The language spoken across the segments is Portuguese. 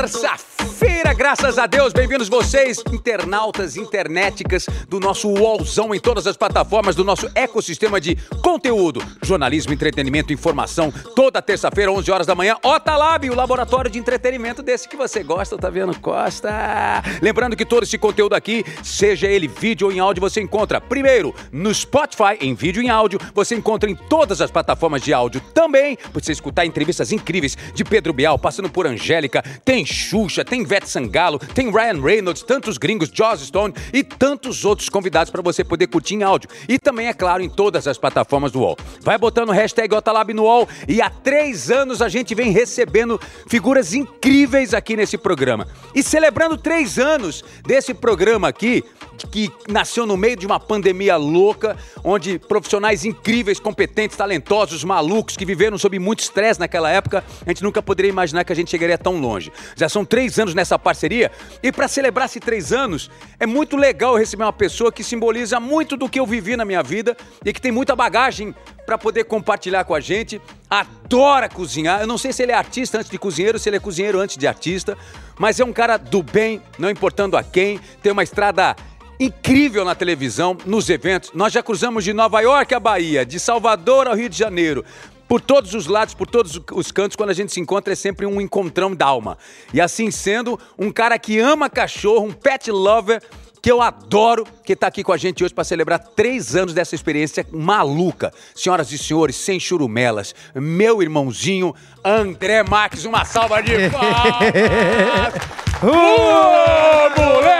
terça-feira, graças a Deus. Bem-vindos vocês, internautas, internéticas do nosso UOLzão em todas as plataformas do nosso ecossistema de conteúdo, jornalismo, entretenimento, informação. Toda terça-feira, 11 horas da manhã, Otalab, o laboratório de entretenimento desse que você gosta, vendo? Costa. Lembrando que todo esse conteúdo aqui, seja ele vídeo ou em áudio, você encontra primeiro no Spotify, em vídeo e em áudio. Você encontra em todas as plataformas de áudio também, para você escutar entrevistas incríveis de Pedro Bial, passando por Angélica, tem Xuxa, tem Vete Sangalo, tem Ryan Reynolds, tantos gringos, Joss Stone e tantos outros convidados para você poder curtir em áudio. E também, é claro, em todas as plataformas do UOL. Vai botando o hashtag Otalab no UOL e há três anos a gente vem recebendo figuras incríveis aqui nesse programa. E celebrando três anos desse programa aqui, que nasceu no meio de uma pandemia louca, onde profissionais incríveis, competentes, talentosos, malucos, que viveram sob muito estresse naquela época, a gente nunca poderia imaginar que a gente chegaria tão longe. Já são três anos nessa parceria, e para celebrar esses três anos, é muito legal receber uma pessoa que simboliza muito do que eu vivi na minha vida e que tem muita bagagem para poder compartilhar com a gente. Adora cozinhar. Eu não sei se ele é artista antes de cozinheiro, se ele é cozinheiro antes de artista, mas é um cara do bem, não importando a quem, tem uma estrada incrível na televisão, nos eventos. Nós já cruzamos de Nova York à Bahia, de Salvador ao Rio de Janeiro. Por todos os lados, por todos os cantos, quando a gente se encontra, é sempre um encontrão d'alma. E assim sendo, um cara que ama cachorro, um pet lover, que eu adoro, que está aqui com a gente hoje para celebrar três anos dessa experiência maluca. Senhoras e senhores, sem churumelas, meu irmãozinho André Marques, uma salva de palmas! Ô, moleque!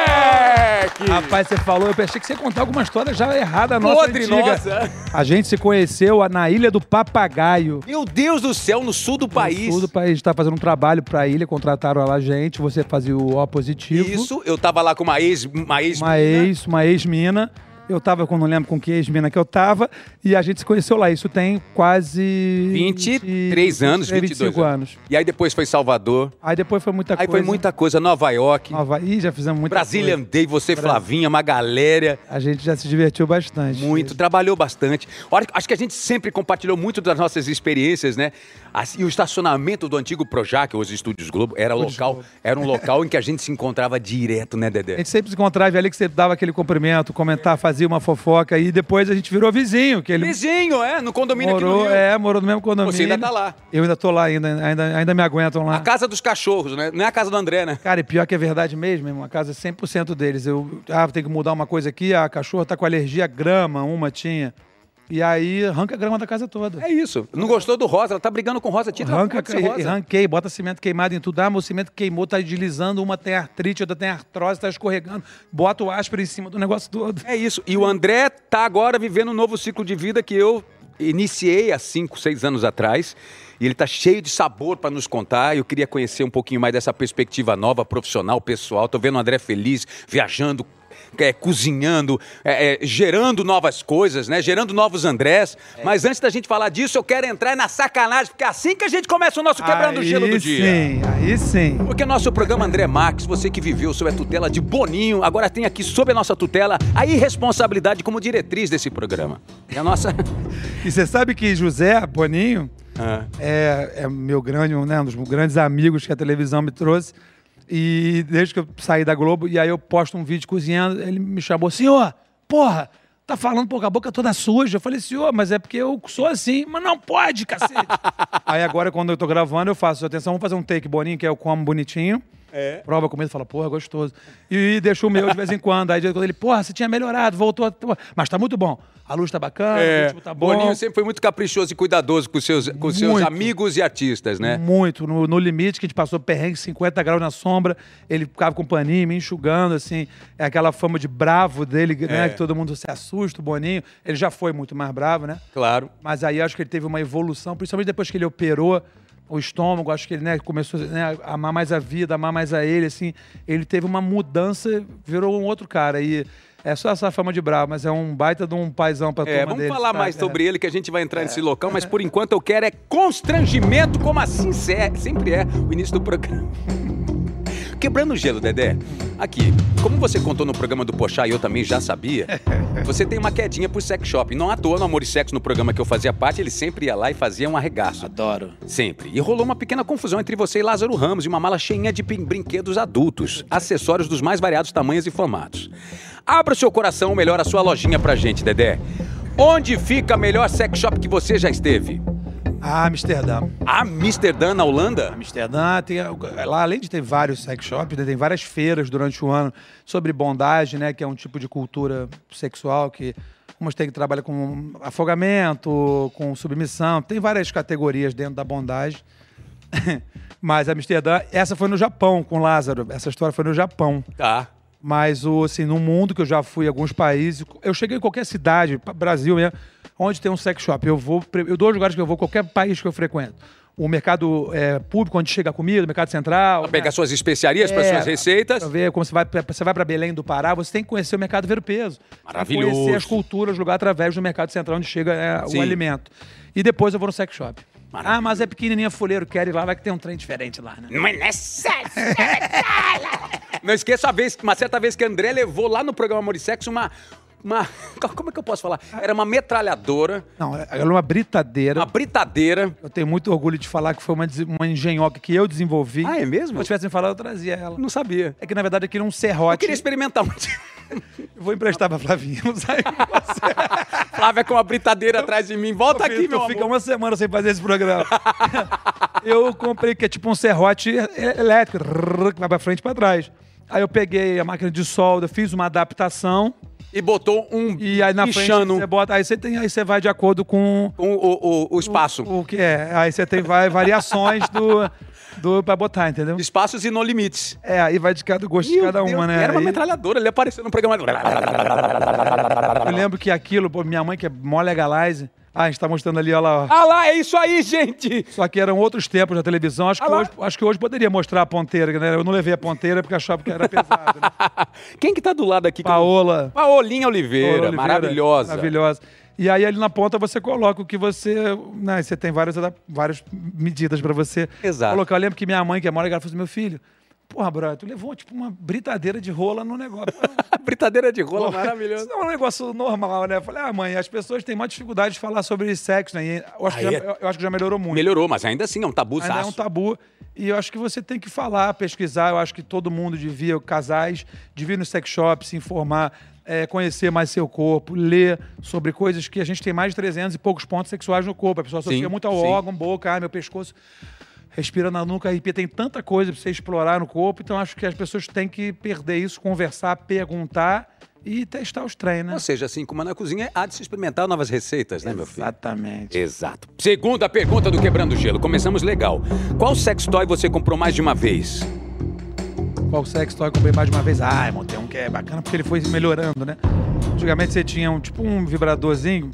Rapaz, você falou, eu pensei que você ia contar alguma história já errada nossa Podre antiga. nossa. A gente se conheceu na Ilha do Papagaio. Meu Deus do céu, no sul do país. No sul do país, a gente tá fazendo um trabalho pra ilha, contrataram lá a gente, você fazia o O positivo. Isso, eu tava lá com uma ex, uma ex, Uma ex, uma ex-mina. Eu tava, com- não lembro com que ex-mina que eu tava, e a gente se conheceu lá. Isso tem quase... 23 anos, 22 25 anos. E aí depois foi Salvador. Aí depois foi muita Aí coisa. foi muita coisa, Nova York, Nova... Ih, já fizemos muita Brasília coisa. Day, você, Flavinha, uma galera. A gente já se divertiu bastante. Muito, trabalhou bastante. Acho que a gente sempre compartilhou muito das nossas experiências, né? E o estacionamento do antigo Projac, os Estúdios Globo, era Estúdios local, Globo. era um local em que a gente se encontrava direto, né, A Dedé? gente sempre se encontrava ali que você dava aquele cumprimento, comentar, fazia uma fofoca e depois a gente virou vizinho, que ele Vizinho, é, no condomínio no morou, Rio. é, morou no mesmo condomínio. Você ainda tá lá. Eu ainda tô lá ainda, ainda, ainda me aguentam lá. A casa dos cachorros, né? Não é a casa do André, né? Cara, e pior que é verdade mesmo, irmão. A casa é 100% deles. Eu, ah, tem que mudar uma coisa aqui, a cachorra tá com alergia à grama, uma tinha. E aí arranca a grama da casa toda. É isso. Não gostou do rosa, ela tá brigando com rosa. Tira Arranca, a rosa. arranquei, bota cimento queimado em tudo. Ah, meu cimento queimou, tá deslizando, uma tem artrite, outra tem artrose, tá escorregando. Bota o áspero em cima do negócio todo. É isso. E o André tá agora vivendo um novo ciclo de vida que eu iniciei há 5, 6 anos atrás. E ele tá cheio de sabor para nos contar. Eu queria conhecer um pouquinho mais dessa perspectiva nova, profissional, pessoal. Tô vendo o André feliz, viajando, é, cozinhando, é, é, gerando novas coisas, né? Gerando novos Andrés. Mas antes da gente falar disso, eu quero entrar na sacanagem, porque é assim que a gente começa o nosso Quebrando o aí Gelo do Dia. sim, aí sim. Porque nosso programa André Marques, você que viveu sob a tutela de Boninho, agora tem aqui sob a nossa tutela a irresponsabilidade como diretriz desse programa. E a nossa. E você sabe que José Boninho Ah. é, é meu grande, né, um dos grandes amigos que a televisão me trouxe. E desde que eu saí da Globo, e aí eu posto um vídeo cozinhando, ele me chamou, senhor, porra, tá falando pô, a boca toda suja. Eu falei, senhor, mas é porque eu sou assim, mas não pode, cacete. aí agora, quando eu tô gravando, eu faço, atenção, vamos fazer um take boninho, que é eu como bonitinho. É. Prova comida e fala, porra, gostoso. E deixa o meu de vez em quando. Aí quando ele, porra, você tinha melhorado, voltou. a- Mas tá muito bom. A luz tá bacana, o É, ritmo tá bom. Boninho sempre foi muito caprichoso e cuidadoso com seus, com seus Muito. amigos e artistas, né? Muito. No, no limite, que a gente passou perrengue 50 graus na sombra, ele ficava com paninho, me enxugando, assim. É aquela fama de bravo dele, né? É. Que todo mundo se assusta, o Boninho. Ele já foi muito mais bravo, né? Claro. Mas aí acho que ele teve uma evolução, principalmente depois que ele operou o estômago, acho que ele né, começou né, a amar mais a vida, amar mais a ele, assim. Ele teve uma mudança, virou um outro cara. E é só essa fama de bravo, mas é um baita de um paizão pra É, turma vamos dele, falar sabe? mais É. sobre ele, que a gente vai entrar nesse local, mas por enquanto eu quero é constrangimento, como assim se- sempre é o início do programa. Quebrando o gelo, Dedé. Aqui, como você contou no programa do Pochá e eu também já sabia, você tem uma quedinha por sex shop. Não à toa no Amor e Sexo, no programa que eu fazia parte, ele sempre ia lá e fazia um arregaço. Adoro. Sempre. E rolou uma pequena confusão entre você e Lázaro Ramos e uma mala cheinha de brin- brinquedos adultos, acessórios dos mais variados tamanhos e formatos. Abra o seu coração, ou melhor, a sua lojinha pra gente, Dedé. Onde fica a melhor sex shop que você já esteve? Ah, Amsterdã. Amsterdã, na Holanda? Amsterdã, tem, lá além de ter vários sex shops, né, tem várias feiras durante o ano sobre bondade, né, que é um tipo de cultura sexual que umas tem que trabalhar com afogamento, com submissão, tem várias categorias dentro da bondade. Mas Amsterdã, essa foi no Japão com Lázaro, essa história foi no Japão. Tá. Mas o assim, no mundo que eu já fui alguns países, eu cheguei em qualquer cidade, Brasil mesmo, onde tem um sex shop. Eu vou, eu dou os lugares que eu vou, qualquer país que eu frequento. O mercado é, público, onde chega a comida, o mercado central. Pra pegar suas especiarias para É, suas receitas. Pra ver como você vai, pra- você vai para Belém do Pará, você tem que conhecer o mercado ver o peso. Maravilhoso. Conhecer as culturas do lugar através do mercado central onde chega é, o alimento. E depois eu vou no sex shop. Maravilhoso. Ah, mas é pequenininha fuleiro, quero ir lá, vai que tem um trem diferente lá, né? Não é necessário. Não esqueça a vez, uma certa vez que André levou lá no programa Amor e Sexo uma, uma. Como é que eu posso falar? Era uma metralhadora, Não, é uma britadeira. uma britadeira. Eu tenho muito orgulho de falar que foi uma, uma engenhoca que eu desenvolvi. Ah, é mesmo? Se eu tivesse me falado, eu trazia ela. Não sabia. É que, na verdade, aquilo é um Eu serrote. queria experimentar um. Eu vou emprestar pra Flavinha. usar aí com você. Flávia com uma britadeira atrás de mim. Volta aqui, meu fica amor. uma semana sem fazer esse programa. eu comprei que é tipo um serrote elétrico, rrr, que vai pra frente e pra trás. Aí eu peguei a máquina de solda, fiz uma adaptação E botou um e aí na frente pichano você bota, aí você tem, aí você vai de acordo com com o, o, o espaço. o que é. Aí você tem vai, variações do do para botar, entendeu? Espaços e no limites. É, aí vai de cada gosto de Meu cada Deus, uma, né? Era uma Aí- metralhadora, ele apareceu no programa. Eu lembro que aquilo, pô, minha mãe que é mó legalize, ah, a gente tá mostrando ali, olha lá, ó. Ah lá, é isso aí, gente! Só que eram outros tempos da televisão. Acho que, Ah lá. hoje, acho que hoje poderia mostrar a ponteira, né? Eu não levei a ponteira porque achava que era pesado. Né? Quem que tá do lado aqui? Paola. Paolinha Oliveira, Paola Oliveira, maravilhosa. Maravilhosa. E aí ali na ponta você coloca o que você. Né, você tem várias, várias medidas pra você Exato. colocar. Eu lembro que minha mãe, que é mora, ela falou assim: meu filho, porra, brother, tu levou tipo uma britadeira de rola no negócio. Britadeira de rola, Isso maravilhosa. não é um negócio normal, né? Eu falei, ah, mãe, as pessoas têm mais dificuldade de falar sobre sexo, né? E eu, acho que Aí já, é- eu, acho que já melhorou muito. Melhorou, mas ainda assim é um tabu Ainda é um tabu. E eu acho que você tem que falar, pesquisar. Eu acho que todo mundo devia, casais, devia ir no sex shop, se informar, é, conhecer mais seu corpo, ler sobre coisas que a gente tem mais de 300 e poucos pontos sexuais no corpo. A pessoa associa Sim, muito ao sim. órgão, boca, ai, meu pescoço. Respira na nuca, arrepia. Tem tanta coisa para você explorar no corpo. Então acho que as pessoas têm que perder isso, conversar, perguntar e testar os treinos. Ou seja, assim como na cozinha, há de se experimentar novas receitas, né, meu filho? Exatamente. Exato. Segunda pergunta do Quebrando Gelo. Começamos legal. Qual sex toy você comprou mais de uma vez? Qual sex toy eu comprei mais de uma vez? Ah, tem um que é bacana porque ele foi melhorando, né? Antigamente você tinha um tipo um vibradorzinho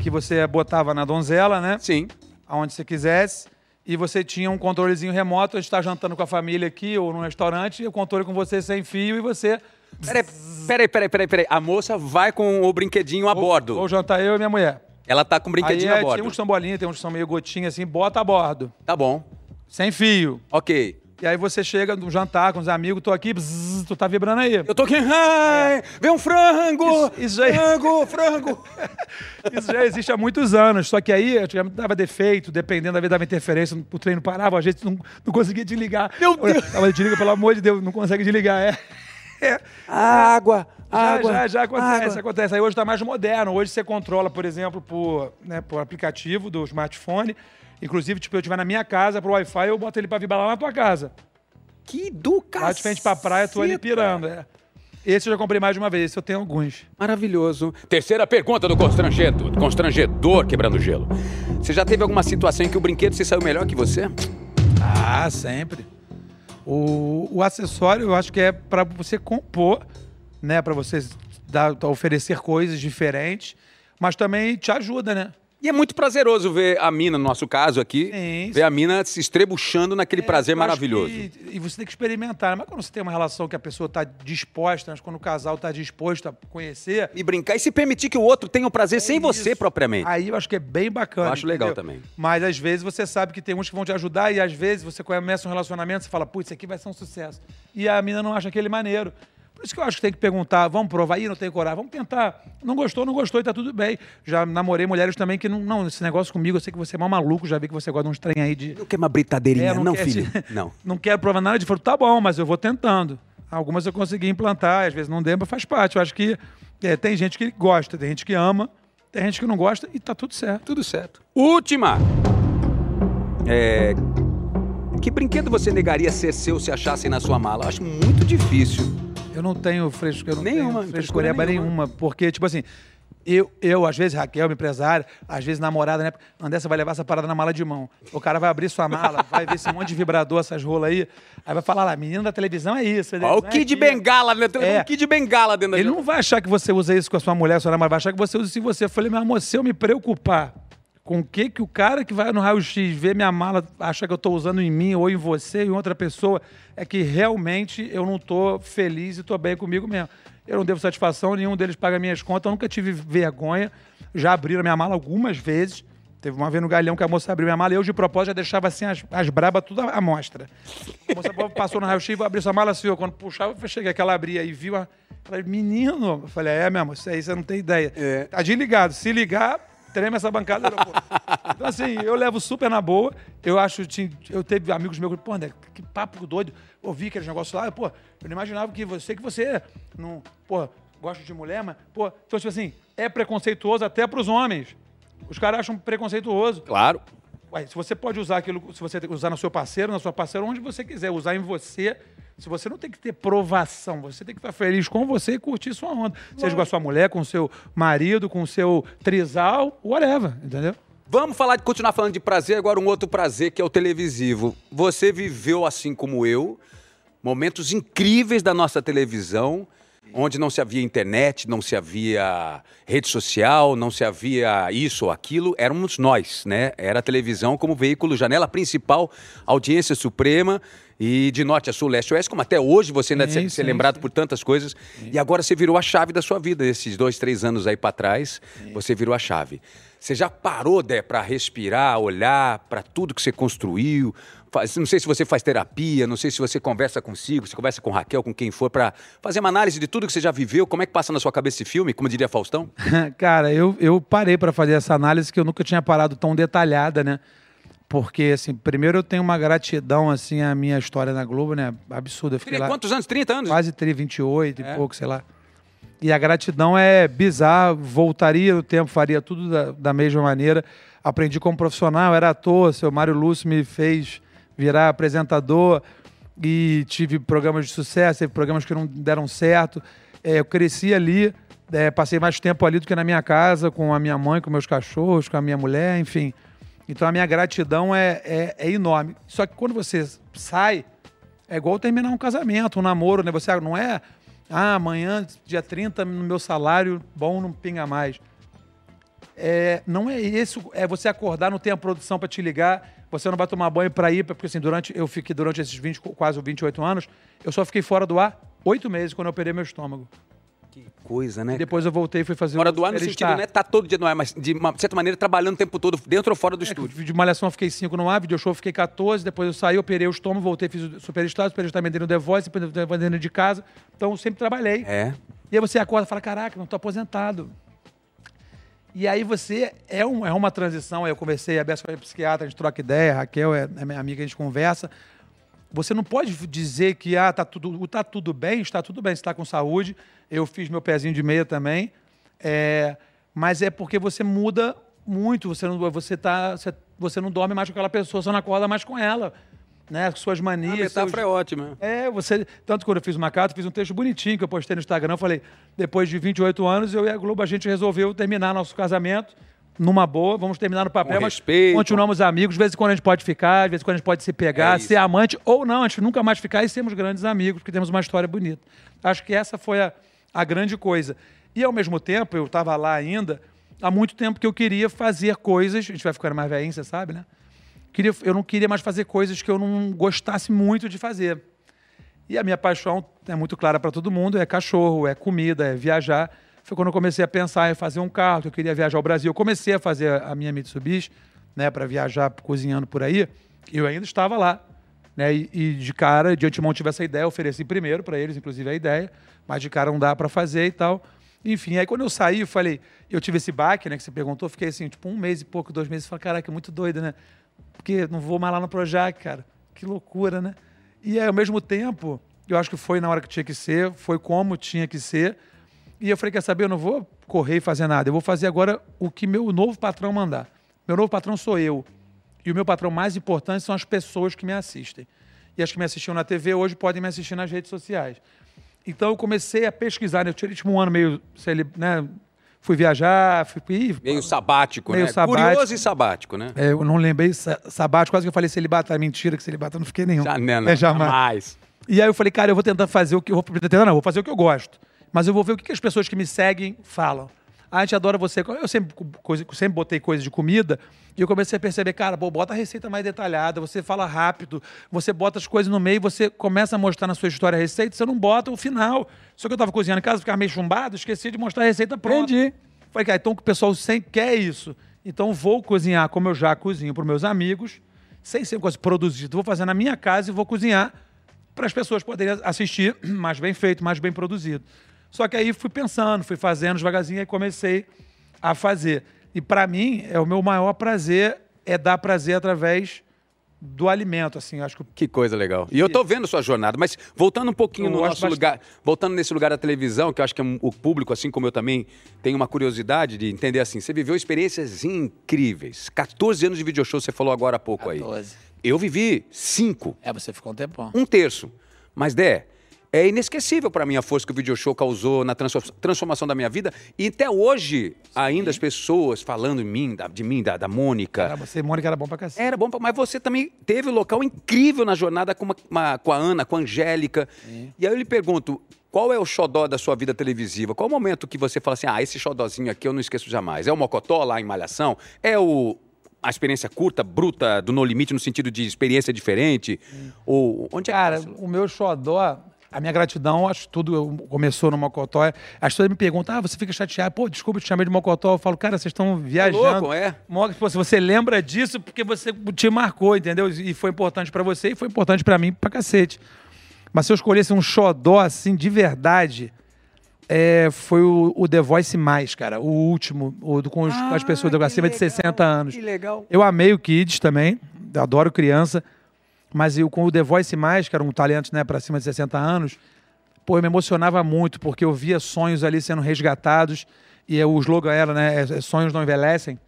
que você botava na donzela, né? Sim. Aonde você quisesse. E você tinha um controlezinho remoto, a gente tá jantando com a família aqui ou num restaurante, e o controle com você sem fio e você. Peraí, peraí, peraí, peraí, peraí. A moça vai com o brinquedinho a bordo. Ou jantar eu e minha mulher. Ela tá com o Aí brinquedinho é, a bordo. tinha uns que são bolinha, tem uns que são meio gotinha assim, bota a bordo. Tá bom. Sem fio. Ok. E aí você chega no jantar com os amigos, tô aqui, bzzz, tu tá vibrando aí. Eu tô aqui. Ai, vem um frango! Isso- isso aí. Frango, frango! Isso já existe há muitos anos, só que aí antigamente dava defeito, dependendo da vez dava interferência, o treino parava, a gente não, não conseguia desligar. Meu Deus! Tava desliga, pelo amor de Deus, não consegue desligar. É. É. Água, Já, água. já, já acontece, água. acontece. Aí hoje está mais moderno. Hoje você controla, por exemplo, por, né, por aplicativo do smartphone. Inclusive, tipo, eu estiver na minha casa pro Wi-Fi, eu boto ele para vibrar lá na tua casa. Que do cacete. Lá de frente pra praia, tu ali pirando. É. Esse eu já comprei mais de uma vez, esse eu tenho alguns. Maravilhoso. Terceira pergunta do constrangedor, constrangedor quebrando gelo. Você já teve alguma situação em que o brinquedo se saiu melhor que você? Ah, sempre. O, o acessório eu acho que é para você compor, né? Para você dar, oferecer coisas diferentes, mas também te ajuda, né? E é muito prazeroso ver a mina, no nosso caso aqui, Sim, ver a mina se estrebuchando naquele É, prazer maravilhoso. que- e você tem que experimentar. Mas quando você tem uma relação que a pessoa está disposta, mas quando o casal está disposto a conhecer. E brincar e se permitir que o outro tenha o prazer sem é você isso. propriamente. Aí eu acho que é bem bacana. Eu acho legal entendeu? também. Mas às vezes você sabe que tem uns que vão te ajudar e às vezes você começa um relacionamento e fala, putz, isso aqui vai ser um sucesso. E a mina não acha aquele maneiro. Por isso que eu acho que tem que perguntar, vamos provar aí, não tem coragem, vamos tentar. Não gostou, não gostou e tá tudo bem. Já namorei mulheres também que não, não, esse negócio comigo, eu sei que você é mal maluco, já vi que você gosta de uns trem aí de. Não quer uma britadeirinha, É, não, quer filho? Não. não quero provar nada de fora. Tá bom, mas eu vou tentando. Algumas eu consegui implantar, às vezes não deu, mas faz parte. Eu acho que é, tem gente que gosta, tem gente que ama, tem gente que não gosta e tá tudo certo. Tudo certo. Última. É... Que brinquedo você negaria ser seu se achassem na sua mala? Eu acho muito difícil. Eu não tenho fresco, eu não Nenhuma, tenho frescura frescureba nenhuma. nenhuma. porque, tipo assim, eu, eu, às vezes, Raquel, minha empresária, às vezes namorada, né? Andressa vai levar essa parada na mala de mão. O cara vai abrir sua mala, vai ver esse monte de vibrador, essas rolas aí, aí vai falar lá, menino da televisão é isso. Ó, o televisão é Kid aquilo." Bengala, né? Tem É. um Kid Bengala dentro da Ele não vai achar que você usa isso com a sua mulher, sua namorada, vai achar que você usa isso em você. Eu falei, meu amor, se eu me preocupar com o que, que o cara que vai no raio-x ver minha mala acha que eu estou usando em mim ou em você, em outra pessoa, é que realmente eu não estou feliz e estou bem comigo mesmo. Eu não devo satisfação, nenhum deles paga minhas contas, eu nunca tive vergonha. Já abriram minha mala algumas vezes. Teve uma vez no Galhão que a moça abriu minha mala e eu, de propósito, já deixava assim as, as brabas tudo à mostra. A moça passou no raio-x, vou abrir sua mala assim, quando puxava, eu cheguei que ela abria e viu a. Falei, menino, eu falei, é, meu amor, isso aí você não tem ideia. É. Tá desligado. Se ligar, treme essa bancada do aeroporto. Então, assim, eu levo super na boa. Eu acho, eu teve amigos meus que, pô, André, que papo doido. Ouvi aqueles negócios lá, pô, eu não imaginava que você, que você não, pô, gosta de mulher, mas, pô, então, tipo assim, é preconceituoso até pros homens. Os caras acham preconceituoso. Claro. Ué, se você pode usar aquilo, se você usar no seu parceiro, na sua parceira, onde você quiser, usar em você, se você não tem que ter provação, você tem que estar feliz com você e curtir sua onda. Seja com a sua mulher, com o seu marido, com o seu trisal, whatever, entendeu? Vamos falar de continuar falando de prazer, agora um outro prazer que é o televisivo. Você viveu, assim como eu, momentos incríveis da nossa televisão, onde não se havia internet, não se havia rede social, não se havia isso ou aquilo, éramos nós, né? Era a televisão como veículo, janela principal, audiência suprema e de norte a sul, leste a oeste, como até hoje você ainda deve ser lembrado por tantas coisas. E agora você virou a chave da sua vida, esses dois, três anos aí para trás, você virou a chave. Você já parou, Dé, para respirar, olhar para tudo que você construiu? Faz- não sei se você faz terapia, não sei se você conversa consigo, se conversa com Raquel, com quem for, para fazer uma análise de tudo que você já viveu. Como é que passa na sua cabeça esse filme, como diria Faustão? Cara, eu, eu parei para fazer essa análise que eu nunca tinha parado tão detalhada, né? Porque, assim, primeiro eu tenho uma gratidão, assim, à minha história na Globo, né? Absurda. Eu fiquei lá Quantos anos? 30 anos? quase 30, 28 É. e pouco, sei lá. E a gratidão é bizarra, voltaria no tempo, faria tudo da, da mesma maneira. Aprendi como profissional, era ator, seu Mário Lúcio me fez virar apresentador e tive programas de sucesso, teve programas que não deram certo. É, eu cresci ali, é, passei mais tempo ali do que na minha casa, com a minha mãe, com meus cachorros, com a minha mulher, enfim. Então a minha gratidão é, é, é enorme. Só que quando você sai, é igual terminar um casamento, um namoro, né? Você não é, ah, amanhã, dia 30, no meu salário bom não pinga mais. É, não é isso, é você acordar, não tem a produção para te ligar, você não vai tomar banho para ir, porque assim, durante, eu fiquei durante esses 20, quase 28 anos, eu só fiquei fora do ar oito meses quando eu operei meu estômago. Que coisa, né? E depois eu voltei e fui fazer Fora do ar no sentido, não é tá todo dia no ar, mas de uma certa maneira trabalhando o tempo todo, dentro ou fora do É, estúdio. de malhação eu fiquei 5 no ar, video show eu fiquei 14, depois eu saí, operei o estômago, voltei, fiz o Superstar, o Superstar me dei no The Voice, dentro de casa. Então eu sempre trabalhei. É. E aí você acorda e fala, caraca, não tô aposentado. E aí você, é, um, é uma transição, eu conversei, a Bessa foi psiquiatra, a gente troca ideia, a Raquel é, é minha amiga, a gente conversa. Você não pode dizer que ah, tá, tudo, tá tudo bem, está tudo bem, está com saúde. Eu fiz meu pezinho de meia também. É, mas é porque você muda muito, você não, você, tá, você, você não dorme mais com aquela pessoa, você não acorda mais com ela. Né? Suas A manias. metáfora seus- é ótima. é, você. Tanto quando eu fiz uma carta, fiz um texto bonitinho que eu postei no Instagram. Eu falei: depois de 28 anos, eu e a Globo, a gente resolveu terminar nosso casamento numa boa. Vamos terminar no papel, Com mas respeito. continuamos amigos. Às vezes, quando a gente pode ficar, às vezes, quando a gente pode se pegar, É ser amante ou não, a gente nunca mais ficar e sermos grandes amigos, porque temos uma história bonita. Acho que essa foi a, a grande coisa. E, ao mesmo tempo, eu estava lá ainda. há muito tempo que eu queria fazer coisas. A gente vai ficando mais velhinho, você sabe, né? Queria, eu não queria mais fazer coisas que eu não gostasse muito de fazer. E a minha paixão é muito clara para todo mundo: é cachorro, é comida, é viajar. Foi quando eu comecei a pensar em fazer um carro, que eu queria viajar ao Brasil. Eu comecei a fazer a minha Mitsubishi, né, para viajar cozinhando por aí. Eu ainda estava lá. Né, e, e de cara, de antemão tive essa ideia, ofereci primeiro para eles, inclusive a ideia, mas de cara não dá para fazer e tal. Enfim, aí quando eu saí, eu falei, eu tive esse baque, né, que você perguntou, fiquei assim, tipo, um mês e pouco, dois meses, falei, caraca, é muito doido, né? Porque não vou mais lá no Projac, cara. Que loucura, né? E aí, ao mesmo tempo, eu acho que foi na hora que tinha que ser, foi como tinha que ser. E eu falei, quer saber, eu não vou correr e fazer nada, eu vou fazer agora o que meu novo patrão mandar. Meu novo patrão sou eu. E o meu patrão mais importante são as pessoas que me assistem. E as que me assistiam na TV hoje podem me assistir nas redes sociais. Então eu comecei a pesquisar, né? eu tirei tipo um ano meio, né? Fui viajar, fui... Meio sabático, meio né? Sabático. Curioso e sabático, né? É, eu não lembrei sabático, quase que eu falei celibato, é mentira que celibato, eu não fiquei nenhum. Já, não, não, é, jamais. jamais. E aí eu falei, cara, eu vou tentar fazer o que eu vou tentar, não, vou fazer o que eu gosto. Mas eu vou ver o que, que as pessoas que me seguem falam. A gente adora você. Eu sempre, coisa, sempre botei coisa de comida e eu comecei a perceber, cara, pô, bota a receita mais detalhada, você fala rápido, você bota as coisas no meio, você começa a mostrar na sua história a receita, você não bota o final. Só que eu estava cozinhando em casa, ficava meio chumbado, esqueci de mostrar a receita pronta. Entendi. Falei, cara, então o pessoal sempre quer isso. Então vou cozinhar como eu já cozinho para meus amigos, sem ser coisa produzida. Vou fazer na minha casa e vou cozinhar para as pessoas poderem assistir mais bem feito, mais bem produzido. Só que aí fui pensando, fui fazendo devagarzinho e comecei a fazer. E para mim, é o meu maior prazer é dar prazer através do alimento, assim, acho que... Que coisa legal. E eu tô vendo sua jornada, mas voltando um pouquinho Eu no nosso bastante. lugar, voltando nesse lugar da televisão, que eu acho que é o público, assim como eu também, tem uma curiosidade de entender assim, você viveu experiências incríveis. 14 anos de video show, você falou agora há pouco aí. 14. Eu vivi cinco, É, você ficou um tempão. um terço. Mas, Dé, é inesquecível para mim a força que o video show causou na transfor- transformação da minha vida. E até hoje, ainda as pessoas falando em mim, da- de mim, da, da Mônica. Cara, você, Mônica, era bom pra cacete. Era bom, pra- mas você também teve um local incrível na jornada com, uma- uma- com a Ana, com a Angélica. E aí eu lhe pergunto, qual é o xodó da sua vida televisiva? Qual o momento que você fala assim, ah, esse xodózinho aqui eu não esqueço jamais? É o Mocotó lá em Malhação? É o, a experiência curta, bruta, do No Limite, no sentido de experiência diferente? Ou onde é Cara, o meu xodó, a minha gratidão, acho que tudo começou no Mocotó. As pessoas me perguntam, ah, você fica chateado? Pô, desculpa, te chamei de Mocotó. Eu falo, cara, vocês estão viajando. louco, é? Pô, se você lembra disso, porque você te marcou, entendeu? E foi importante pra você e foi importante pra mim pra cacete. Mas se eu escolhesse um xodó, assim, de verdade, é, foi o, o The Voice Mais, cara. O último, o do, com, os- com as pessoas Ah, acima que de 60 legal, anos. Que legal. Eu amei o Kids também, adoro criança, mas eu com o The Voice Mais, que era um talento né, para cima de 60 anos, pô, eu me emocionava muito, porque eu via sonhos ali sendo resgatados, e é, o slogan era, né, é, é sonhos não envelhecem,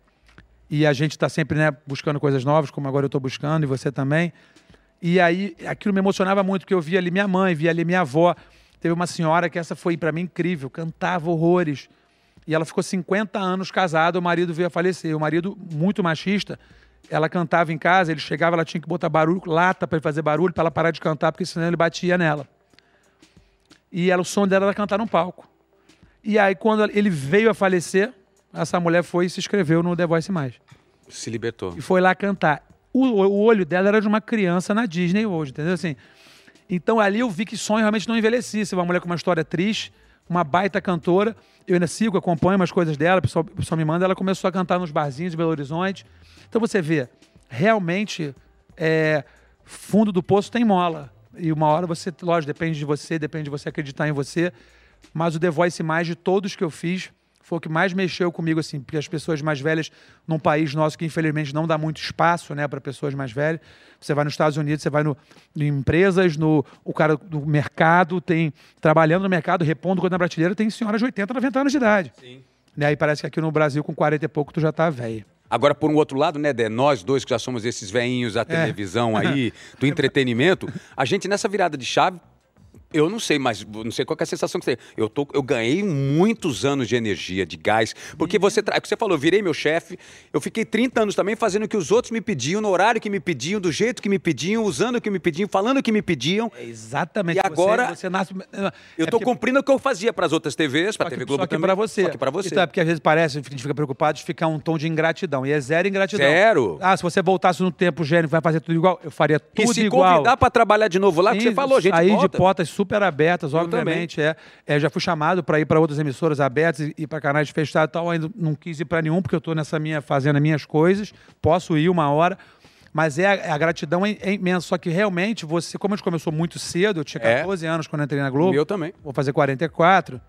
e a gente está sempre né, buscando coisas novas, como agora eu estou buscando, e você também. E aí aquilo me emocionava muito, porque eu via ali minha mãe, via ali minha avó. Teve uma senhora que essa foi para mim incrível, cantava horrores. E ela ficou 50 anos casada, o marido veio a falecer. O marido, muito machista, ela cantava em casa, ele chegava, ela tinha que botar barulho, lata para ele fazer barulho, para ela parar de cantar, porque senão ele batia nela. E ela, o sonho dela era cantar num palco. E aí, quando ele veio a falecer, essa mulher foi e se inscreveu no The Voice Mais Se libertou. e foi lá cantar. O, o olho dela era de uma criança na Disney hoje, entendeu? Assim, então ali eu vi que sonho realmente não envelhecia. Você vê uma mulher com uma história triste, uma baita cantora. Eu ainda sigo, acompanho umas coisas dela, o pessoal, o pessoal me manda. Ela começou a cantar nos barzinhos de Belo Horizonte. Então você vê, realmente, é, fundo do poço tem mola. E uma hora você, lógico, depende de você, depende de você acreditar em você. Mas o The Voice Mais de todos que eu fiz foi o que mais mexeu comigo, assim, porque as pessoas mais velhas, num país nosso que infelizmente não dá muito espaço, né, para pessoas mais velhas. Você vai nos Estados Unidos, você vai no, em empresas, no o cara do mercado, tem trabalhando no mercado, repondo coisa na prateleira, tem senhoras de 80, 90 anos de idade. Sim. Né? E parece que aqui no Brasil, com 40 e pouco, tu já tá velho. Agora, por um outro lado, né, Dé, nós dois que já somos esses veinhos da televisão aí, do entretenimento, a gente nessa virada de chave Eu não sei, mas não sei qual que é a sensação que você tem. Eu, tô, eu ganhei muitos anos de energia, de gás. Porque você, tra- é que você falou, eu virei meu chefe. Eu fiquei 30 anos também fazendo o que os outros me pediam, no horário que me pediam, do jeito que me pediam, usando o que me pediam, falando o que me pediam. É exatamente. E agora- Você, nasce. Eu é tô porque- cumprindo o que eu fazia para as outras TVs, para a que, TV Globo só que também. pra você. Só que para você. Então, é porque às vezes parece, a gente fica preocupado de ficar um tom de ingratidão. E é zero ingratidão. Zero. Ah, se você voltasse no tempo, Gênio, vai fazer tudo igual? Eu faria e tudo se igual. convidar para trabalhar de novo lá, que Sim, você falou, gente, volta. de portas super abertas, obviamente. É, É, já fui chamado para ir para outras emissoras abertas e, e para canais fechados e tal. Ainda não quis ir para nenhum, porque eu estou nessa minha, fazendo as minhas coisas. Posso ir uma hora. Mas é, a gratidão é, é imensa. Só que realmente, você, como a gente começou muito cedo, eu tinha É. 14 anos quando eu entrei na Globo. Eu também. Vou fazer 44.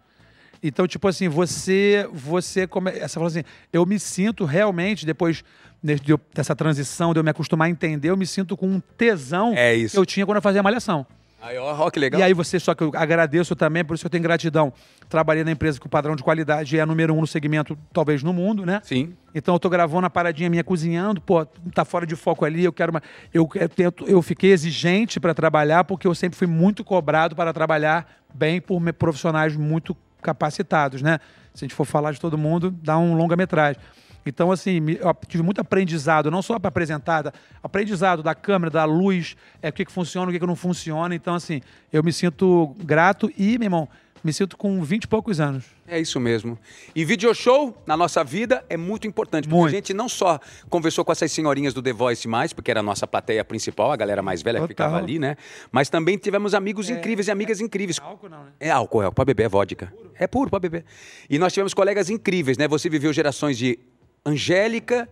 Então, tipo assim, você, você come... Você falou assim, eu me sinto realmente, depois de- de dessa transição, de eu me acostumar a entender, eu me sinto com um tesão É isso. que eu tinha quando eu fazia Malhação. Aí, ó, que legal. E aí você, só que eu agradeço também, por isso que eu tenho gratidão. Trabalhei na empresa que o padrão de qualidade é a número um no segmento, talvez no mundo, né? Sim. Então eu tô gravando a paradinha minha cozinhando, pô, tá fora de foco ali, eu quero uma. Eu, eu, tento- eu fiquei exigente para trabalhar, porque eu sempre fui muito cobrado para trabalhar bem por profissionais muito capacitados, né? Se a gente for falar de todo mundo, dá um longa-metragem. Então, assim, tive muito aprendizado, não só para apresentar, da- aprendizado da câmera, da luz, é, o que, que funciona, o que, que não funciona. Então, assim, eu me sinto grato e, meu irmão, me sinto com 20 e poucos anos. É isso mesmo. E video show na nossa vida é muito importante, porque Muito. a gente não só conversou com essas senhorinhas do The Voice mais, porque era a nossa plateia principal, a galera mais velha que ficava ali, né? Mas também tivemos amigos incríveis e amigas incríveis. Álcool não, né? É álcool, é para beber, é vodka. É puro para beber. E nós tivemos colegas incríveis, né? Você viveu gerações de Angélica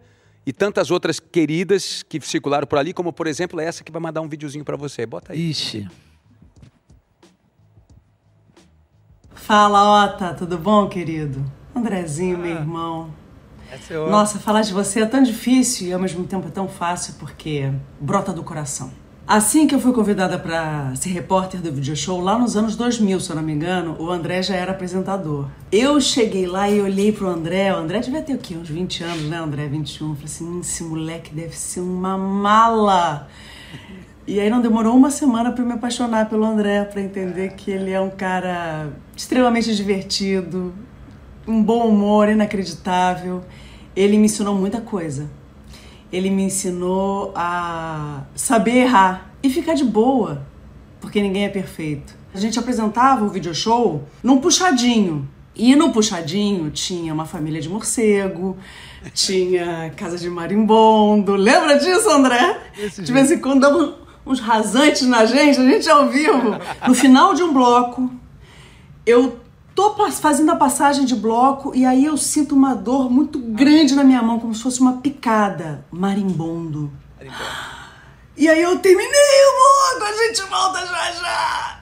e tantas outras queridas que circularam por ali, como por exemplo essa que vai mandar um videozinho para você. Bota aí. Ixi. Fala, Ota, tudo bom, querido? Andrezinho, meu irmão. É. Nossa, falar de você é tão difícil e ao mesmo tempo é tão fácil porque brota do coração. Assim que eu fui convidada para ser repórter do video show, lá nos anos 2000, se eu não me engano, o André já era apresentador. Eu cheguei lá e olhei pro André, o André devia ter o quê? Uns 20 anos, né, André? 21. Eu falei assim, "Hum, esse moleque deve ser uma mala. E aí não demorou uma semana para me apaixonar pelo André, para entender que ele é um cara extremamente divertido, um bom humor inacreditável. Ele me ensinou muita coisa. Ele me ensinou a saber errar e ficar de boa, porque ninguém é perfeito. A gente apresentava o video show num puxadinho. E no puxadinho tinha uma família de morcego, tinha casa de marimbondo. Lembra disso, André? Desse de vez em quando dava uns rasantes na gente, a gente ao vivo. No final de um bloco, eu tô fazendo a passagem de bloco e aí eu sinto uma dor muito grande na minha mão, como se fosse uma picada. Marimbondo. E aí eu terminei o bloco, a gente volta já já.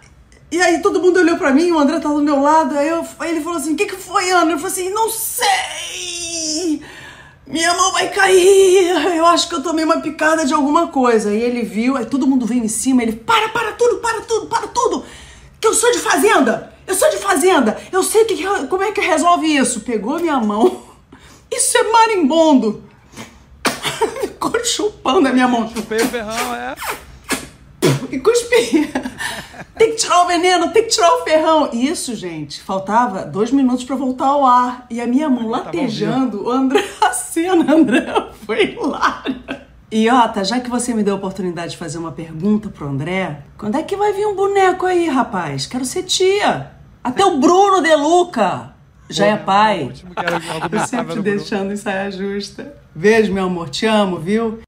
E aí todo mundo olhou pra mim, o André tava do meu lado, aí, eu, aí ele falou assim, o que que foi, Ana? Eu falei assim, não sei, minha mão vai cair, eu acho que eu tomei uma picada de alguma coisa. E ele viu, aí todo mundo veio em cima, ele, para, para tudo, para tudo, para tudo, que eu sou de fazenda, eu sou de fazenda, eu sei que, como é que resolve isso. Pegou minha mão, isso é marimbondo. Ficou chupando a minha mão. Chupei o ferrão, é. E cuspia. Tem que tirar o veneno, tem que tirar o ferrão. Isso, gente, faltava dois minutos pra voltar ao ar. E a minha mão Tava latejando, o André, a cena, André, foi hilária. E Ota, já que você me deu a oportunidade de fazer uma pergunta pro André, quando é que vai vir um boneco aí, rapaz? Quero ser tia. Até o Bruno De Luca já é pai. Eu sempre deixando em saia justa. Beijo, meu amor, te amo, viu?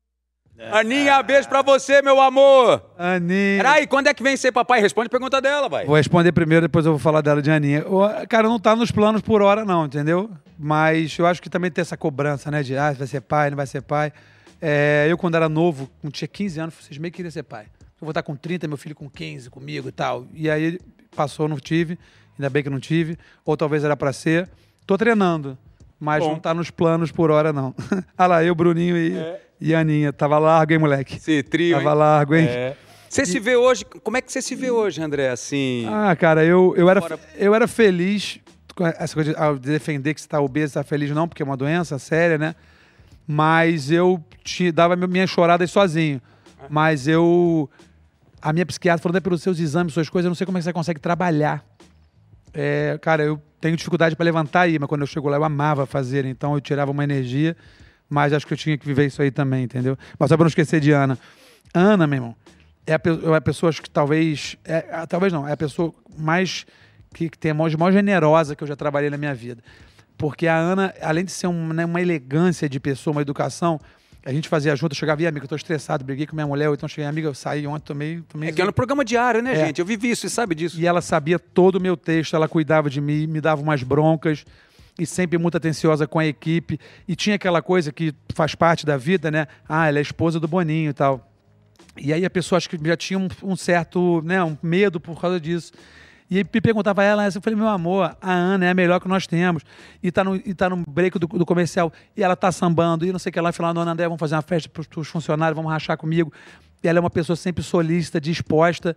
Aninha, beijo pra você, meu amor. Aninha. Peraí, quando é que vem ser papai? Responde a pergunta dela, vai. Vou responder primeiro, depois eu vou falar dela de Aninha. O- Cara, não tá nos planos por hora, não, entendeu? Mas eu acho que também tem essa cobrança, né? De, ah, vai ser pai, não vai ser pai. É, eu, quando era novo, quando tinha 15 anos, vocês meio que queria ser pai. Eu vou estar com 30, meu filho com 15 comigo e tal. E aí passou, não tive. Ainda bem que não tive. Ou talvez era pra ser. Tô treinando, mas Bom. não tá nos planos por hora, não. ah lá, eu, Bruninho e, É. e Aninha. Tava largo, hein, moleque? Esse trio, Tava hein? largo, hein? É. Você se vê hoje, como é que você se vê hoje, André, assim? Ah, cara, eu, eu, era, Fora- eu era feliz essa coisa de, ah, de defender que você está obeso, está feliz, não, porque é uma doença séria, né? Mas eu te, dava mi- minhas choradas sozinho. Mas eu a minha psiquiatra falando é pelos seus exames, suas coisas, eu não sei como é que você consegue trabalhar. É, cara, eu tenho dificuldade para levantar aí, mas quando eu chego lá eu amava fazer, então eu tirava uma energia, mas acho que eu tinha que viver isso aí também, entendeu? Mas só para não esquecer de Ana. Ana, meu irmão, é a, é a pessoa acho que talvez, é, talvez não, é a pessoa mais que, que tem a mão mais generosa que eu já trabalhei na minha vida. Porque a Ana, além de ser um, né, uma elegância de pessoa, uma educação, a gente fazia junto, eu chegava e amiga, eu tô estressado, briguei com minha mulher, ou então cheguei, amiga, eu saí ontem, tomei... tomei É que é no programa diário, né, É. gente? Eu vivi isso, você sabe disso. e ela sabia todo o meu texto, ela cuidava de mim, me dava umas broncas e sempre muito atenciosa com a equipe. E tinha aquela coisa que faz parte da vida, né? Ah, ela é esposa do Boninho e tal. E aí a pessoa acho que já tinha um, um certo, né, um medo por causa disso. E me perguntava a ela, eu falei, meu amor, a Ana é a melhor que nós temos. E tá no, e tá no break do, do comercial. E ela tá sambando, e não sei o que lá, falando, Dona André, vamos fazer uma festa para os funcionários, vamos rachar comigo. E ela é uma pessoa sempre solícita, disposta,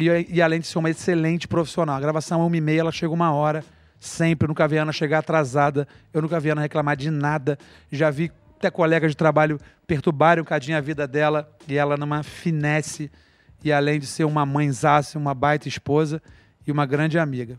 e, e além de ser uma excelente profissional. A gravação é uma e meia, ela chega uma hora, sempre. Eu nunca vi a Ana chegar atrasada, eu nunca vi a Ana reclamar de nada. Já vi até colegas de trabalho perturbarem um cadinho a vida dela, e ela numa finesse, e além de ser uma mãezaça, uma baita esposa e uma grande amiga.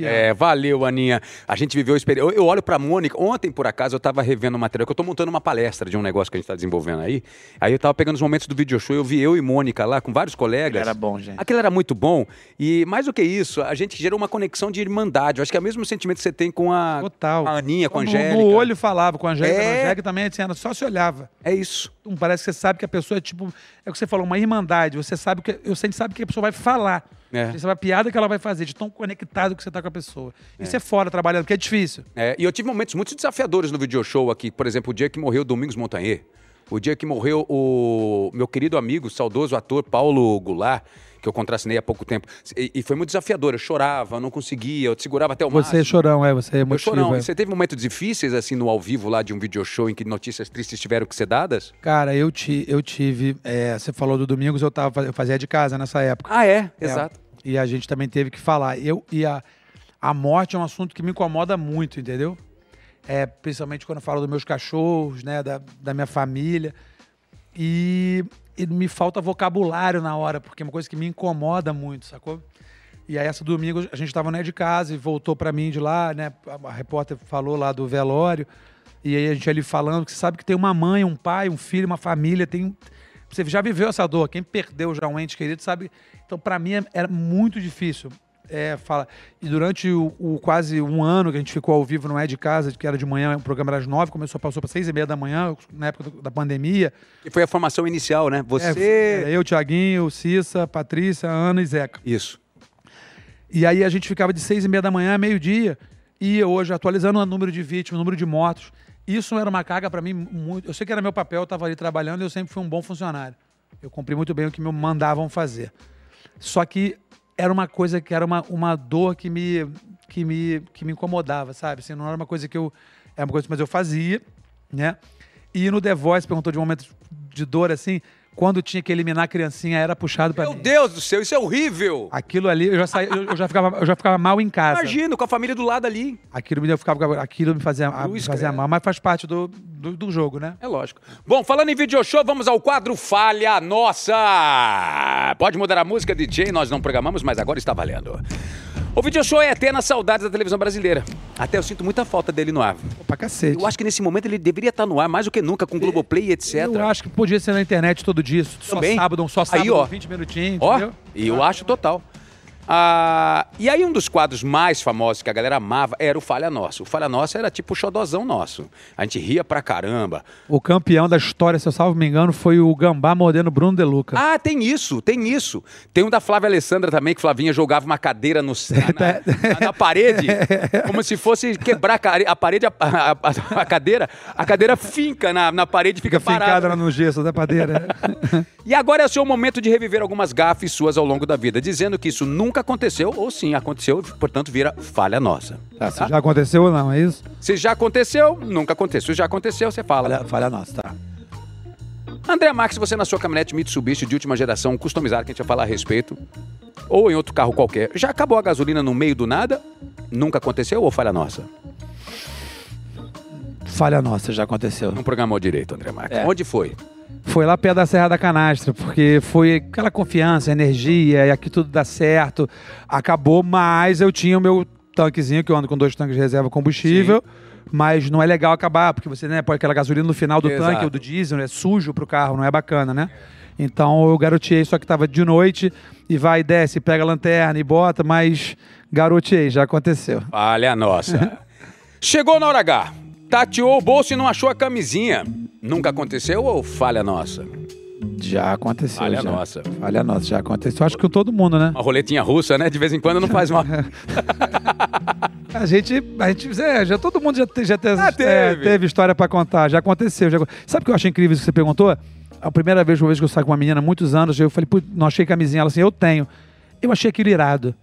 É, valeu, Aninha. A gente viveu a experiência. Eu, eu olho pra Mônica. Ontem, por acaso, eu tava revendo o material, que eu tô montando uma palestra de um negócio que a gente tá desenvolvendo aí. Aí eu tava pegando os momentos do video show, eu vi eu e Mônica lá com vários colegas. Era bom, gente. Aquilo era muito bom. E mais do que isso, a gente gerou uma conexão de irmandade. Eu acho que é o mesmo sentimento que você tem com a, Total. a Aninha, com a No- Angélica. No olho falava com a Angélica, É. a Angélica também, assim, só se olhava. É isso. Não parece que você sabe que a pessoa é tipo. É o que você falou, uma irmandade. Você sabe que. Eu sempre sabe que a pessoa vai falar. É. Você sabe a piada que ela vai fazer, de tão conectado que você tá com a pessoa. Isso é fora trabalhando, porque é difícil. É, e eu tive momentos muito desafiadores no video show aqui. Por exemplo, o dia que morreu Domingos Montanhê. O dia que morreu o meu querido amigo, saudoso ator Paulo Goulart, que eu contracenei há pouco tempo. E, e foi muito desafiador. Eu chorava, eu não conseguia, eu segurava até o Você é máximo. chorão, é, você é Eu emotivo. chorão. é. Você teve momentos difíceis, assim, no ao vivo lá de um video show em que notícias tristes tiveram que ser dadas? Cara, eu, ti, eu tive. é, você falou do Domingos, eu, tava, eu fazia de casa nessa época. Ah, é? É, Exato. E a gente também teve que falar. Eu e a, a morte é um assunto que me incomoda muito, entendeu? É, principalmente quando eu falo dos meus cachorros, né, da, da minha família. E, e me falta vocabulário na hora, porque é uma coisa que me incomoda muito, sacou? E aí, essa domingo, a gente estava né, de casa e voltou para mim de lá, né? A, repórter falou lá do velório. E aí a gente ali falando que você sabe que tem uma mãe, um pai, um filho, uma família, tem. Você já viveu essa dor. Quem perdeu já um ente querido sabe. Então, para mim, era muito difícil. É, fala. E durante o, o quase um ano que a gente ficou ao vivo não é de casa, que era de manhã, o programa era às nove, começou, passou para seis e meia da manhã, na época da pandemia. E foi a formação inicial, né? Você... É, eu, Tiaguinho, Cissa, Patrícia, Ana e Zeca. Isso. E aí a gente ficava de seis e meia da manhã a meio-dia, e hoje atualizando o número de vítimas, o número de mortos. Isso era uma carga para mim muito. Eu sei que era meu papel, eu estava ali trabalhando e eu sempre fui um bom funcionário. Eu cumpri muito bem o que me mandavam fazer. Só que era uma coisa que era uma, uma dor que me, que, me, que me incomodava, sabe? Assim, não era uma coisa que eu. Era uma coisa, mas eu fazia, né? E no The Voice, perguntou de um momento de dor assim, quando tinha que eliminar a criancinha, era puxado para Meu mim. Deus do céu, isso é horrível! Aquilo ali, eu já, saí, eu, eu já ficava, eu já ficava mal em casa. Imagina, com a família do lado ali. Aquilo me, eu ficava, aquilo me fazia, me Cruz, fazia mal, mas faz parte do, do, do jogo, né? É lógico. Bom, falando em video show, vamos ao quadro Falha Nossa! Pode mudar a música, DJ, nós não programamos, mas agora está valendo. O video show é eterna saudade da televisão brasileira. Até eu sinto muita falta dele no ar. Pra cacete. Eu acho que nesse momento ele deveria estar no ar mais do que nunca, com Globoplay e etc. Eu acho que podia ser na internet todo dia, só Também. sábado, um só Aí, sábado, ó. 20 minutinhos, Ó, entendeu? e eu acho total. Ah, e aí um dos quadros mais famosos que a galera amava era o Falha Nossa. O Falha Nossa era tipo o xodozão nosso. A gente ria pra caramba. O campeão da história, se eu salvo me engano, foi o Gambá mordendo Bruno De Luca. Ah, tem isso, tem isso. Tem um da Flávia Alessandra também, que Flavinha jogava uma cadeira no, na, na- na parede, como se fosse quebrar a parede, a, a- a- a cadeira, a cadeira finca na, na parede e fica, Fica fincada parada. lá no gesso da padeira. E agora é o seu momento de reviver algumas gafes suas ao longo da vida, dizendo que isso nunca aconteceu, ou sim aconteceu, portanto vira falha nossa. Tá, se já aconteceu ou não, é isso? Se já aconteceu, nunca aconteceu. Se já aconteceu, você fala. Falha, falha nossa, tá. André Max, você na sua caminhonete Mitsubishi de última geração, customizada, que a gente vai falar a respeito, ou em outro carro qualquer, já acabou a gasolina no meio do nada? Nunca aconteceu ou falha nossa? Falha nossa, já aconteceu. Não programou direito, André Max. É. Onde foi? Foi lá perto da Serra da Canastra, porque foi aquela confiança, energia, e aqui tudo dá certo. Acabou, mas eu tinha o meu tanquezinho, que eu ando com dois tanques de reserva combustível. Mas não é legal acabar, porque você né, põe aquela gasolina no final do Exato. tanque ou do diesel, é sujo pro carro, não é bacana, né? Então eu garoteei, só que tava de noite, e vai, desce, pega a lanterna e bota, mas garoteei, já aconteceu. Falha nossa. Chegou na hora H. Tateou o bolso e não achou a camisinha. Nunca aconteceu ou falha nossa? Já aconteceu. Falha já. nossa. Falha nossa, já aconteceu. Acho que com todo mundo, né? Uma roletinha russa, né? De vez em quando não faz mal. A gente, a gente é, já todo mundo já, te- já te- Ah, é, teve. teve história pra contar, já aconteceu. já- Sabe o que eu achei incrível isso que você perguntou? A primeira vez, uma vez que eu saí com uma menina, há muitos anos, eu falei, pô, não achei camisinha. Ela assim, eu tenho. Eu achei aquilo irado.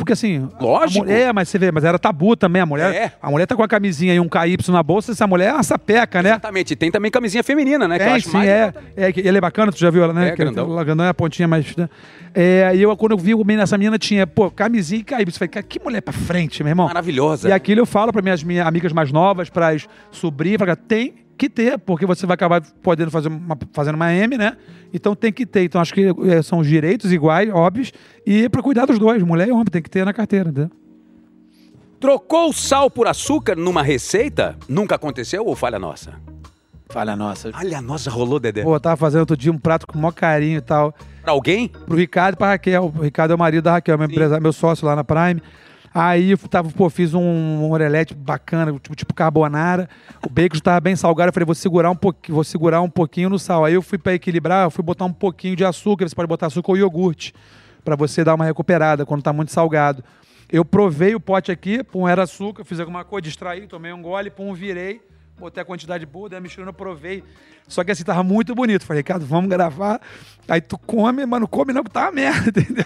Porque assim. Lógico. Mulher, é, mas você vê, mas era tabu também. A mulher, É. a mulher tá com a camisinha e um KY na bolsa, essa mulher é uma sapeca, né? Exatamente. Tem também camisinha feminina, né? Tem, acho sim, é, é. que Ele é bacana, tu já viu ela, né? É, Que grandão. ela grandão é a pontinha mais. né? É, e eu, quando eu vi essa menina tinha, pô, camisinha e KY. Eu falei, cara, que mulher pra frente, meu irmão. Maravilhosa. E aquilo eu falo para minhas, minhas amigas mais novas, para as sobrinhas, cara, tem que ter, porque você vai acabar podendo fazer uma, fazendo uma M, né? Então tem que ter. Então acho que é, são os direitos iguais, óbvios, e para cuidar dos dois, mulher e homem, tem que ter na carteira, entendeu? Trocou sal por açúcar numa receita? Nunca aconteceu ou falha nossa? Falha nossa. Falha nossa, rolou, Dedé. Pô, eu tava fazendo outro dia um prato com o maior carinho e tal, Pra alguém? pro Ricardo e pra Raquel. O Ricardo é o marido da Raquel, meu, empresário, meu sócio lá na Prime. Aí eu tava, pô, fiz um, um orelete bacana, tipo, tipo carbonara. O bacon estava bem salgado. Eu falei, vou segurar um pouquinho, vou segurar um pouquinho no sal. Aí eu fui para equilibrar, eu fui botar um pouquinho de açúcar. Você pode botar açúcar ou iogurte para você dar uma recuperada quando tá muito salgado. Eu provei o pote aqui, pum, era açúcar, fiz alguma coisa, distraí, tomei um gole, pum, virei, botei a quantidade boa, daí misturando, eu provei. Só que assim, tava muito bonito. Falei, Ricardo, vamos gravar. Aí tu come, mas não come não, que tá uma merda, entendeu?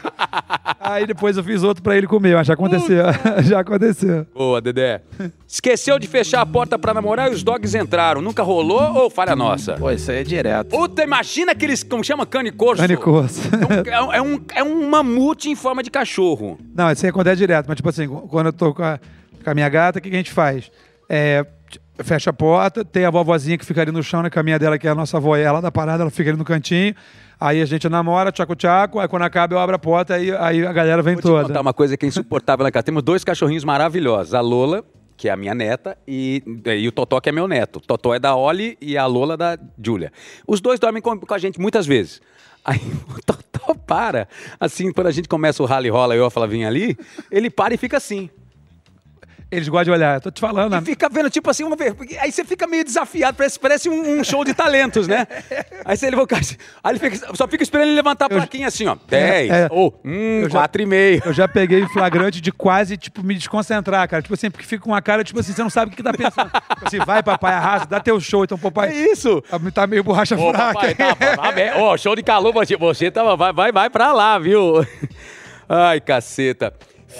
Aí depois eu fiz outro pra ele comer, mas já aconteceu, já aconteceu. Boa, Dedé. Esqueceu de fechar a porta pra namorar e os dogs entraram. Nunca rolou ou falha nossa? Pô, isso aí é direto. Puta, imagina aqueles, como chama, cane corso. Cane corso. É um, é, um, é um mamute em forma de cachorro. Não, isso aí acontece direto, mas tipo assim, quando eu tô com a, com a minha gata, o que, que a gente faz? É, fecha a porta, tem a vovozinha que fica ali no chão, na caminha dela, que é a nossa avó, ela da parada, ela fica ali no cantinho. Aí a gente namora, tchaco-tchaco, aí quando acaba eu abro a porta, aí, aí a galera vem Vou te toda. contar uma coisa que é insuportável na casa. Temos dois cachorrinhos maravilhosos. A Lola, que é a minha neta, e, e o Totó, que é meu neto. O Totó é da Oli e a Lola da Júlia. Os dois dormem com, com a gente muitas vezes. Aí o Totó para, assim, quando a gente começa o rally rola, eu a Flavinha ali, ele para e fica assim. Eles gostam de olhar, tô te falando. E fica vendo, tipo assim, uma vez. porque Aí você fica meio desafiado, parece, parece um, um show de talentos, né? Aí você levou o cara. Aí ele fica- só fica esperando ele levantar a plaquinha assim, ó. 10, é. ou hum, já- 4,5. Eu já peguei flagrante de quase, tipo, me desconcentrar, cara. Tipo assim, porque fica com uma cara, tipo assim, você não sabe o que, que tá pensando. Tipo assim, vai, papai, arrasa, dá teu show. Então, É papai, isso. tá meio borracha Ô, fraca. papai, tá, tá bem. Ô, show de calor, você, você tá, vai, vai, vai pra lá, viu? Ai, caceta.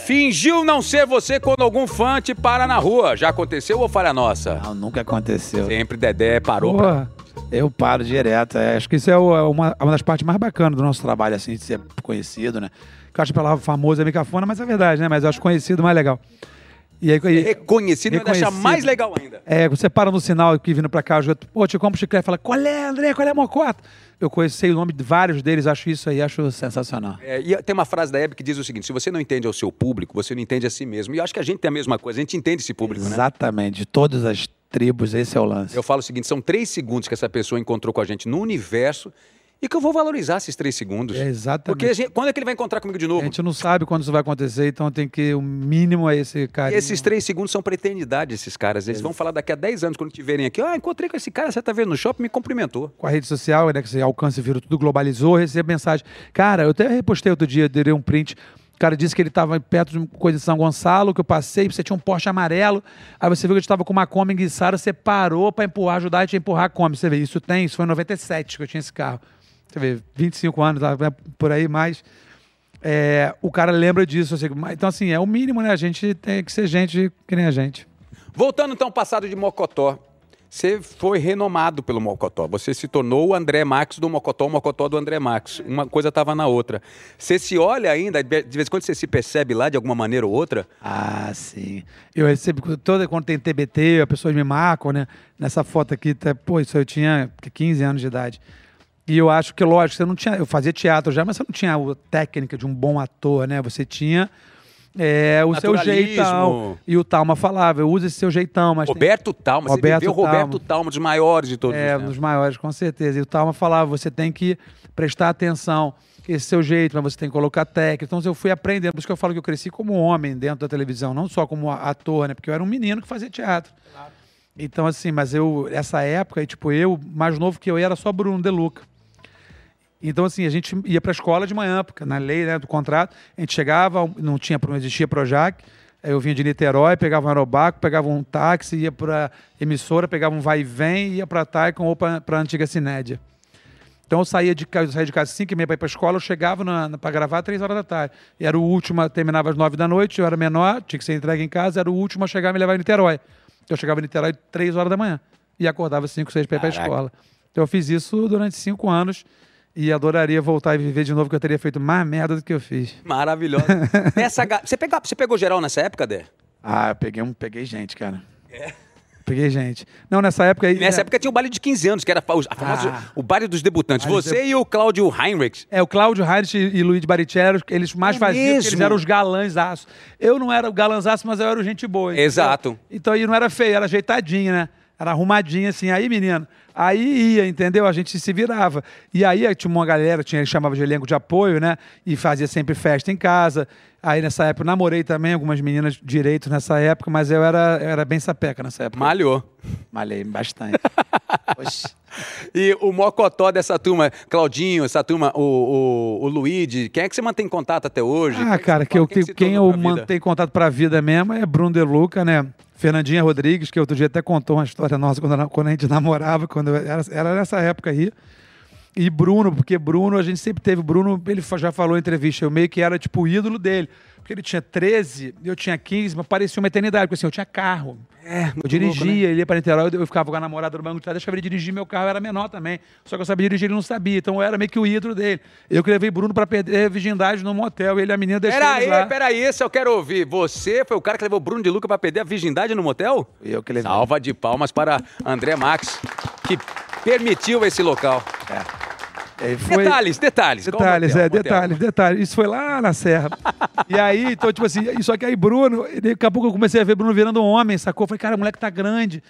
Fingiu não ser você quando algum fã te para na rua. Já aconteceu ou falha nossa? Não, nunca aconteceu. Sempre Dedé parou. Porra, eu paro direto. É, acho que isso é o- é uma, uma das partes mais bacanas do nosso trabalho, assim, de ser conhecido, né? Que eu acho que a palavra famoso é micafona, mas é verdade, né? Mas eu acho conhecido mais legal. E aí, e- Reconhecido, Reconhecido. mais legal ainda. é, você para no sinal aqui vindo pra cá, eu pô, te compro chiclete, fala, qual é, André, qual é, Mocota? Eu conheci o nome de vários deles, acho isso aí, acho sensacional. É, e tem uma frase da Hebe que diz o seguinte: se você não entende ao seu público, você não entende a si mesmo. E eu acho que a gente tem a mesma coisa, a gente entende esse público, né? Exatamente, de todas as tribos, esse é o lance. Eu falo o seguinte: são três segundos que essa pessoa encontrou com a gente no universo e que eu vou valorizar esses três segundos. É, exatamente. Porque a gente- quando é que ele vai encontrar comigo de A novo? gente não sabe quando isso vai acontecer, então tem que o mínimo é esse cara. esses três segundos são pra eternidade, esses caras. Eles vão falar daqui a 10 anos, quando te verem aqui. Ah, encontrei com esse cara, você tá vendo no shopping, me cumprimentou. com a rede social, né, que você alcança virou tudo globalizou, recebe mensagem. Cara, eu até repostei outro dia, dei um print. O cara disse que ele estava perto de uma coisa de São Gonçalo, que eu passei, você tinha um Porsche amarelo. Aí você viu que eu estava com uma Kombi enguiçada, você parou para empurrar, ajudar a te empurrar a Kombi. Você vê, isso tem, isso foi em 97 que eu tinha esse carro. Você vê, 25 anos, né, por aí mais. É, o cara lembra disso. assim, então, assim, é o mínimo, né? A gente tem que ser gente que nem a gente. Voltando então ao passado de Mocotó. você foi renomado pelo Mocotó. Você se tornou o André Max do Mocotó, o Mocotó do André Max. Uma coisa estava na outra. Você se olha ainda, de vez em quando você se percebe lá de alguma maneira ou outra? Ah, sim. Eu recebo, toda quando tem TBT, as pessoas me marcam, né? Nessa foto aqui, tá, pô, isso eu tinha 15 anos de idade. E eu acho que, lógico, você não tinha. Eu fazia teatro já, mas você não tinha a técnica de um bom ator, né? Você tinha é, o seu jeitão. E o Talma falava, usa esse seu jeitão. Mas Roberto tem... Talma, Roberto você viveu Roberto Talma, dos maiores de todos É, um dos maiores, com certeza. E o Talma falava, você tem que prestar atenção, esse seu jeito, mas você tem que colocar técnica. Então eu fui aprendendo, por isso que eu falo que eu cresci como homem dentro da televisão, não só como ator, né? Porque eu era um menino que fazia teatro. Claro. Então, assim, mas eu, essa época, tipo, eu, mais novo que eu, era só Bruno De Luca. Então, assim, a gente ia para a escola de manhã, porque na lei né, do contrato, a gente chegava, não, tinha, não existia Projac, eu vinha de Niterói, pegava um aerobaco, pegava um táxi, ia para emissora, pegava um vai e vem ia para Taikon ou para a antiga Cinédia. Então eu saía de casa, saía de casa às 5 e meia para ir para a escola, eu chegava para gravar às 3 horas da tarde. E era o último, terminava às 9 da noite, eu era menor, tinha que ser entregue em casa, era o último a chegar e me levar em Niterói. Eu chegava em Niterói às 3 horas da manhã e acordava às 5, 6 para ir para a escola. Então eu fiz isso durante 5 anos. E adoraria voltar e viver de novo, que eu teria feito mais merda do que eu fiz. Maravilhoso. Nessa, você, pegou, você pegou geral nessa época, Dé? Ah, eu peguei, um, peguei gente, cara. É. Peguei gente. Não, nessa época aí. Nessa né? época tinha o baile de 15 anos, que era a famosa, ah, o baile dos debutantes. Você de... e o Cláudio Heinrich. É, o Cláudio Heinrich e o Luiz Baricelli, eles mais é faziam, eles eram os galãs Eu não era o galãzaço, mas eu era o gente boa. Exato. Então aí não era feio, era ajeitadinho, né? Era arrumadinho assim. Aí, menino, aí ia, entendeu? A gente se virava. E aí tinha uma galera, tinha, chamava de elenco de apoio, né? E fazia sempre festa em casa. Aí nessa época namorei também algumas meninas direito nessa época, mas eu era, eu era bem sapeca nessa época. Malhou. Malhei bastante. e o mocotó dessa turma, Claudinho, essa turma, o, o, o Luigi, quem é que você mantém contato até hoje? Ah, cara, que eu, quem, quem eu mantenho contato pra vida mesmo é Bruno De Luca, né? Fernandinha Rodrigues, que outro dia até contou uma história nossa quando, quando a gente namorava, quando era, era nessa época aí. E Bruno, porque Bruno, a gente sempre teve. Bruno, ele já falou em entrevista, eu meio que era tipo o ídolo dele. Porque ele tinha 13, eu tinha 15, mas parecia uma eternidade, porque assim, eu tinha carro. É, eu dirigia, louco, né? ele ia para Niterói, eu ficava com a namorada no banco de trás, deixava ele dirigir, meu carro era menor também. Só que eu sabia dirigir, ele não sabia. Então eu era meio que o ídolo dele. Eu que levei Bruno para perder a virgindade no motel, ele a menina deixou Peraí, lá. peraí, esse eu quero ouvir. Você foi o cara que levou Bruno de Luca para perder a virgindade no motel? Eu que levei. Salva de palmas para André Max, que permitiu esse local. É. É, foi... Detalhes, detalhes. Detalhes, é, detalhes, detalhes. Isso foi lá na Serra. e aí, então, tipo assim, só que aí Bruno, daqui a pouco eu comecei a ver Bruno virando um homem, sacou? Eu falei, cara, o moleque tá grande.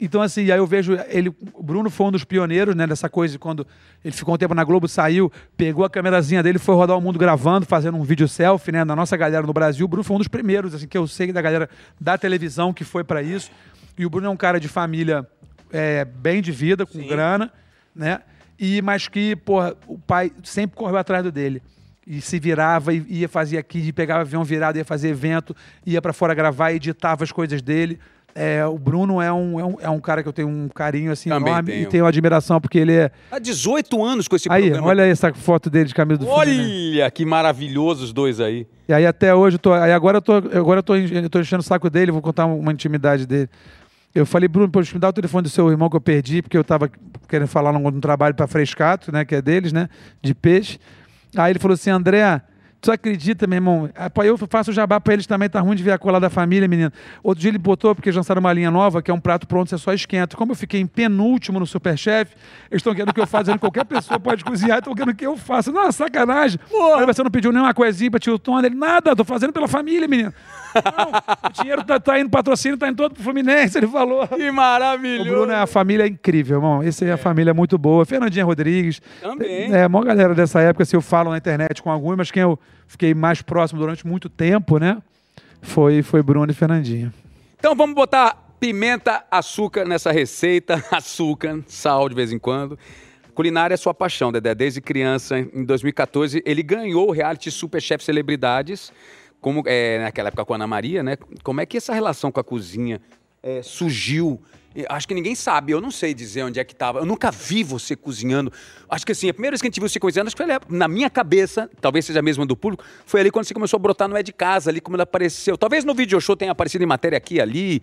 Então, assim, aí eu vejo ele. O Bruno foi um dos pioneiros, né, dessa coisa, quando ele ficou um tempo na Globo, saiu, pegou a câmerazinha dele, foi rodar o mundo gravando, fazendo um vídeo selfie, né, na nossa galera no Brasil. O Bruno foi um dos primeiros, assim, que eu sei da galera da televisão que foi para isso. E o Bruno é um cara de família é, bem de vida, com Sim. grana, né? E, mas que, porra, o pai sempre correu atrás dele. E se virava, e ia fazer aqui, pegava avião virado, ia fazer evento, ia para fora gravar, editava as coisas dele. É, o Bruno é um, é, um, é um cara que eu tenho um carinho assim Também enorme tenho. e tenho admiração porque ele é. Há 18 anos com esse aí, programa. Olha aí essa foto dele de camisa do Olha Fluminense. que maravilhoso os dois aí. E aí até hoje, eu tô, aí agora eu tô, agora eu tô, eu tô enchendo o saco dele, vou contar uma intimidade dele. Eu falei, Bruno, pode me dar o telefone do seu irmão que eu perdi, porque eu estava querendo falar num, num trabalho para Frescato, né, que é deles, né, de peixe. Aí ele falou assim, André, Tu acredita, meu irmão? Ah, eu faço jabá para eles também, tá ruim de ver a cola da família, menino. Outro dia ele botou, porque já lançaram uma linha nova, que é um prato pronto, você só esquenta. Como eu fiquei em penúltimo no Superchef, eles estão querendo que eu faça, qualquer pessoa pode cozinhar, estão querendo que eu faça. Não, sacanagem. Aí você não pediu nenhuma coisinha para tio Tom? Ele, nada, tô fazendo pela família, menino. Não, o dinheiro tá, tá indo, patrocínio tá indo todo pro Fluminense, ele falou. Que maravilhoso. O Bruno é a família incrível, irmão. Essa é, é a família muito boa. Fernandinha Rodrigues. Também. É, a maior galera dessa época, se eu falo na internet com alguns, mas quem eu fiquei mais próximo durante muito tempo, né? Foi, foi Bruno e Fernandinho. Então vamos botar pimenta, açúcar nessa receita, açúcar, sal de vez em quando. Culinária é sua paixão, Dedé. Desde criança, em 2014, ele ganhou o reality Superchef Celebridades, como é, naquela época com a Ana Maria, né? Como é que essa relação com a cozinha é, surgiu? Acho que ninguém sabe, eu não sei dizer onde é que estava. Eu nunca vi você cozinhando. Acho que assim, a primeira vez que a gente viu você cozinhando, acho que foi ali, na minha cabeça, talvez seja a mesma do público, foi ali quando você começou a brotar no É de Casa, ali como ele apareceu. Talvez no vídeo show tenha aparecido em matéria aqui ali.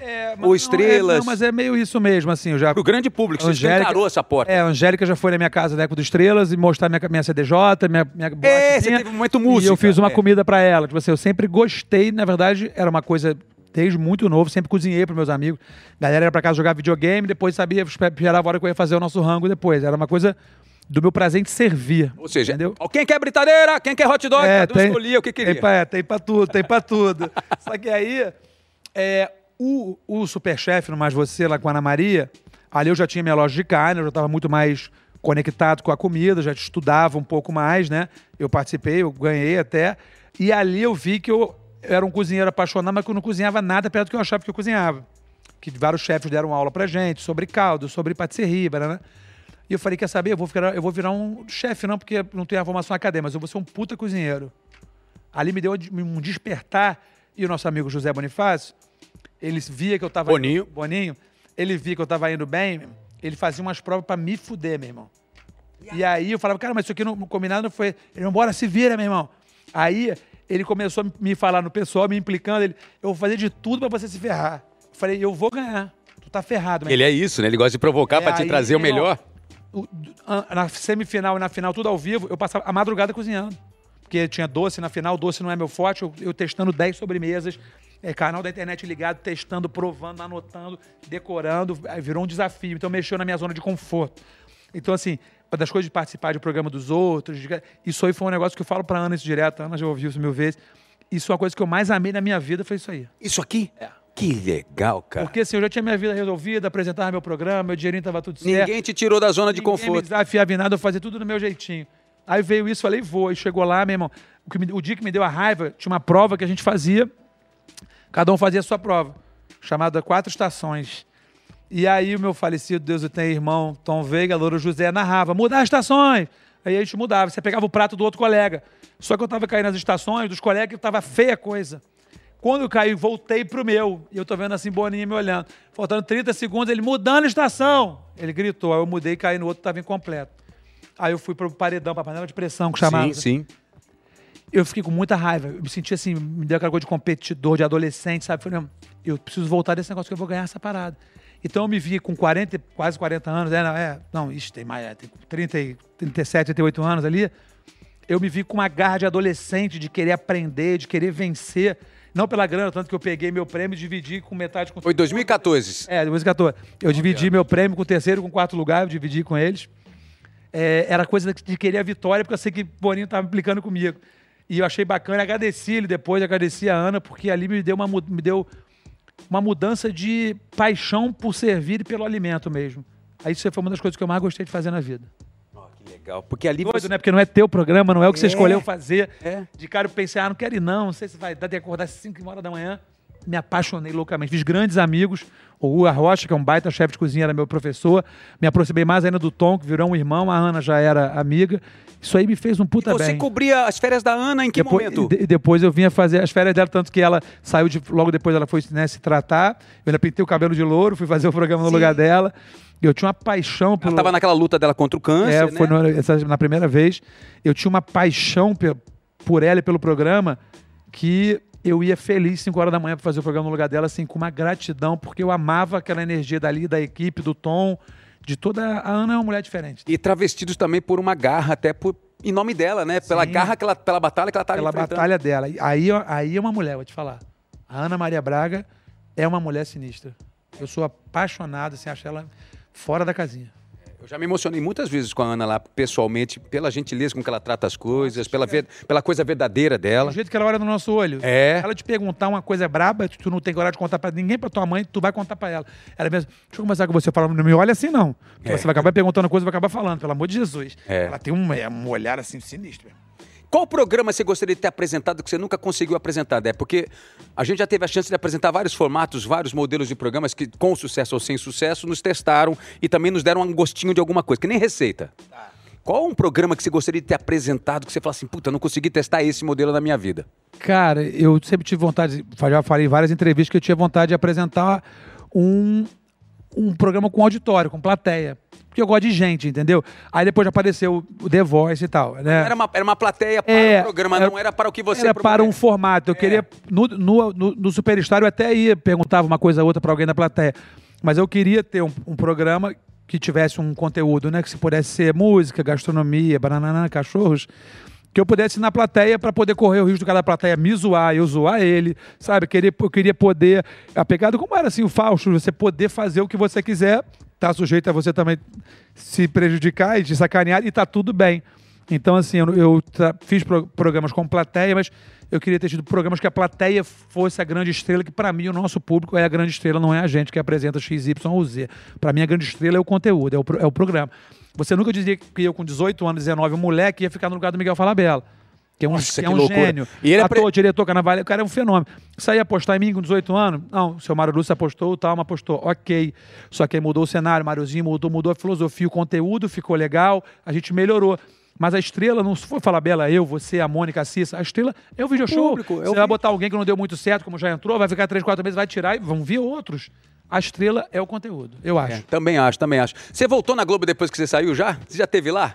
É, mas Ou não, estrelas? É, não, mas é meio isso mesmo, assim. Eu já, Pro grande público, você escancarou essa porta. É, a Angélica já foi na minha casa da Eco do Estrelas e mostrar minha, minha CDJ, minha, minha É, você teve um momento música. E eu fiz uma é. comida pra ela. Tipo assim, eu sempre gostei, na verdade, era uma coisa desde muito novo, sempre cozinhei pros meus amigos. A galera ia pra casa jogar videogame, depois sabia, esperava a hora que eu ia fazer o nosso rango depois. Era uma coisa do meu prazer em servir. Ou seja, entendeu? ó, quem quer britadeira, quem quer hot dog, cada um escolhia o que queria. Tem pra, é, tem pra tudo, tem pra tudo. Só que aí, é, o, o Superchef, no Mais Você, lá com a Ana Maria, ali eu já tinha minha loja de carne, eu já estava muito mais conectado com a comida, já estudava um pouco mais, né? Eu participei, eu ganhei até. E ali eu vi que eu era um cozinheiro apaixonado, mas que eu não cozinhava nada perto do que eu achava que eu cozinhava. Que vários chefes deram aula pra gente sobre caldo, sobre patisserie, né? E eu falei, quer saber, eu vou virar, eu vou virar um chefe, não, porque não tenho a formação acadêmica, mas eu vou ser um puta cozinheiro. Ali me deu um despertar, e o nosso amigo José Bonifácio, ele via que eu tava... Boninho. Boninho. Ele via que eu tava indo bem, ele fazia umas provas pra me fuder, meu irmão. E aí eu falava, cara, mas isso aqui não combinado não foi. Ele, bora, se vira, meu irmão. Aí ele começou a me falar no pessoal, me implicando, ele, eu vou fazer de tudo pra você se ferrar. Eu falei, eu vou ganhar. Tu tá ferrado, meu Ele é isso, né? Ele gosta de provocar É, pra te aí, trazer o irmão, melhor. na semifinal e na final, tudo ao vivo, eu passava a madrugada cozinhando. Porque tinha doce na final, doce não é meu forte, eu, eu testando 10 sobremesas, é, canal da internet ligado, testando, provando, anotando, decorando, virou um desafio. Então mexeu na minha zona de conforto. Então, assim, das coisas de participar de programa dos outros, de- isso aí foi um negócio que eu falo pra Ana isso direto, a Ana já ouviu isso mil vezes. Isso é uma coisa que eu mais amei na minha vida, foi isso aí. Isso aqui? Que legal, cara. Porque assim, eu já tinha minha vida resolvida, apresentava meu programa, meu dinheirinho tava tudo certo. Ninguém te tirou da zona de Ninguém me conforto. desafiava em nada, eu fazia tudo do meu jeitinho. Aí veio isso, falei, vou. E chegou lá, meu irmão. O, que me- o dia que me deu a raiva, tinha uma prova que a gente fazia. Cada um fazia a sua prova, chamada Quatro Estações. E aí o meu falecido Deus o tem irmão, Tom Veiga, Louro José, narrava, mudar as estações. Aí a gente mudava, você pegava o prato do outro colega. Só que eu tava caindo nas estações dos colegas e tava feia a coisa. Quando eu caí, voltei pro meu. E eu tô vendo assim, Boninho me olhando. Faltando 30 segundos, ele mudando a estação. Ele gritou, aí eu mudei, caí no outro, tava incompleto. Aí eu fui pro paredão, pra panela de pressão, que chamava. Sim, sim. Eu fiquei com muita raiva. Eu me senti assim, me deu aquela coisa de competidor, de adolescente, sabe? Falei, não, eu preciso voltar desse negócio que eu vou ganhar essa parada. Então eu me vi com 40, e- quase 40 anos, é, não, é, não, isso tem mais, é, tem 30, e- 37, 38 anos ali. Eu me vi com uma garra de adolescente, de querer aprender, de querer vencer. Não pela grana, tanto que eu peguei meu prêmio e dividi com metade com Foi 2014. é, 2014. Eu dividi meu prêmio com o terceiro com o quarto lugar, eu dividi com eles. É, era coisa de querer a vitória, porque eu sei que o Boninho estava implicando comigo. E eu achei bacana, agradeci ele depois, agradeci a Ana, porque ali me deu uma, me deu uma mudança de paixão por servir e pelo alimento mesmo. Aí isso foi uma das coisas que eu mais gostei de fazer na vida. Ó, que legal. Porque ali Doido, você... né? Porque não é teu programa, não é o que você É. escolheu fazer. É. De cara eu pensei, ah, não quero ir não, não sei se vai dar de acordar às 5 horas da manhã. Me apaixonei loucamente. Fiz grandes amigos. O Rua Rocha, que é um baita chefe de cozinha, era meu professor. Me aproximei mais ainda do Tom, que virou um irmão. A Ana já era amiga. Isso aí me fez um puta Você bem. cobria as férias da Ana em que depois, momento? de- depois eu vinha fazer as férias dela, tanto que ela saiu de. Logo depois ela foi né, se tratar. Eu ainda pintei o cabelo de louro, fui fazer o programa no Sim. lugar dela. E eu tinha uma paixão Ela pelo. tava naquela luta dela contra o câncer, É, né? foi no- essa- na primeira vez. Eu tinha uma paixão pe- por ela e pelo programa que eu ia feliz 5 horas da manhã para fazer o programa no lugar dela, assim, com uma gratidão, porque eu amava aquela energia dali, da equipe, do Tom, de toda. A Ana é uma mulher diferente. E travestidos também por uma garra, até por... em nome dela, né? Pela Sim. garra, que ela, pela batalha que ela tava Pela batalha dela. Aí, aí é uma mulher, vou te falar. A Ana Maria Braga é uma mulher sinistra. Eu sou apaixonado, assim, acho ela fora da casinha. Eu já me emocionei muitas vezes com a Ana lá, pessoalmente, pela gentileza com que ela trata as coisas, pela, ver- pela coisa verdadeira dela. Do jeito que ela olha no nosso olho. É. Ela te perguntar uma coisa braba, tu não tem coragem de contar pra ninguém, pra tua mãe, tu vai contar pra ela. Ela mesmo, deixa eu conversar com você, fala, não me olha assim não. Porque É. Você vai acabar perguntando coisa, vai acabar falando, pelo amor de Jesus. É. Ela tem um, é, um olhar assim sinistro. Qual programa você gostaria de ter apresentado que você nunca conseguiu apresentar, Dé? Porque a gente já teve a chance de apresentar vários formatos, vários modelos de programas que, com sucesso ou sem sucesso, nos testaram e também nos deram um gostinho de alguma coisa, que nem receita. Qual um programa que você gostaria de ter apresentado que você fala assim, puta, não consegui testar esse modelo na minha vida? Cara, eu sempre tive vontade, já falei em várias entrevistas que eu tinha vontade de apresentar um, um programa com auditório, com plateia. Porque eu gosto de gente, entendeu? Aí depois apareceu o The Voice e tal, né? Era uma, era uma plateia para É, o programa, era- não era para o que você Era para um formato. Eu É. queria. No, no, no, no Superstar eu até ia, perguntava uma coisa ou outra para alguém da plateia. Mas eu queria ter um, um programa que tivesse um conteúdo, né? Que se pudesse ser música, gastronomia, banana, cachorros. Que eu pudesse ir na plateia para poder correr o risco de cada plateia me zoar, eu zoar ele, sabe? Queria, eu queria poder. A pegada como era assim, o Fausto, você poder fazer o que você quiser, tá sujeito a você também se prejudicar e te sacanear, e tá tudo bem. Então, assim, eu, eu fiz pro- programas com plateia, mas eu queria ter tido programas que a plateia fosse a grande estrela, que para mim o nosso público é a grande estrela, não é a gente que apresenta X, Y ou Z. Para mim a grande estrela é o conteúdo, é o, é o programa. Você nunca dizia que eu com 18 anos, 19, um moleque ia ficar no lugar do Miguel Falabella. Que é um, Nossa, que é que um loucura. gênio. E ele é Ator, pre- diretor, carnaval, o cara é um fenômeno. Isso aí apostar em mim com 18 anos? Não, o seu Mário Lúcio apostou, o Talma apostou. Ok. Só que aí mudou o cenário, o Máriozinho mudou, mudou a filosofia, o conteúdo ficou legal, a gente melhorou. Mas a estrela não foi falar Bela, eu, você, a Mônica, a Cissa. A estrela é o video show. Público, é o Você vai vi- botar alguém que não deu muito certo, como já entrou, vai ficar três, quatro meses, vai tirar e vão vir outros. A estrela é o conteúdo, eu acho. É, também acho, também acho. Você voltou na Globo depois que você saiu já? Você já teve lá?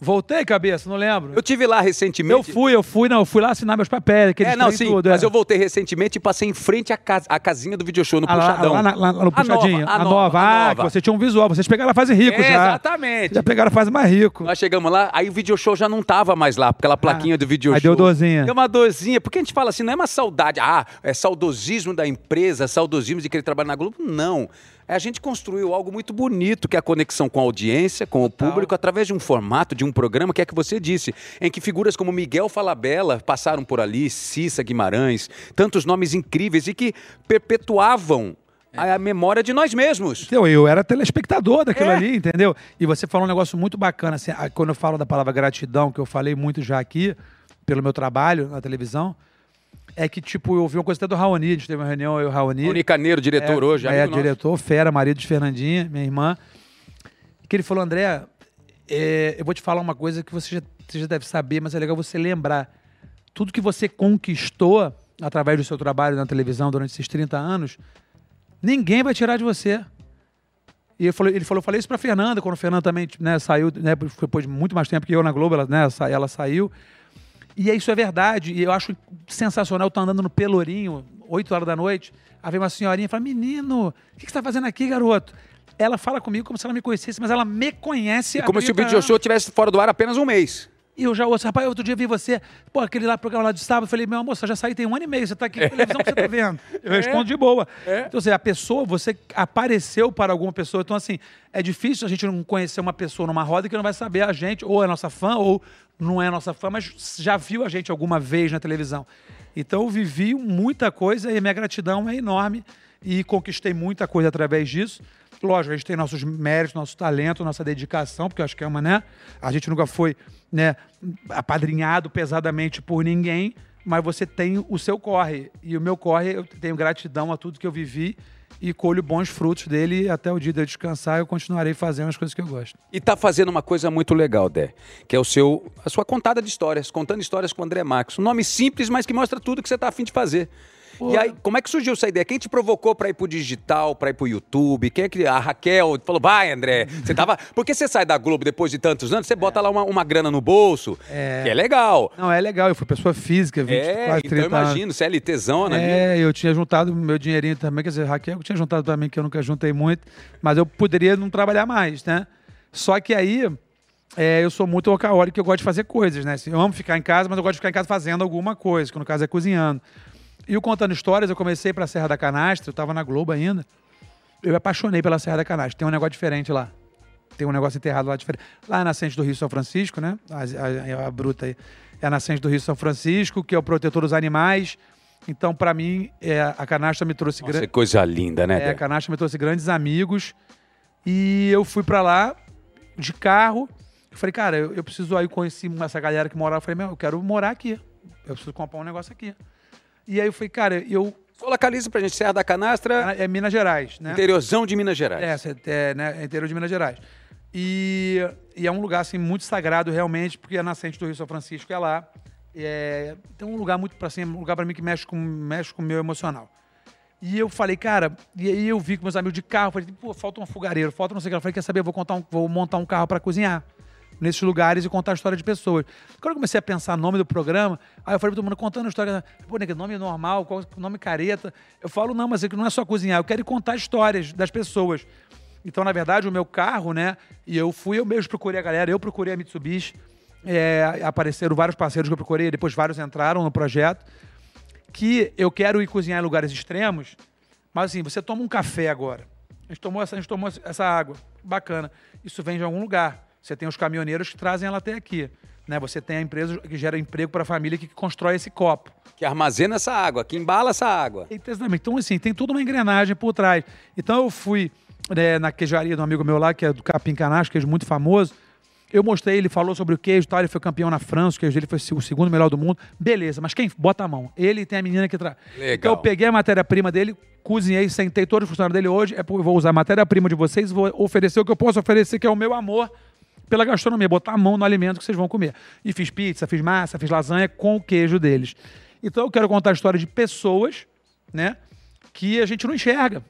Voltei, cabeça, não lembro. Eu tive lá recentemente. Eu fui, eu fui, não, eu fui lá assinar meus papéis, aqueles É, não, sim, tudo, mas é. eu voltei recentemente e passei em frente à, casa, à casinha do video show, no Ah, lá, Puxadão. lá, na- lá no A puxadinho. nova, a, nova. a Ah, nova. que você tinha um visual. Vocês pegaram a fase rico É, já. exatamente. Já pegaram a fase mais rico. Nós chegamos lá, aí o video show já não tava mais lá, aquela plaquinha do video Ah, aí show. deu dorzinha. Deu uma dorzinha, porque a gente fala assim, não é uma saudade, ah, é saudosismo da empresa, saudosismo de querer trabalhar na Globo, não. É, A gente construiu algo muito bonito, que é a conexão com a audiência, com o público, através de um formato, de um programa, que é que você disse, em que figuras como Miguel Falabella passaram por ali, Cissa Guimarães, tantos nomes incríveis e que perpetuavam a a memória de nós mesmos. Entendeu? Eu era telespectador daquilo É. ali, entendeu? E você falou um negócio muito bacana. Assim, quando eu falo da palavra gratidão, que eu falei muito já aqui, pelo meu trabalho na televisão, é que, tipo, eu ouvi uma coisa até do Raoni, a gente teve uma reunião, eu e o Raoni. Rony Carneiro, diretor hoje, É, amigo nosso. diretor, fera, marido de Fernandinha, minha irmã. Que ele falou, André, é, eu vou te falar uma coisa que você já, você já deve saber, mas é legal você lembrar. Tudo que você conquistou através do seu trabalho na televisão durante esses 30 anos, ninguém vai tirar de você. E ele falou, ele falou, eu falei isso pra Fernanda, quando a Fernanda também né, saiu, né, depois de muito mais tempo que eu na Globo, ela, né, ela saiu. E isso é verdade. E eu acho sensacional. Eu tô andando no Pelourinho, 8 horas da noite. Aí vem uma senhorinha e fala: Menino, o que, que você tá fazendo aqui, garoto? Ela fala comigo como se ela me conhecesse, mas ela me conhece. E como se o 30 video anos. show estivesse fora do ar apenas um mês. E eu já ouço, rapaz, outro dia vi você, pô, aquele lá programa lá de sábado, eu falei, meu amor, você já saí tem um ano e meio, você tá aqui na televisão que você tá vendo. Eu respondo de boa. Então, assim, a pessoa, você apareceu para alguma pessoa, então, assim, é difícil a gente não conhecer uma pessoa numa roda que não vai saber a gente, ou é nossa fã, ou não é nossa fã, mas já viu a gente alguma vez na televisão. Então, eu vivi muita coisa e a minha gratidão é enorme e conquistei muita coisa através disso. Lógico, a gente tem nossos méritos, nosso talento, nossa dedicação, porque eu acho que é uma, né? A gente nunca foi, né, apadrinhado pesadamente por ninguém, mas você tem o seu corre. E o meu corre, eu tenho gratidão a tudo que eu vivi e colho bons frutos dele. Até o dia de eu descansar, eu continuarei fazendo as coisas que eu gosto. E tá fazendo uma coisa muito legal, Dé, que é o seu, a sua contada de histórias, contando histórias com o André Marques. Um nome simples, mas que mostra tudo que você tá afim de fazer. E aí, como é que surgiu essa ideia? Quem te provocou para ir pro digital, para ir pro YouTube? Quem é que a Raquel falou, vai, André? Você tava. Porque você sai da Globo depois de tantos anos, você bota lá uma, uma grana no bolso, É. que é legal. Não, é legal. Eu fui pessoa física, 20, É, quase então 30 eu imagino, CLTzona ali. É, eu tinha juntado meu dinheirinho também, quer dizer, Raquel tinha juntado para mim, que eu nunca juntei muito, mas eu poderia não trabalhar mais, né? Só que aí, é, eu sou muito workaholic, eu gosto de fazer coisas, né? Assim, Eu amo ficar em casa, mas eu gosto de ficar em casa fazendo alguma coisa, que no caso é cozinhando. E o Contando Histórias, eu comecei para Serra da Canastra, eu estava na Globo ainda, eu me apaixonei pela Serra da Canastra, tem um negócio diferente lá. Tem um negócio enterrado lá diferente. Lá é a nascente do Rio São Francisco, né? A, a- a bruta aí. É a nascente do Rio São Francisco, que é o protetor dos animais. Então, para mim, é, a canastra me trouxe Nossa, gran- que coisa linda, né, é, a canastra me trouxe grandes amigos. E eu fui para lá de carro. Eu falei, cara, eu, eu preciso. Aí eu conheci essa galera que morava. Eu falei, meu, eu quero morar aqui. Eu preciso comprar um negócio aqui. E aí eu falei, cara, eu. Só localiza pra gente, Serra da Canastra, É Minas Gerais, né? interiorzão de Minas Gerais. É, é, né, é interior de Minas Gerais. E, e é um lugar assim muito sagrado realmente, porque a nascente do Rio São Francisco é lá. É, tem um lugar muito para assim, um lugar para mim que mexe com mexe com o meu emocional. E eu falei, cara, e aí eu vi com meus amigos de carro, falei, pô, falta um fogareiro, falta não sei o que. Eu falei, quer saber, eu vou, contar um- vou montar um carro para cozinhar nesses lugares e contar a história de pessoas. Quando eu comecei a pensar no nome do programa, aí eu falei pra todo mundo contando a história. Pô, nega, nome normal, qual nome careta? Eu falo, não, mas é que não é só cozinhar, eu quero contar histórias das pessoas. Então, na verdade, o meu carro, né? E eu fui, eu mesmo procurei a galera, eu procurei a Mitsubishi. é, apareceram vários parceiros que eu procurei, depois vários entraram no projeto. Que eu quero ir cozinhar em lugares extremos, mas assim, você toma um café agora. A gente tomou essa, a gente tomou essa água. Bacana. Isso vem de algum lugar. Você tem os caminhoneiros que trazem ela até aqui. Né? Você tem a empresa que gera emprego para a família que constrói esse copo. Que armazena essa água, que embala essa água. Exatamente. Então, assim, tem toda uma engrenagem por trás. Então, eu fui né, na queijaria de um amigo meu lá, que é do Capim Canacho, queijo muito famoso. Eu mostrei, ele falou sobre o queijo, tal, ele foi campeão na França, o queijo dele foi o segundo melhor do mundo. Beleza, mas quem bota a mão? Ele tem a menina que traz. Legal. Então eu peguei a matéria-prima dele, cozinhei, sentei todos os funcionários dele hoje, é porque eu vou usar a matéria-prima de vocês, vou oferecer o que eu posso oferecer, que é o meu amor pela gastronomia, botar a mão no alimento que vocês vão comer. E fiz pizza, fiz massa, fiz lasanha com o queijo deles. Então eu quero contar a história de pessoas, né, que a gente não enxerga,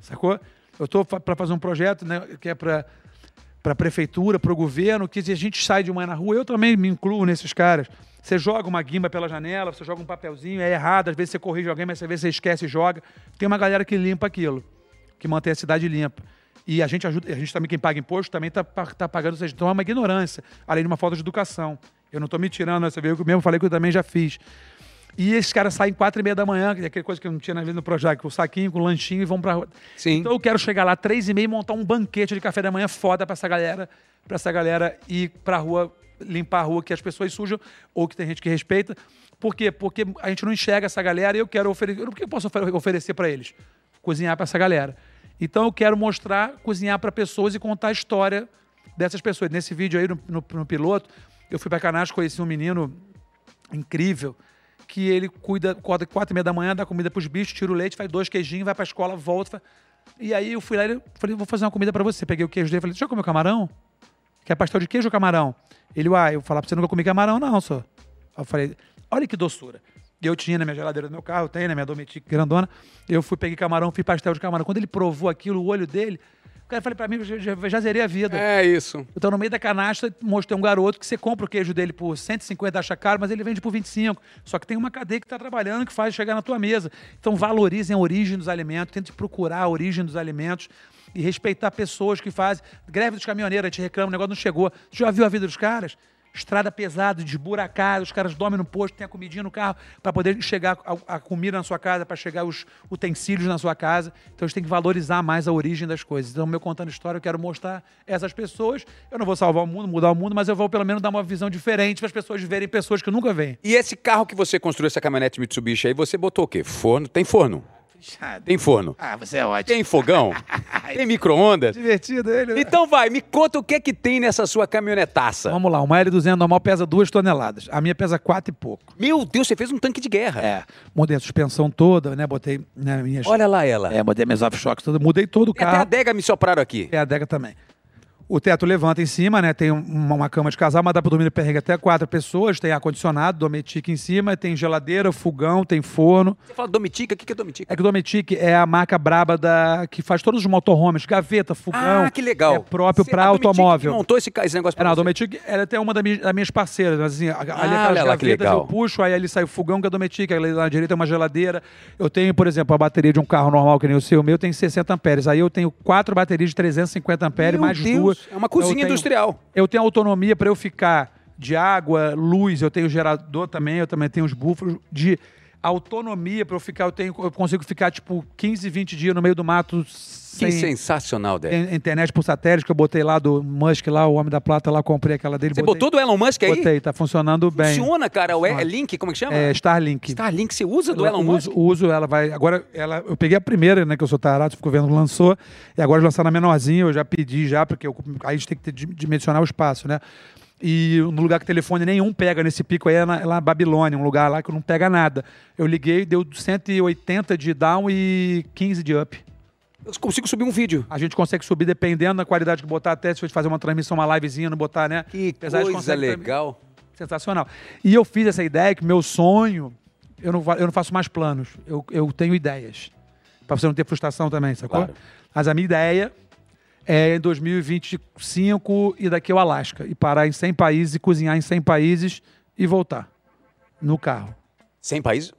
sacou? Eu estou para fazer um projeto, né, que é para para a prefeitura, para o governo, que a gente sai de manhã na rua, eu também me incluo nesses caras. Você joga uma guimba pela janela, você joga um papelzinho, é errado, às vezes você corrige alguém, mas às vezes você esquece e joga. Tem uma galera que limpa aquilo, que mantém a cidade limpa. E a gente ajuda, a gente também, quem paga imposto, também está tá pagando, ou seja, então é uma ignorância, além de uma falta de educação. Eu não estou me tirando, você viu que eu mesmo falei que eu também já fiz. E esses caras saem quatro e meia da manhã, que é aquela coisa que eu não tinha na vez no projeto, com o saquinho, com o lanchinho e vão pra rua. Sim. Então eu quero chegar lá três e meia e montar um banquete de café da manhã foda pra essa galera, pra essa galera ir pra rua, limpar a rua que as pessoas sujam, ou que tem gente que respeita. Por quê? Porque a gente não enxerga essa galera e eu quero oferecer. O que eu posso ofer- oferecer pra eles? Cozinhar pra essa galera. Então eu quero mostrar, cozinhar pra pessoas e contar a história dessas pessoas. Nesse vídeo aí, no, no- no piloto, eu fui pra Canasco, conheci um menino incrível que ele cuida, acorda quatro e meia da manhã, dá comida pros bichos, tira o leite, faz dois queijinhos, vai pra escola, volta. E aí eu fui lá e falei, vou fazer uma comida pra você. Peguei o queijo dele e falei, já comeu camarão? Quer pastel de queijo ou camarão? Ele, uai, eu falar pra você, nunca comi camarão não, só. Eu falei, olha que doçura. Eu tinha na minha geladeira do meu carro, tem na minha dometic grandona. Eu fui, peguei camarão, fiz pastel de camarão. Quando ele provou aquilo, o olho dele, o cara falei pra mim, já, já, já zerei a vida. É isso. Então, no meio da canastra, mostrei um garoto que você compra o queijo dele por 150, acha caro, mas ele vende por 25. Só que tem uma cadeia que está trabalhando que faz chegar na tua mesa. Então, valorizem a origem dos alimentos, tentem procurar a origem dos alimentos e respeitar pessoas que fazem. Greve dos caminhoneiros, a gente reclama, o negócio não chegou. Você já viu a vida dos caras? Estrada pesada, desburacada, os caras dormem no posto, tem a comidinha no carro para poder chegar a, a comida na sua casa, para chegar os utensílios na sua casa. Então a gente tem que valorizar mais a origem das coisas. Então, meu contando história, eu quero mostrar essas pessoas. Eu não vou salvar o mundo, mudar o mundo, mas eu vou pelo menos dar uma visão diferente para as pessoas verem pessoas que nunca veem. E esse carro que você construiu, essa caminhonete Mitsubishi aí, você botou o quê? Forno? Tem forno? Tem forno. Ah, você é ótimo. Tem fogão? Tem micro-ondas? Divertido ele. né? Então vai, me conta o que é que tem nessa sua caminhonetaça. Vamos lá, uma L200 normal pesa duas toneladas. A minha pesa quatro e pouco. Meu Deus, você fez um tanque de guerra. É. Mudei a suspensão toda, né? Botei né, minhas. Olha lá ela. É, mudei minhas off-shocks todas. Mudei todo o Tem até a carro. adega me sopraram aqui. É a adega também. O teto levanta em cima, né? Tem um- uma, uma cama de casal, mas dá para dormir no perrengue até quatro pessoas. Tem ar-condicionado, dometic em cima, tem geladeira, fogão, tem forno. Você fala Domitica, o que que é Domitica? É que o Dometic é a marca braba da que faz todos os motorhomes, gaveta, fogão. Ah, que legal. É próprio para automóvel. montou esse, esse negócio É, pra não, a. Dometic ela é até uma das minhas, das minhas parceiras. Mas, assim, a- ali aquelas Ah, olha lá gavetas eu puxo, aí ali sai o fogão que é Dometic, ali na direita é uma geladeira. Eu tenho, por exemplo, a bateria de um carro normal, que nem o seu, o meu tem 60 amperes. Aí eu tenho quatro baterias de 350 amperes, Meu mais Deus, duas. É uma cozinha tenho- industrial. Eu tenho autonomia para eu ficar de água, luz, eu tenho gerador também, eu também tenho os búfalos de autonomia para eu ficar, eu tenho eu consigo ficar tipo 15, 20 dias no meio do mato Que sem sensacional, Dé. in- internet por satélite que eu botei lá do Musk lá, o Homem da Plata lá, comprei aquela dele, Você botei, botou do Elon Musk aí? Botei, tá funcionando bem. Funciona, cara. O é, Funciona. é Link, como é que chama? É Starlink. Starlink, você usa do Eu Elon uso, Musk? uso ela, vai. Agora, ela, eu peguei a primeira, né? Que eu sou tarado, fico vendo, lançou. E agora lançar na menorzinha, eu já pedi já, porque eu- aí a gente tem que ter- dim- dimensionar o espaço, né? E no lugar que telefone nenhum pega nesse pico aí é na, é lá na Babilônia, um lugar lá que não pega nada. Eu liguei, deu 180 de down e 15 de up. Eu consigo subir um vídeo. A gente consegue subir dependendo da qualidade que botar, até se gente fazer uma transmissão, uma livezinha, não botar, né? Que Apesar coisa legal. Sensacional. E eu fiz essa ideia que meu sonho, eu não, eu não faço mais planos, eu, eu tenho ideias. Pra você não ter frustração também, sacou? Claro. Mas a minha ideia é em 2025 ir daqui ao Alasca. E parar em 100 países e cozinhar em 100 países e voltar. No carro. 100 países?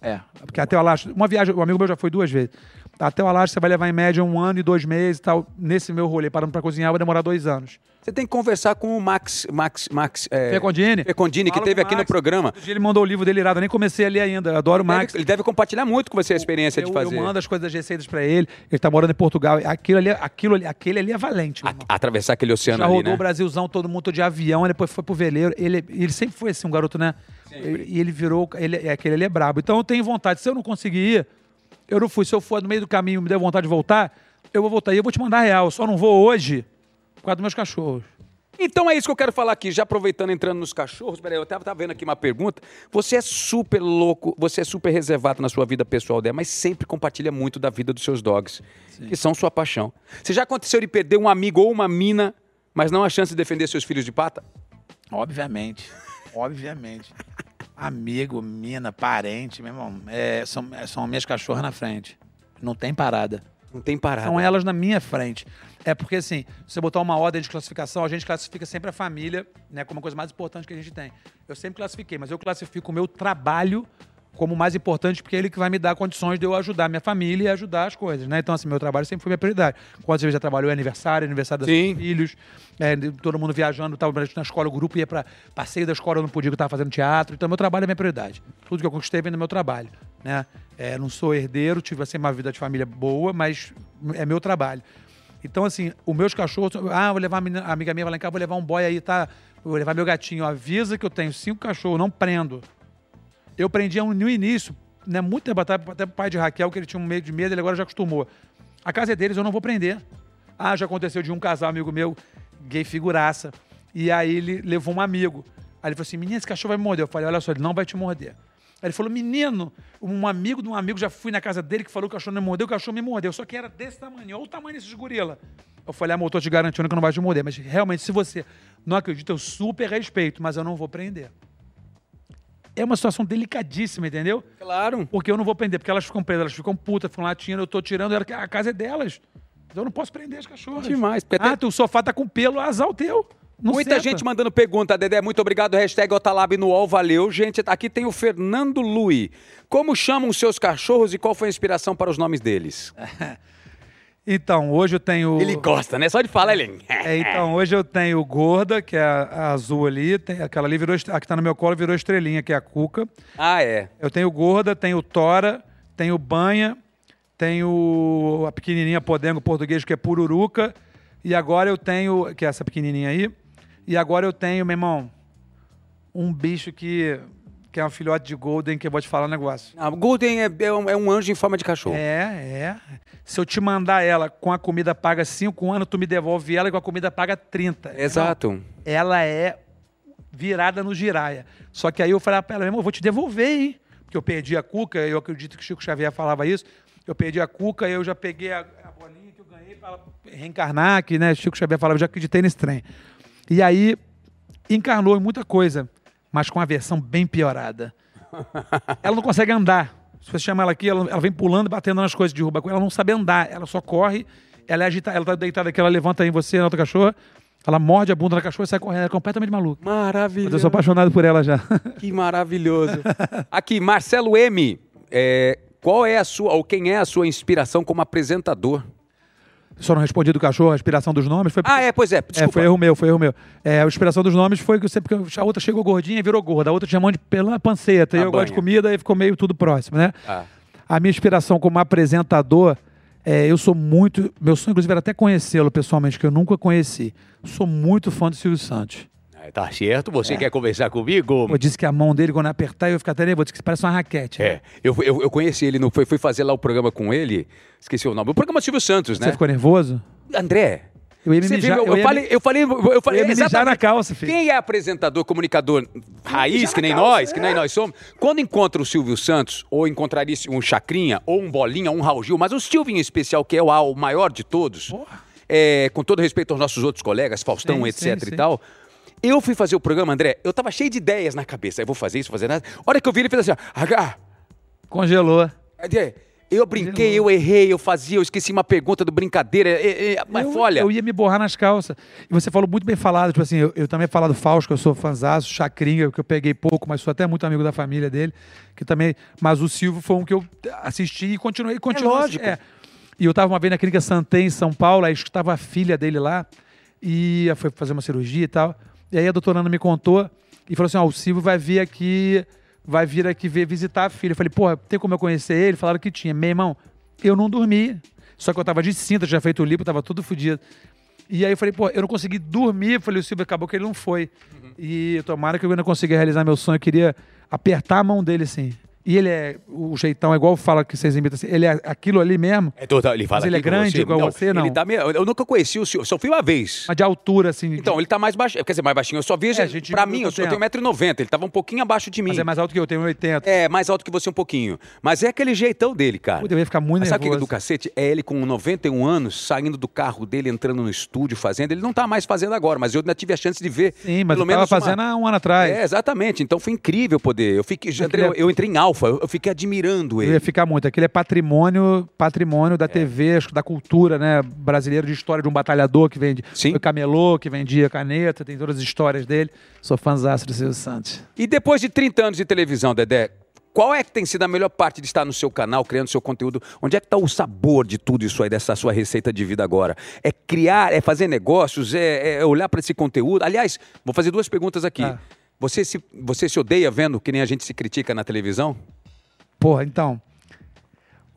É. Porque até o Alasca. Uma viagem, um amigo meu já foi duas vezes. Até o Alasca você vai levar em média um ano e dois meses e tal. Nesse meu rolê, parando pra cozinhar, vai demorar dois anos. Você tem que conversar com o Max. Max. Max é, Fecondini? Fecondini, que teve aqui no Max. programa. Outro dia ele mandou o livro dele irado. Eu nem comecei a ler ainda. Eu adoro o Deve- Max. Ele deve compartilhar muito com você a experiência eu, de fazer. Eu mando as coisas das receitas pra ele. Ele tá morando em Portugal. Aquilo ali, aquilo ali, aquele ali é valente. A- atravessar aquele oceano Já ali, rodou né? o Brasilzão, todo mundo de avião, aí depois foi pro veleiro. Ele, ele sempre foi assim, um garoto, né? E ele virou. Ele, é, aquele ali é brabo. Então eu tenho vontade. Se eu não conseguir ir, eu não fui. Se eu for no meio do caminho e me der vontade de voltar, eu vou voltar. E eu vou te mandar real. Eu só não vou hoje por causa dos meus cachorros. Então é isso que eu quero falar aqui, já aproveitando, entrando nos cachorros. Peraí, eu tava, tava vendo aqui uma pergunta. Você é super louco, você é super reservado na sua vida pessoal dela, mas sempre compartilha muito da vida dos seus dogs, que são sua paixão. Você já aconteceu de perder um amigo ou uma mina, mas não a chance de defender seus filhos de pata? Obviamente. Obviamente. Amigo, mina, parente, meu irmão. é, são, é, são minhas cachorras na frente. Não tem parada. Não tem parada. São elas na minha frente. É porque, assim, se você botar uma ordem de classificação, a gente classifica sempre a família, né, como a coisa mais importante que a gente tem. Eu sempre classifiquei, mas eu classifico o meu trabalho como mais importante, porque é ele que vai me dar condições de eu ajudar minha família e ajudar as coisas, né? Então, assim, meu trabalho sempre foi minha prioridade. Quantas vezes já trabalhou aniversário, aniversário dos Sim. filhos, é, todo mundo viajando, tava na escola, o grupo ia para passeio da escola, eu não podia, eu estava fazendo teatro. Então, meu trabalho é minha prioridade. Tudo que eu conquistei vem do meu trabalho, né? É, não sou herdeiro, tive assim, uma vida de família boa, mas é meu trabalho. Então, assim, os meus cachorros. Ah, vou levar a, amiga minha, vai lá em casa, vou levar um boy aí, tá? Vou levar meu gatinho. Avisa que eu tenho cinco cachorros, não prendo. Eu prendia no início, né? Muito tempo atrás, até o pai de Raquel, que ele tinha um meio de medo, ele agora já acostumou. A casa é deles, eu não vou prender. Ah, já aconteceu de um casal, amigo meu, gay figuraça. E aí ele levou um amigo. Aí ele falou assim: menina, esse cachorro vai me morder. Eu falei: olha só, ele não vai te morder. Aí ele falou: menino, um amigo de um amigo, já fui na casa dele que falou que o cachorro me mordeu, o cachorro me mordeu. Só que era desse tamanho. Olha o tamanho desses gorila. Eu falei: amor, eu tô te garantindo que não vai te morder. Mas realmente, se você não acredita, eu super respeito, mas eu não vou prender. É uma situação delicadíssima, entendeu? Claro. Porque eu não vou prender, porque elas ficam presas, elas ficam putas, ficam latindo, eu tô tirando, a casa é delas. Então eu não posso prender as cachorras. Demais, porque Ah, até- teu sofá tá com pelo, azar o teu. Não Muita senta. gente mandando pergunta, Dedé. Muito obrigado. Hashtag Otalab no UOL. Valeu. Gente, aqui tem o Fernando Lui. Como chamam os seus cachorros e qual foi a inspiração para os nomes deles? Então, hoje eu tenho. Ele gosta, né? Só de falar, ele... É, então, hoje eu tenho Gorda, que é a, a azul ali. Tem, aquela ali virou. A que tá no meu colo virou estrelinha, que é a Cuca. Ah, é. Eu tenho Gorda, tenho Tora, tenho Banha, tenho a pequenininha Podengo português, que é Pururuca. E agora eu tenho, que é essa pequenininha aí. E agora eu tenho, meu irmão, um bicho que, que é um filhote de Golden, que eu vou te falar um negócio. Ah, Golden é, é um, é um anjo em forma de cachorro. É, é. Se eu te mandar ela com a comida paga 5 anos, tu me devolve ela e com a comida paga 30. Exato. ela é virada no giraia. Só que aí eu falei pra ela, meu irmão, eu vou te devolver, hein? Porque eu perdi a cuca, eu acredito que o Chico Xavier falava isso. Eu perdi a cuca, eu já peguei a, a bolinha que eu ganhei pra ela reencarnar, que né, Chico Xavier falava, eu já acreditei nesse trem. E aí encarnou em muita coisa, mas com a versão bem piorada. ela não consegue andar. Se você chama ela aqui, ela, ela vem pulando, batendo nas coisas, derruba coisa. Ela não sabe andar, ela só corre, ela é agitada, ela tá deitada aqui, ela levanta em você, na outra cachorra, ela morde a bunda da cachorra e sai correndo, ela é completamente maluca. Mas eu Maravilhoso. sou apaixonado por ela já. Que maravilhoso. Aqui, Marcelo M. é, qual é a sua, ou quem é a sua inspiração como apresentador? Só não respondi do cachorro, a inspiração dos nomes foi. Ah, é, pois é. É, Desculpa. foi erro meu, foi erro meu. É, a inspiração dos nomes foi que você, porque a outra chegou gordinha e virou gorda, a outra tinha mão de pela panceta, e A eu gosto de comida e ficou meio tudo próximo, né? Ah. A minha inspiração como apresentador, é, eu sou muito. Meu sonho, inclusive, era até conhecê-lo pessoalmente, que eu nunca conheci. Sou muito fã do Silvio Santos. Ah, Tá certo, você quer conversar comigo? Pô, disse que a mão dele, quando eu apertar, eu ia ficar até nervoso, disse que parece uma raquete. É, eu, eu, eu conheci ele, no, fui, fui fazer lá o programa com ele, esqueci o nome, o programa Silvio Santos, Você né? ficou nervoso? André, Eu ia me você mijar- viu, eu, eu ia falei, me- eu falei, eu falei, eu ia mijar na calça, filho. Quem é apresentador, comunicador raiz, que nem calça, nós, que é. nem nós somos, quando encontra o Silvio Santos, ou encontraria um Chacrinha, ou um Bolinha, ou um Raul Gil, mas o Silvio em especial, que é o, o maior de todos, é, com todo respeito aos nossos outros colegas, Faustão, Sim, etc sim, e sim. tal, eu fui fazer o programa, André, eu tava cheio de ideias na cabeça, eu vou fazer isso, fazer nada. A hora que eu vi, ele fez assim, ó, H, Congelou. Eu brinquei, eu errei, eu fazia, eu esqueci uma pergunta do brincadeira. é, é, mas eu, olha. Eu ia me borrar nas calças. E você falou muito bem falado, tipo assim, eu, eu também falo do Fausto, que eu sou fanzaço, Chacrinha, que eu peguei pouco, mas sou até muito amigo da família dele, que também, mas o Silvio foi um que eu assisti e continuei, continuei. lógico. É. E eu tava uma vez na clínica Santé em São Paulo, aí estava a filha dele lá, e foi fazer uma cirurgia e tal. E aí a doutora Ana me contou e falou assim: ó, o Silvio vai vir aqui, vai vir aqui ver visitar a filha. Eu falei, porra, tem como eu conhecer ele? Falaram que tinha. Meu irmão, eu não dormi. Só que eu tava de cinta, já feito o lipo, tava tudo fodido. E aí eu falei, pô, eu não consegui dormir. Eu falei, o Silvio acabou que ele não foi. E tomara que eu ainda consiga realizar meu sonho. Eu queria apertar a mão dele assim. E ele é, o jeitão é igual fala que vocês imitam assim, ele é aquilo ali mesmo, É total, ele fala Mas ele é grande igual você, não? Ele tá meio, eu nunca conheci o senhor, só fui uma vez. mas de altura assim. Então, ele tá mais baixo. Quer dizer, mais baixinho. Eu só vi. É, gente pra mim, eu, eu tenho 1,90m. Ele tava um pouquinho abaixo de mim. Mas é mais alto que eu, tenho 80. É, mais alto que você um pouquinho. Mas é aquele jeitão dele, cara. Ia ficar muito Mas sabe o que é nervoso. do cacete? É ele com 91 anos, saindo do carro dele, entrando no estúdio, fazendo. Ele não tá mais fazendo agora, mas eu ainda tive a chance de ver. Sim, mas pelo tava menos uma- fazendo há um ano atrás. É, exatamente. Então foi incrível poder. Eu fiquei, André, eu, eu entrei em alfa, eu, eu fiquei admirando Eu ele. ia ficar muito. Aquele é patrimônio, patrimônio da TV, acho que da cultura, né? Brasileiro de história de um batalhador que vende. Sim. Foi camelô, que vendia caneta, tem todas as histórias dele. Sou fãzaço do Silvio Santos. E depois de 30 anos de televisão, Dedé, qual é que tem sido a melhor parte de estar no seu canal, criando seu conteúdo? Onde é que está o sabor de tudo isso aí, dessa sua receita de vida agora? É criar, é fazer negócios, é, é olhar para esse conteúdo? Aliás, vou fazer duas perguntas aqui. Ah. Você, se, você se odeia vendo que nem a gente se critica na televisão? Porra, então.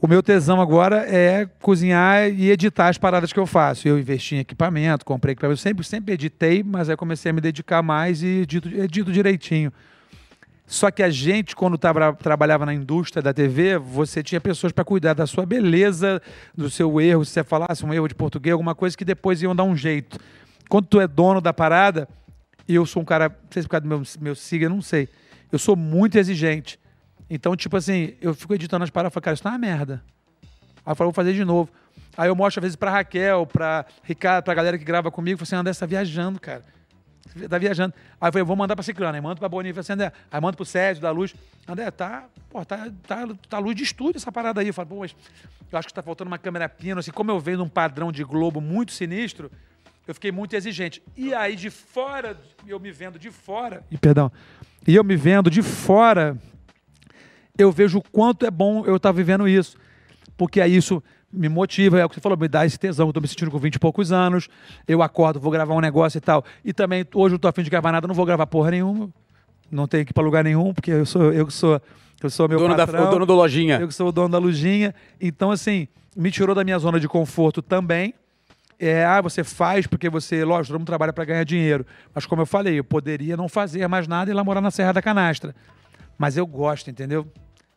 O meu tesão agora é cozinhar e editar as paradas que eu faço. Eu investi em equipamento, comprei equipamento. Sempre, sempre editei, mas aí comecei a me dedicar mais e edito, edito direitinho. Só que a gente, quando tava- trabalhava na indústria da TV, você tinha pessoas para cuidar da sua beleza, do seu erro. Se você falasse um erro de português, alguma coisa que depois iam dar um jeito. Quando tu é dono da parada, e eu sou um cara, não sei se por causa do meu, meu eu não sei. Eu sou muito exigente. Então, tipo assim, eu fico editando as paradas e falo, cara, isso tá uma merda. Aí eu falo, vou fazer de novo. Aí eu mostro, às vezes, pra Raquel, pra Ricardo, pra galera que grava comigo, falo assim, André, você tá viajando, cara. Você tá viajando. Aí eu falei, vou mandar pra Ciclano. Aí mando pra Boninho, falei assim, André. Aí mando pro Sérgio, da Luz. André, tá, pô, tá, tá, tá luz de estúdio essa parada aí. Eu falo, pô, mas eu acho que tá faltando uma câmera pino. Assim, como eu venho num padrão de Globo muito sinistro, eu fiquei muito exigente. E aí, de fora, eu me vendo de fora... E, perdão. E eu me vendo de fora eu vejo o quanto é bom eu estar vivendo isso. Porque aí isso me motiva, é o que você falou, me dá esse tesão. Eu tô me sentindo com 20 e poucos anos, eu acordo, vou gravar um negócio e tal. E também, hoje eu tô afim de gravar nada, não vou gravar porra nenhuma. Não tenho que ir pra lugar nenhum, porque eu sou, eu que sou, eu sou meu Dono da, patrão. o dono do lojinha. Eu que sou o dono da lojinha. Então, assim, me tirou da minha zona de conforto também. É, ah, você faz porque você, lógico, todo mundo trabalha para ganhar dinheiro. Mas como eu falei, eu poderia não fazer mais nada e ir lá morar na Serra da Canastra. Mas eu gosto, entendeu?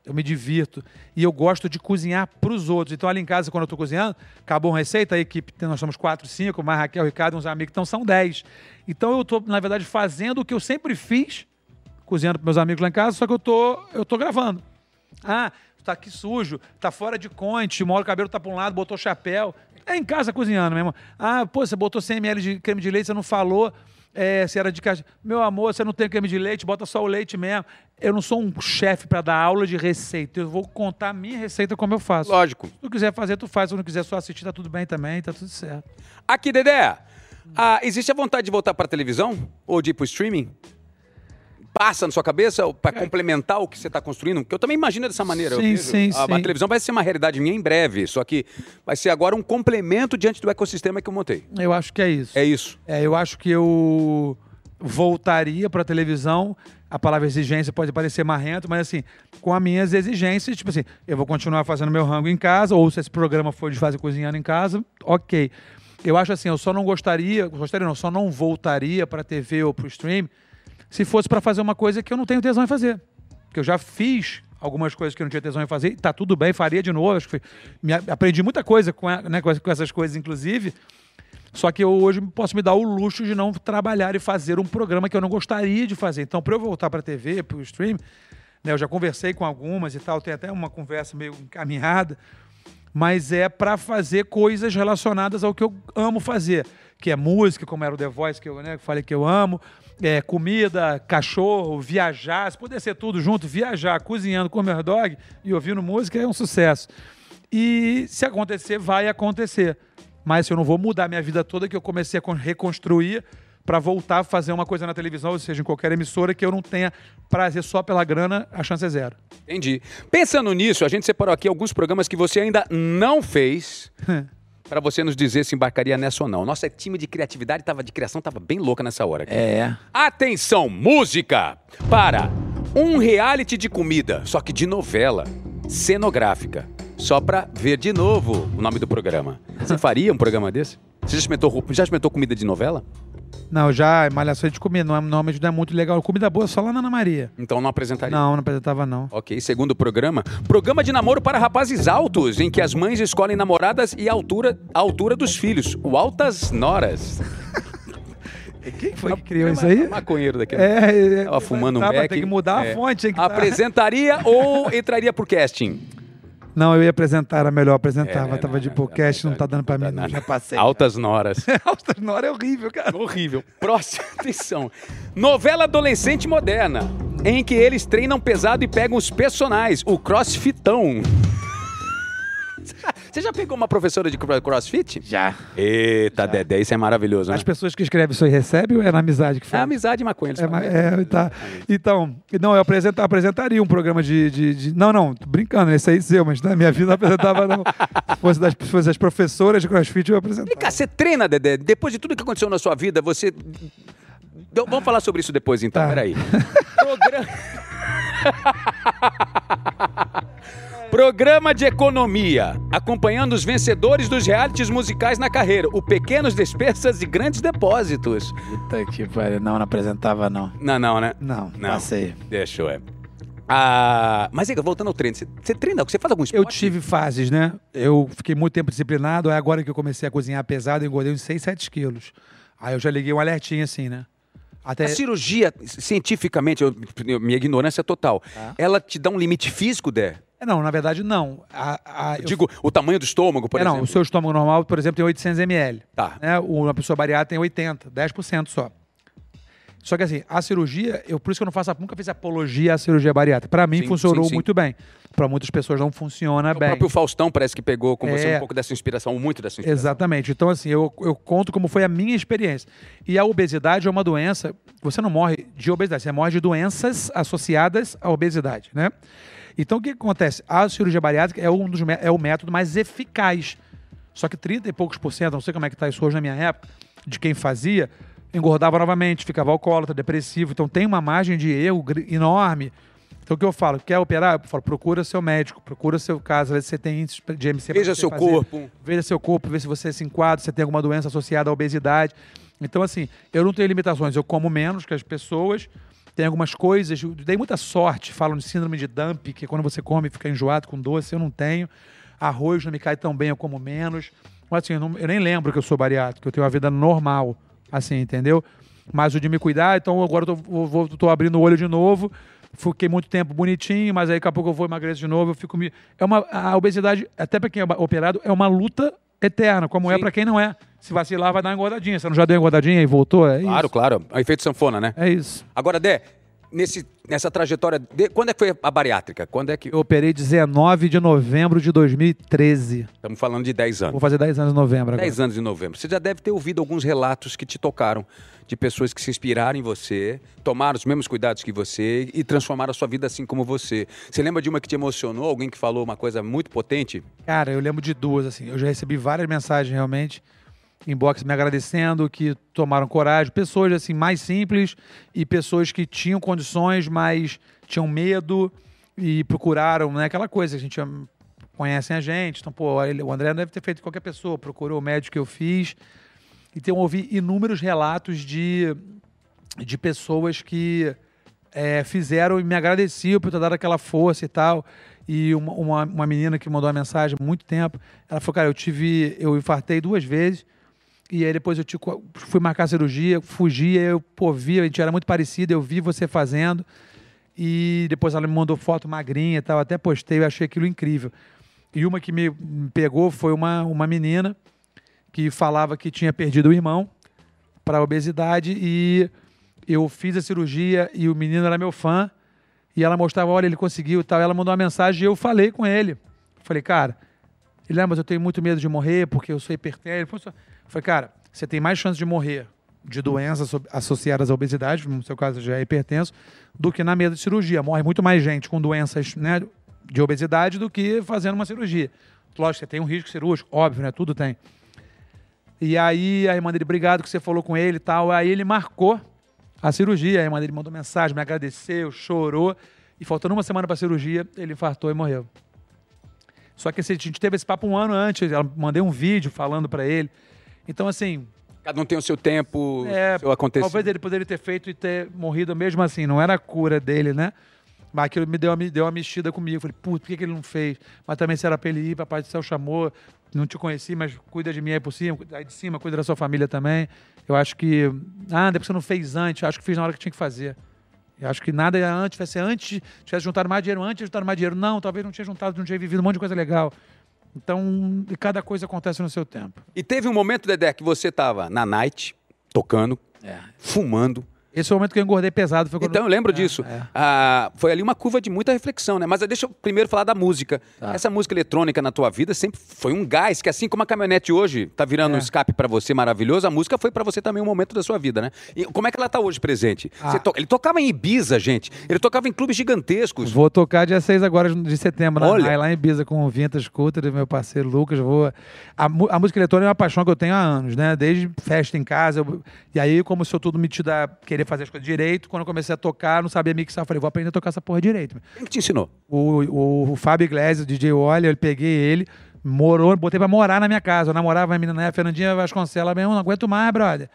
Eu me divirto. E eu gosto de cozinhar para os outros. Então, ali em casa, quando eu estou cozinhando, acabou uma receita, a equipe, nós somos quatro, cinco, mais Raquel, Ricardo, uns amigos, então são dez. Então, eu estou, na verdade, fazendo o que eu sempre fiz, cozinhando para meus amigos lá em casa, só que eu tô, eu tô gravando. Ah, tá aqui sujo, tá fora de conte, uma hora o cabelo tá para um lado, botou chapéu. É em casa cozinhando mesmo. Ah, pô, você botou 100 ml de creme de leite, você não falou é, se era de caixa. Meu amor, você não tem creme de leite, bota só o leite mesmo. Eu não sou um chefe para dar aula de receita. Eu vou contar a minha receita como eu faço. Lógico. Se tu quiser fazer, tu faz. Se não quiser só assistir, tá tudo bem também, tá tudo certo. Aqui, Dedé, ah, existe a vontade de voltar para televisão? Ou de ir pro streaming? Passa na sua cabeça para complementar o que você está construindo? Que eu também imagino dessa maneira. É. Sim, sim, a, a sim. televisão vai ser uma realidade minha em breve, só que vai ser agora um complemento diante do ecossistema que eu montei. Eu acho que é isso. É isso. É, eu acho que eu voltaria para televisão. A palavra exigência pode parecer marrento, mas assim, com as minhas exigências, tipo assim, eu vou continuar fazendo meu rango em casa, ou se esse programa for de fazer cozinhando em casa, ok. Eu acho assim, eu só não gostaria, gostaria não, só não voltaria para TV ou para o stream se fosse para fazer uma coisa que eu não tenho tesão em fazer. Que eu já fiz algumas coisas que eu não tinha tesão em fazer, e tá tudo bem, faria de novo. Acho que me, aprendi muita coisa com, a- né, com as- com essas coisas, inclusive. Só que eu hoje posso me dar o luxo de não trabalhar e fazer um programa que eu não gostaria de fazer. Então, para eu voltar para a TV, para o stream, né, eu já conversei com algumas e tal, tem até uma conversa meio encaminhada, mas é para fazer coisas relacionadas ao que eu amo fazer, que é música, como era o The Voice que eu né, falei que eu amo, é comida, cachorro, viajar, se puder ser tudo junto, viajar, cozinhando com o meu dog e ouvindo música é um sucesso. E se acontecer, vai acontecer. Mas eu não vou mudar minha vida toda que eu comecei a con- reconstruir para voltar a fazer uma coisa na televisão, ou seja, em qualquer emissora que eu não tenha prazer só pela grana, a chance é zero. Entendi. Pensando nisso, a gente separou aqui alguns programas que você ainda não fez. Pra você nos dizer se embarcaria nessa ou não. Nossa time de criatividade tava, de criação tava bem louca nessa hora. aqui. É. Atenção, música! Para um reality de comida, só que de novela, cenográfica. Só pra ver de novo o nome do programa. Você faria um programa desse? Você já experimentou, já experimentou comida de novela? Não, já malhação de comida, não é, normalmente não é muito legal. Comida boa só lá na Ana Maria. Então não apresentaria. Não, não apresentava não. Ok, segundo programa, programa de namoro para rapazes altos, em que as mães escolhem namoradas e a altura, a altura dos filhos. O Altas Noras. Quem foi que criou isso aí? Maconheiro daquele. É, é, Tava fumando um tá, mas beck. Tem que mudar É. a fonte, hein? que tá- Apresentaria ou entraria por casting? Não, eu ia apresentar, era melhor apresentava. É, Tava de podcast, não, não tá dando pra mim. não. nada. Já passei. Altas Noras. Altas na hora é horrível, cara. Horrível. Próxima atenção. Novela adolescente moderna, em que eles treinam pesado e pegam os personagens, o crossfitão. Você já pegou uma professora de cro- crossfit? Já. Eita, Dedé, isso é maravilhoso, né? As pessoas que escrevem isso aí recebem ou é na amizade que É faz? amizade e maconha. eles É, falam. é, tá. Então, não, eu apresenta- apresentaria um programa de, de- de- Não, não, tô brincando, esse aí é seu, mas na minha vida não apresentava, não. Se fosse, das, se fosse as professoras de crossfit, eu apresentava. Vem cá, você treina, Dedé? Depois de tudo que aconteceu na sua vida, você. Então, Vamos falar sobre isso depois, então. Tá. Peraí. Programa... Programa de economia, acompanhando os vencedores dos realities musicais na carreira, o Pequenos Despesas e Grandes Depósitos. Puta que pariu. Não, não apresentava, não. Não, não, né? Não. Não. Passei. Deixa eu é. Ah, mas voltando ao treino, você, você treina? Você faz algum esporte? Eu tive fases, né? Eu fiquei muito tempo disciplinado, aí agora que eu comecei a cozinhar pesado, eu engordei uns 6, 7 quilos. Aí eu já liguei um alertinho assim, né? Até... A cirurgia, cientificamente, eu- minha ignorância é total, ela te dá um limite físico, Dé? É, Não, na verdade, não. A, a- Eu eu- digo, o tamanho do estômago, por é, não, exemplo. o seu estômago normal, por exemplo, tem 800 ml. Tá. Né? O- Uma pessoa bariátrica tem 80, 10% só. Só que assim, a cirurgia, eu por isso que eu não faço, nunca fiz apologia à cirurgia bariátrica. Para mim Sim, funcionou sim, sim. muito bem. Para muitas pessoas não funciona O bem. próprio Faustão parece que pegou com você É. um pouco dessa inspiração, muito dessa inspiração. Exatamente. Então, assim, eu, eu conto como foi a minha experiência. E a obesidade é uma doença. Você não morre de obesidade, você morre de doenças associadas à obesidade, né? Então, o que acontece? A cirurgia bariátrica é, um dos, é o método mais eficaz. Só que 30 e poucos por cento, não sei como é que está isso hoje na minha época, de quem fazia, engordava novamente, ficava alcoólatra, depressivo. Então, tem uma margem de erro enorme. Então, o que eu falo? Quer operar? Eu falo, procura seu médico, procura seu caso, vê se você tem índice de MC. Veja seu fazer. corpo. Veja seu corpo, vê se você se enquadra, se tem alguma doença associada à obesidade. Então, assim, eu não tenho limitações. Eu como menos que as pessoas. Tem algumas coisas. Dei muita sorte. Falam de síndrome de dump, que quando você come fica enjoado com doce. Eu não tenho. Arroz não me cai tão bem, eu como menos. Mas, assim, eu, não- eu nem lembro que eu sou bariátrico. Eu tenho uma vida normal, assim, entendeu? Mas o de me cuidar, então agora eu tô, vou- tô abrindo o olho de novo. Fiquei muito tempo bonitinho, mas aí daqui a pouco eu vou emagrecer de novo. Eu fico me... É uma a obesidade, até para quem é operado, é uma luta eterna, como é para quem não é. Se vacilar, vai dar uma engordadinha. Você não já deu uma engordadinha e voltou? É Claro, isso. claro. É efeito sanfona, né? É isso. Agora, Dé, nesse, nessa trajetória. de- quando é que foi a bariátrica? Quando é que. Eu operei 19 de novembro de 2013. Estamos falando de 10 anos. Vou fazer 10 anos em novembro agora. 10 anos em novembro. Você já deve ter ouvido alguns relatos que te tocaram de pessoas que se inspiraram em você, tomaram os mesmos cuidados que você e transformaram a sua vida assim como você. Você lembra de uma que te emocionou? Alguém que falou uma coisa muito potente? Cara, eu lembro de duas, assim. Eu já recebi várias mensagens realmente, inbox me agradecendo, que tomaram coragem. Pessoas, assim, mais simples e pessoas que tinham condições, mas tinham medo e procuraram, né? Aquela coisa, a gente hum, conhecem a gente. Então, pô, ele- o André deve ter feito qualquer pessoa, procurou o médico que eu fiz. Então, ouvi inúmeros relatos de, de pessoas que é, fizeram e me agradeciam por ter dado aquela força e tal. E uma, uma, uma menina que mandou uma mensagem há muito tempo, ela falou, cara, eu tive, eu infartei duas vezes, e aí depois eu te- fui marcar a cirurgia, fugi, eu, pô, vi, a gente era muito parecido, eu vi você fazendo, e depois ela me mandou foto magrinha e tal, até postei, eu achei aquilo incrível. E uma que me pegou foi uma, uma menina que falava que tinha perdido o irmão para obesidade e eu fiz a cirurgia e o menino era meu fã e ela mostrava, olha, ele conseguiu e tal. Ela mandou uma mensagem e eu falei com ele. Falei, cara, Ele, ah, mas eu tenho muito medo de morrer porque eu sou hipertenso. Ele falou assim, falei, cara, você tem mais chance de morrer de doenças so- associadas à obesidade, no seu caso já é hipertenso, do que na mesa de cirurgia. Morre muito mais gente com doenças né, de obesidade do que fazendo uma cirurgia. Lógico, você tem um risco cirúrgico, óbvio, né? Tudo tem. E aí a irmã dele, obrigado que você falou com ele e tal. Aí ele marcou a cirurgia. A irmã dele mandou mensagem, me agradeceu, chorou. E faltando uma semana para a cirurgia, ele infartou e morreu. Só que assim, a gente teve esse papo um ano antes. Eu mandei um vídeo falando para ele. Então, assim, Cada um tem o seu tempo, é, seu acontecimento. talvez ele poderia ter feito e ter morrido mesmo assim. Não era a cura dele, né? Mas aquilo me deu uma, me deu uma mexida comigo. Falei, putz, por que, que ele não fez? Mas também se era pra ele ir, papai do céu chamou. Não te conheci, mas cuida de mim aí por cima, aí de cima, cuida da sua família também. Eu acho que. Ah, depois você não fez antes. Acho que fiz na hora que tinha que fazer. Eu acho que nada era antes, ser antes, tivesse juntado mais dinheiro, antes de juntar mais dinheiro. Não, talvez não tinha juntado, não tinha vivido um monte de coisa legal. Então, e cada coisa acontece no seu tempo. E teve um momento, Dedé, que você tava na night, tocando, É. fumando. Esse foi o momento que eu engordei pesado. Foi quando... Então eu lembro É, disso. é. Ah, foi ali uma curva de muita reflexão, né? Mas deixa eu primeiro falar da música. Tá. Essa música eletrônica na tua vida sempre foi um gás, que assim como a caminhonete hoje tá virando É. um escape pra você maravilhoso, a música foi pra você também um momento da sua vida, né? E como é que ela tá hoje presente? Ah. To- Ele tocava em Ibiza, gente. Ele tocava em clubes gigantescos. Vou tocar dia 6 agora de setembro, na Olha. Nai, lá em Ibiza, com o Vintage Scooter e meu parceiro Lucas. Vou... A, mu- a música eletrônica é uma paixão que eu tenho há anos, né? Desde festa em casa. eu- E aí, como sou tudo metido a querer fazer as coisas direito, quando eu comecei a tocar, não sabia mixar. Eu falei, vou aprender a tocar essa porra direito. Quem que te ensinou? O, o, o Fábio Iglesias, o DJ Olha, eu peguei ele, morou, botei pra morar na minha casa. Eu namorava a menina, né? A Fernandinha Vasconcelos, meu irmão, não aguento mais, brother.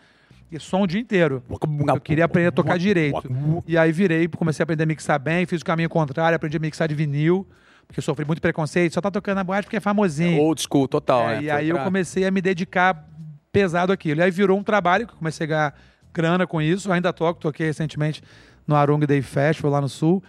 E som o dia inteiro. Eu queria aprender a tocar direito. E aí virei, comecei a aprender a mixar bem, fiz o caminho contrário, aprendi a mixar de vinil, porque eu sofri muito preconceito. Só tá tocando na boate porque é famosinho. Old school, total, É, né? e Foi aí eu pra- comecei a me dedicar pesado àquilo. E aí virou um trabalho que eu comecei a ganhar grana com isso. Ainda toco, toquei recentemente no Arung Day Festival lá no Sul.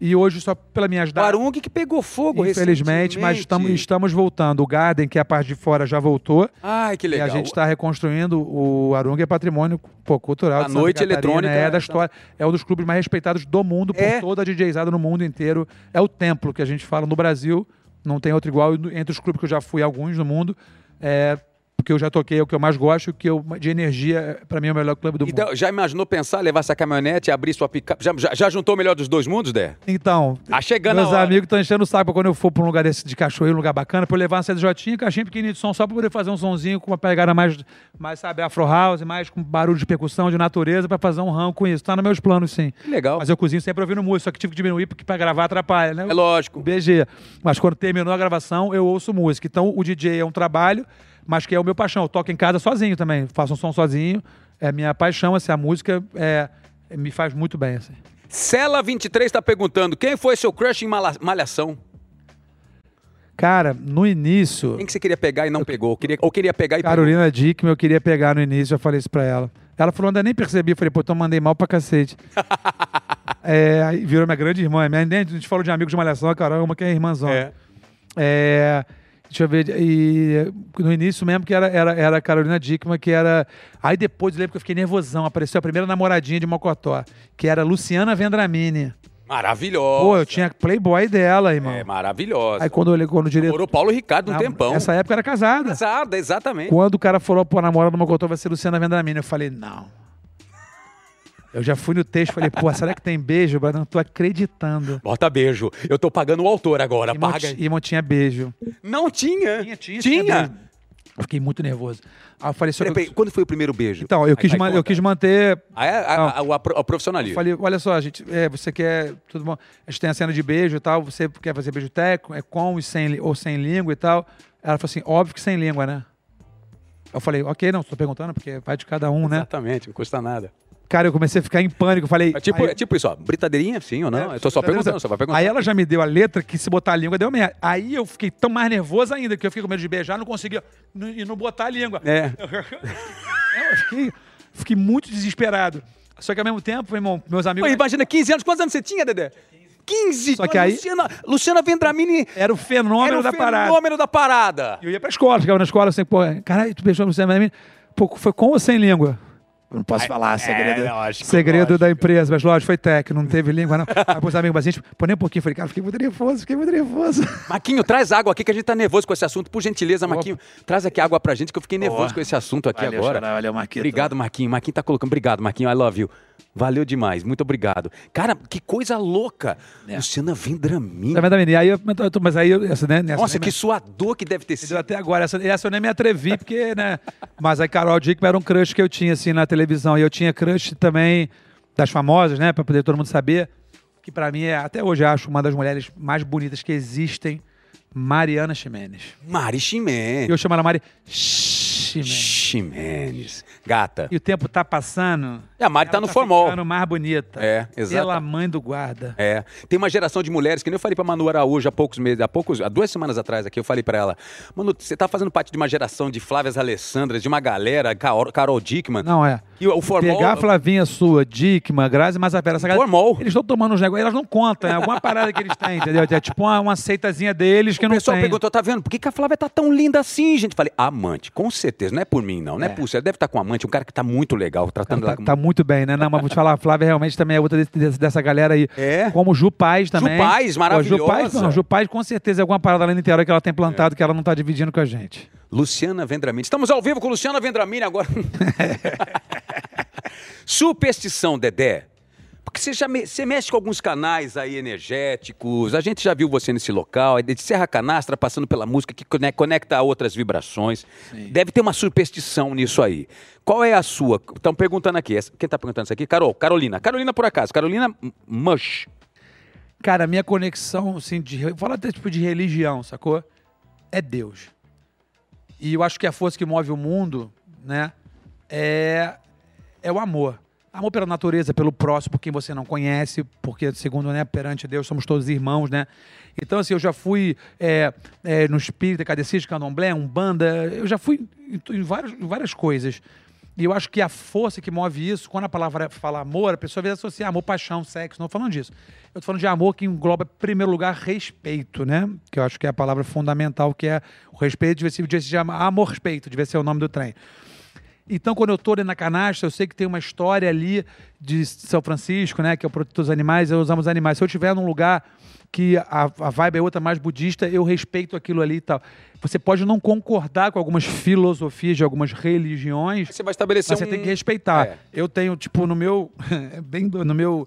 E hoje, só pela minha O Arung que pegou fogo Infelizmente, mas estamos, estamos voltando. O Garden, que é a parte de fora, já voltou. Ai, que legal. E a gente está reconstruindo. O Arung é patrimônio pô, cultural. A noite Catarina, eletrônica, É da então. história. É um dos clubes mais respeitados do mundo, por É. toda a DJzada no mundo inteiro. É o templo que a gente fala no Brasil. Não tem outro igual. Entre os clubes que eu já fui, alguns no mundo. É, porque eu já toquei, é o que eu mais gosto, que eu, de energia, para mim é o melhor clube do mundo. Então, já imaginou pensar, levar essa caminhonete, abrir sua picape? Já, já, já juntou o melhor dos dois mundos, Dé? Então, Tá chegando meus amigos estão enchendo o saco quando eu for pra um lugar desse de cachoeiro, um lugar bacana, pra eu levar uma CDJ, caixinha pequenininha de som, só pra poder fazer um sonzinho com uma pegada mais, mais sabe, afro house, mais com barulho de percussão, de natureza, pra fazer um ramo com isso. Tá nos meus planos, sim. Que legal. Mas eu cozinho sempre ouvindo música, só que tive que diminuir porque pra gravar atrapalha, né? É lógico. BG. Mas quando terminou a gravação, eu ouço música. Então, o DJ é um trabalho, mas que é o meu paixão. Eu toco em casa sozinho também, faço um som sozinho. É minha paixão, assim, a música é, me faz muito bem, assim. Cela23 tá perguntando, quem foi seu crush em Malhação? Cara, no início, Quem que você queria pegar e não pegou? Ou queria, ou queria pegar e Carolina Dickman, eu queria pegar no início, eu falei isso pra ela. Ela falou, ainda nem percebi. Eu falei, pô, então mandei mal pra cacete. é, aí virou minha grande irmã. Minha, a gente falou de amigos de malhação, a Carol é uma que é irmãzona. É. É, deixa eu ver. E no início mesmo que era, era, era a Carolina Dickman, que era. Aí depois eu lembro que eu fiquei nervosão. Apareceu a primeira namoradinha de Mocotó, que era Luciana Vendramini. Maravilhosa. Pô, eu tinha Playboy dela, irmão. É, maravilhosa. Aí quando eu olhei quando o diretor. Morou Paulo Ricardo um tempão. Nessa época era casada. Casada, exatamente. Quando o cara falou, pô, a namorada do Mocotó vai ser Luciana Vendramini, eu falei, não. Eu já fui no texto, falei, pô, será que tem beijo? Eu não tô acreditando. Bota beijo. Eu tô pagando o autor agora. E Paga. E não tinha beijo. Não tinha. Tinha, tinha, Tinha. beijo. Eu fiquei muito nervoso. Aí eu falei, só Peraí, eu- quando foi o primeiro beijo? Então, eu Aí quis, eu quis manter. Ah, é? A- a- o apro- o profissionalismo. Eu falei, olha só, gente, é, você quer. Tudo bom? A gente tem a cena de beijo e tal, você quer fazer beijo técnico, é com e sem, ou sem língua e tal. Ela falou assim, óbvio que sem língua, né? Eu falei, ok, não, tô perguntando, porque vai de cada um, né? Exatamente, não custa nada. Cara, eu comecei a ficar em pânico. Falei. É tipo, aí- é tipo isso, ó. Britadeirinha, sim ou não? É, eu tô só perguntando, só vai perguntar. Aí ela já me deu a letra que se botar a língua deu merda. Aí eu fiquei tão mais nervoso ainda, que eu fiquei com medo de beijar, não conseguia e não botar a língua. É. Eu fiquei, fiquei muito desesperado. Só que ao mesmo tempo, irmão, meus amigos. Pô, imagina, 15 anos. Quantos anos você tinha, Dedé? 15. Só que aí- Luciana, Luciana Vendramini Era o fenômeno era o da parada. fenômeno da parada. Eu ia pra escola, chegava na escola assim, pô, caralho, tu beijou no Sam Pô, foi com ou sem língua? Não posso falar, segredo. É, lógico. Segredo da empresa, mas lógico, foi técnico, não teve língua, não. Aí pros amigos, mas a gente, pô, nem um pouquinho, falei, cara, fiquei muito nervoso, fiquei muito nervoso. Marquinho, traz água aqui que a gente tá nervoso com esse assunto. Por gentileza, Marquinho, traz aqui água pra gente que eu fiquei nervoso Boa. com esse assunto aqui Valeu, agora. Xará, valeu, Marquinho. Obrigado, Marquinho. Marquinho tá colocando. Obrigado, Marquinho. I love you. Valeu demais. Muito obrigado. Cara, que coisa louca. É. Luciana Vendramin. Vendo, menina? Aí eu, mas aí, eu- essa, né? nessa Nossa, que me- suador que deve ter sido. Até agora, essa, essa eu nem me atrevi, porque, né? Mas a Carol Dickman era um crush que eu tinha, assim, na televisão. E eu tinha crush também das famosas, né? Pra poder todo mundo saber. Que pra mim, é, até hoje, acho uma das mulheres mais bonitas que existem, Mariana Ximenes. Mari Ximenes. eu chamo ela Mari Ximenes. Ximenes. Gata. E o tempo tá passando. E a Mari tá ela no formol. ficando mais bonita. É, exato. Pela mãe do guarda. É. Tem uma geração de mulheres, que nem eu falei pra Manu Araújo há poucos meses, há poucos, há duas semanas atrás aqui, eu falei pra ela, Manu, você tá fazendo parte de uma geração de Flávias Alessandras, de uma galera, Carol, Carol Dickman. Não, é. E o formol. Pegar a Flavinha sua, Dickman, Grazi Massapera, essa galera, Formol. Eles estão tomando uns negócios, elas não contam, é alguma parada que eles têm, entendeu? É tipo uma, uma seitazinha deles que O não pessoal tem. perguntou, tá vendo? Por que, que a Flávia tá tão linda assim, gente? Falei, amante, com certeza. Não é por mim, não. Não é, É. por você. Ela deve estar com um amante, um cara que tá muito legal, tratando Tá, ela como... tá muito bem, né? Não, mas vou te falar, a Flávia realmente também é outra desse- dessa galera aí. É? Como o Ju Paz também. Ju Paz, Pô, maravilhosa. Ju Paz, não, Ju Paz com certeza é alguma parada lá no interior que ela tem plantado que ela não tá dividindo com a gente. Luciana Vendramini. Estamos ao vivo com Luciana Vendramini agora. Superstição, Dedé. Porque você já me- você mexe com alguns canais aí energéticos. A gente já viu você nesse local, de Serra Canastra, passando pela música que cone- conecta a outras vibrações. Deve ter uma superstição nisso aí. Qual é a sua? Estão perguntando aqui. Quem está perguntando isso aqui? Carol, Carolina. Carolina, por acaso. Carolina Mush. Cara, a minha conexão, assim, de. Fala até tipo de religião, sacou? É Deus. E eu acho que a força que move o mundo, né? É, é o amor. Amor pela natureza, pelo próximo, por quem você não conhece, porque, segundo, né, perante Deus, somos todos irmãos, né? Então, assim, eu já fui é, é, no espírita, cadecista, candomblé, umbanda, eu já fui em, em várias, em várias coisas. E eu acho que a força que move isso, quando a palavra fala amor, a pessoa vai associar amor, paixão, sexo. Não falando disso. Eu tô falando de amor que engloba, em primeiro lugar, respeito, né? Que eu acho que é a palavra fundamental, que é o respeito, devia ser, devia se chamar amor-respeito, devia ser o nome do trem. Então, quando eu estou ali na canastra, eu sei que tem uma história ali de São Francisco, né? Que é o protetor dos animais, eu usamos animais. Se eu estiver num lugar que a, a vibe é outra mais budista, eu respeito aquilo ali e tal. Você pode não concordar com algumas filosofias de algumas religiões, Você vai estabelecer mas você um... tem que respeitar. É. Eu tenho, tipo, no meu. é bem do- no meu.